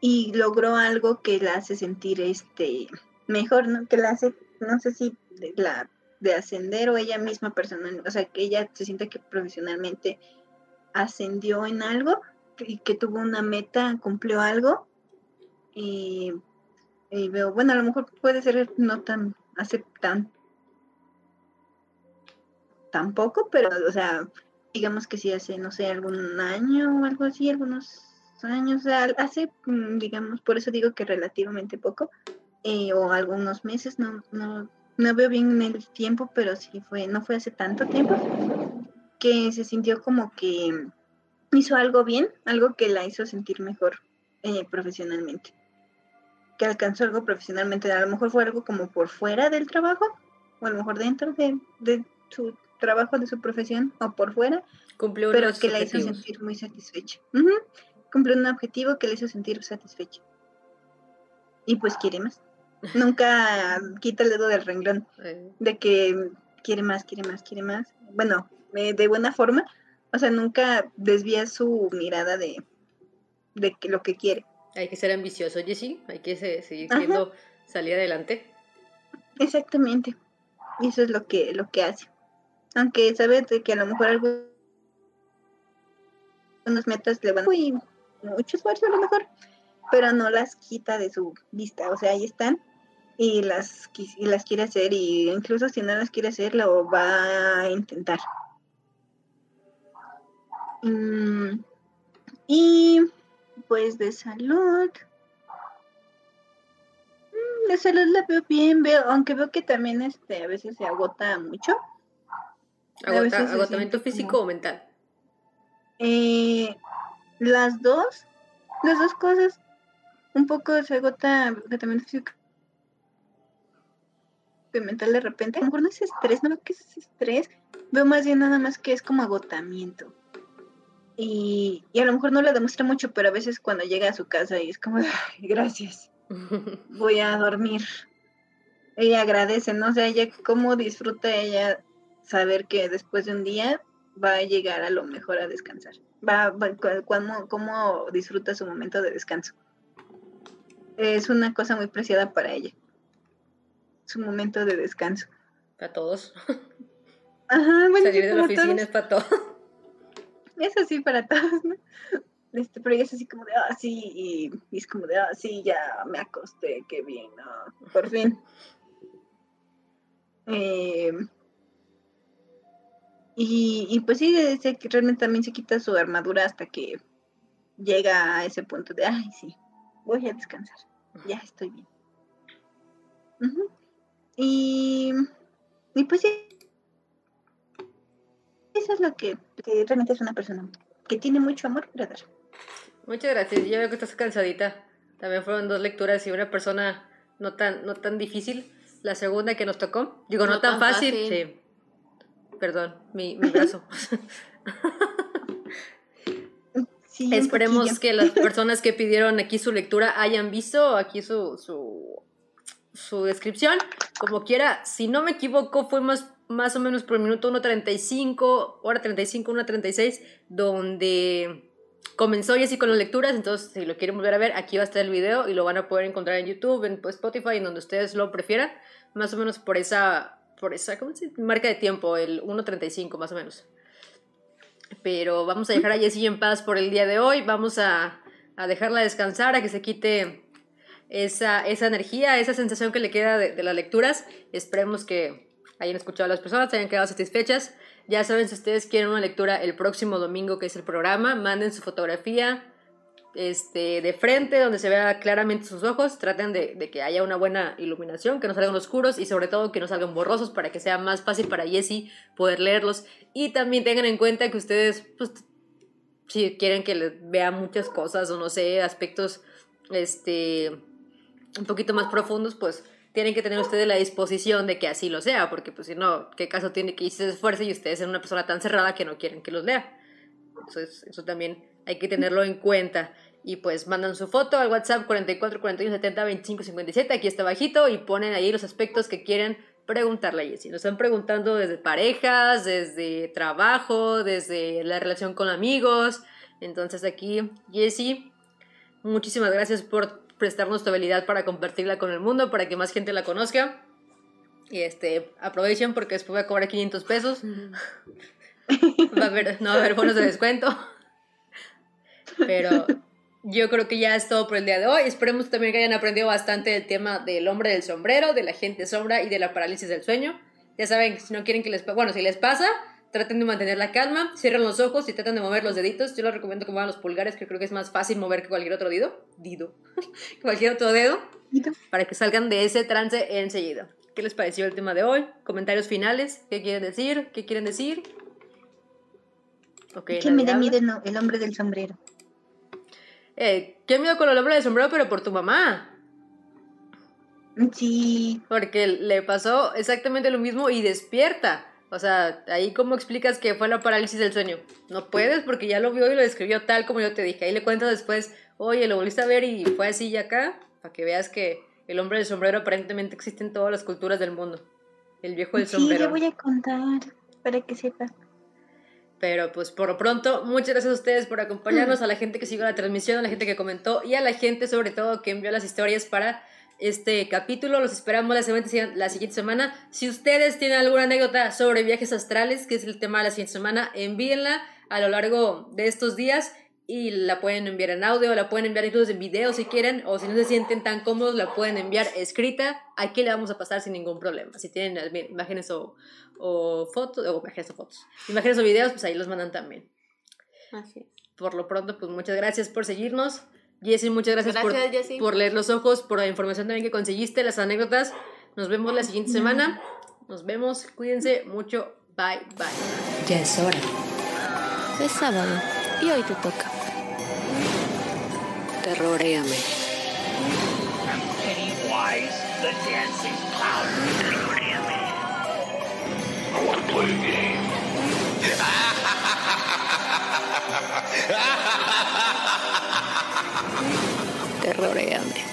y logró algo que la hace sentir este mejor, ¿no? Que la hace, no sé si de, la, de ascender o ella misma personal, o sea, que ella se siente que profesionalmente ascendió en algo y que tuvo una meta, cumplió algo y veo, bueno, a lo mejor puede ser no tan, hace tan, tampoco, pero, o sea, digamos que sí hace, no sé, algún año o algo así, algunos años, o sea, hace, mm, digamos, por eso digo que relativamente poco, eh, o algunos meses, no, no, no veo bien el tiempo, pero sí fue, no fue hace tanto tiempo, que se sintió como que hizo algo bien, algo que la hizo sentir mejor eh, profesionalmente que alcanzó algo profesionalmente. A lo mejor fue algo como por fuera del trabajo, o a lo mejor dentro de, de su trabajo, de su profesión, o por fuera, Cumplió pero que la hizo sentir muy satisfecha. Cumplió un objetivo que le hizo sentir satisfecha. Y pues quiere más. Nunca quita el dedo del renglón Eh, de que quiere más, quiere más, quiere más. Bueno, eh, de buena forma. O sea, nunca desvía su mirada de, de que lo que quiere. hay que ser ambicioso, Jessy. Hay que se- seguir queriendo salir adelante. Exactamente. Y eso es lo que, lo que hace. Aunque sabe de que a lo mejor algunas metas le van muy mucho esfuerzo a lo mejor, pero no las quita de su vista. O sea, ahí están y las, y las quiere hacer y incluso si no las quiere hacer, lo va a intentar. Mm, y pues de salud. mm, De salud la veo bien, veo, aunque veo que también este a veces se agota mucho. Agota- agotamiento físico como- o mental. Eh, las dos, las dos cosas, un poco se agota agotamiento físico y mental de repente. A lo mejor no es estrés, no veo que es estrés, veo más bien nada más que es como agotamiento. Y, y a lo mejor no lo demuestra mucho, pero a veces cuando llega a su casa y es como, "Ay, gracias, voy a dormir. Ella agradece, ¿no? O sea, ella, cómo disfruta ella saber que después de un día va a llegar a lo mejor a descansar. Va, va- cómo, cómo disfruta su momento de descanso. Es una cosa muy preciada para ella. Su momento de descanso. Para todos. Ajá, bueno, Salir sí, de la oficina todos. es para todos. Es así para todos, ¿no? Este, pero ella es así como de, ah, sí, y, y es como de, ah, sí, ya me acosté, qué bien, ah, por fin. Eh, y, y pues sí, se- realmente también se quita su armadura hasta que llega a ese punto de, ay, sí, voy a descansar, ya estoy bien. Y, y pues sí, eso es lo que, que realmente es una persona que tiene mucho amor para dar. Muchas gracias. Ya veo que estás cansadita. También fueron dos lecturas y una persona no tan, no tan difícil. La segunda que nos tocó. Digo, no, No tan, tan fácil. fácil. Sí. Perdón, mi, mi brazo. Sí, Esperemos que las personas que pidieron aquí su lectura hayan visto aquí su, su, su descripción. Como quiera, si no me equivoco, fue más, más o menos por el minuto 1.35, hora 35, 1.36, donde comenzó y así con las lecturas. Entonces, si lo quieren volver a ver, aquí va a estar el video y lo van a poder encontrar en YouTube, en pues, Spotify, en donde ustedes lo prefieran. Más o menos por esa, por esa ¿cómo se marca de tiempo, el 1.35 más o menos. Pero vamos a dejar a Jessie en paz por el día de hoy. Vamos a, a dejarla descansar, a que se quite esa, esa energía, esa sensación que le queda de, de las lecturas. Esperemos que hayan escuchado a las personas, hayan quedado satisfechas. Ya saben, si ustedes quieren una lectura el próximo domingo, que es el programa, manden su fotografía este, de frente, donde se vea claramente sus ojos. Traten de, de que haya una buena iluminación, que no salgan oscuros y sobre todo que no salgan borrosos para que sea más fácil para Jessie poder leerlos. Y también tengan en cuenta que ustedes, pues, si quieren que les vea muchas cosas o no sé, aspectos, este, un poquito más profundos, pues tienen que tener ustedes la disposición de que así lo sea, porque pues si no, ¿qué caso tiene que se esfuerce y ustedes sean una persona tan cerrada que no quieren que los lea? Entonces, eso también hay que tenerlo en cuenta. Y pues mandan su foto al WhatsApp 44 41 70 25 57, aquí está bajito, y ponen ahí los aspectos que quieren preguntarle a Jessie. Nos están preguntando desde parejas, desde trabajo, desde la relación con amigos. Entonces aquí, Jessie, muchísimas gracias por prestarnos tu habilidad para compartirla con el mundo, para que más gente la conozca. Y este, aprovechen porque después voy a cobrar 500 pesos. va a haber, no va a haber bonos de descuento. Pero yo creo que ya es todo por el día de hoy. Esperemos también que hayan aprendido bastante del tema del hombre del sombrero, de la gente sombra y de la parálisis del sueño. Ya saben, si no quieren que les pase, bueno, si les pasa, traten de mantener la calma, cierren los ojos y tratan de mover los deditos. Yo les recomiendo que muevan los pulgares, que creo que es más fácil mover que cualquier otro dedo. Dido. cualquier otro dedo. Para que salgan de ese trance enseguida. ¿Qué les pareció el tema de hoy? Comentarios finales. ¿Qué quieren decir? ¿Qué quieren decir? Ok. que me habla. miedo no, el hombre del sombrero. Eh, ¿Qué miedo con el hombre del sombrero, pero por tu mamá? Sí, Porque le pasó exactamente lo mismo y despierta. O sea, ahí cómo explicas que fue la parálisis del sueño. No puedes porque ya lo vio y lo describió tal como yo te dije. Ahí le cuentas después, oye, lo volviste a ver y fue así y acá, para que veas que el hombre del sombrero aparentemente existe en todas las culturas del mundo. El viejo del sí, sombrero. le voy a contar para que sepa. Pero pues por lo pronto, muchas gracias a ustedes por acompañarnos, a la gente que siguió la transmisión, a la gente que comentó y a la gente sobre todo que envió las historias para este capítulo. Los esperamos la siguiente, la siguiente semana. Si ustedes tienen alguna anécdota sobre viajes astrales, que es el tema de la siguiente semana, envíenla a lo largo de estos días y la pueden enviar en audio, la pueden enviar incluso en video si quieren, o si no se sienten tan cómodos, la pueden enviar escrita. Aquí le vamos a pasar sin ningún problema. Si tienen imágenes o, o fotos, o imágenes o fotos, imágenes o videos, pues ahí los mandan también. Así es. Por lo pronto, pues muchas gracias por seguirnos. Jessie, muchas gracias, Gracias, por, Jessie. por leer los ojos, por la información también que conseguiste, las anécdotas. Nos vemos la siguiente semana. Nos vemos, cuídense mucho. Bye, bye. Ya es hora. Es sábado y hoy te toca. Terroréame. Pennywise, the dancing clown. I want to play a game. Terroréame.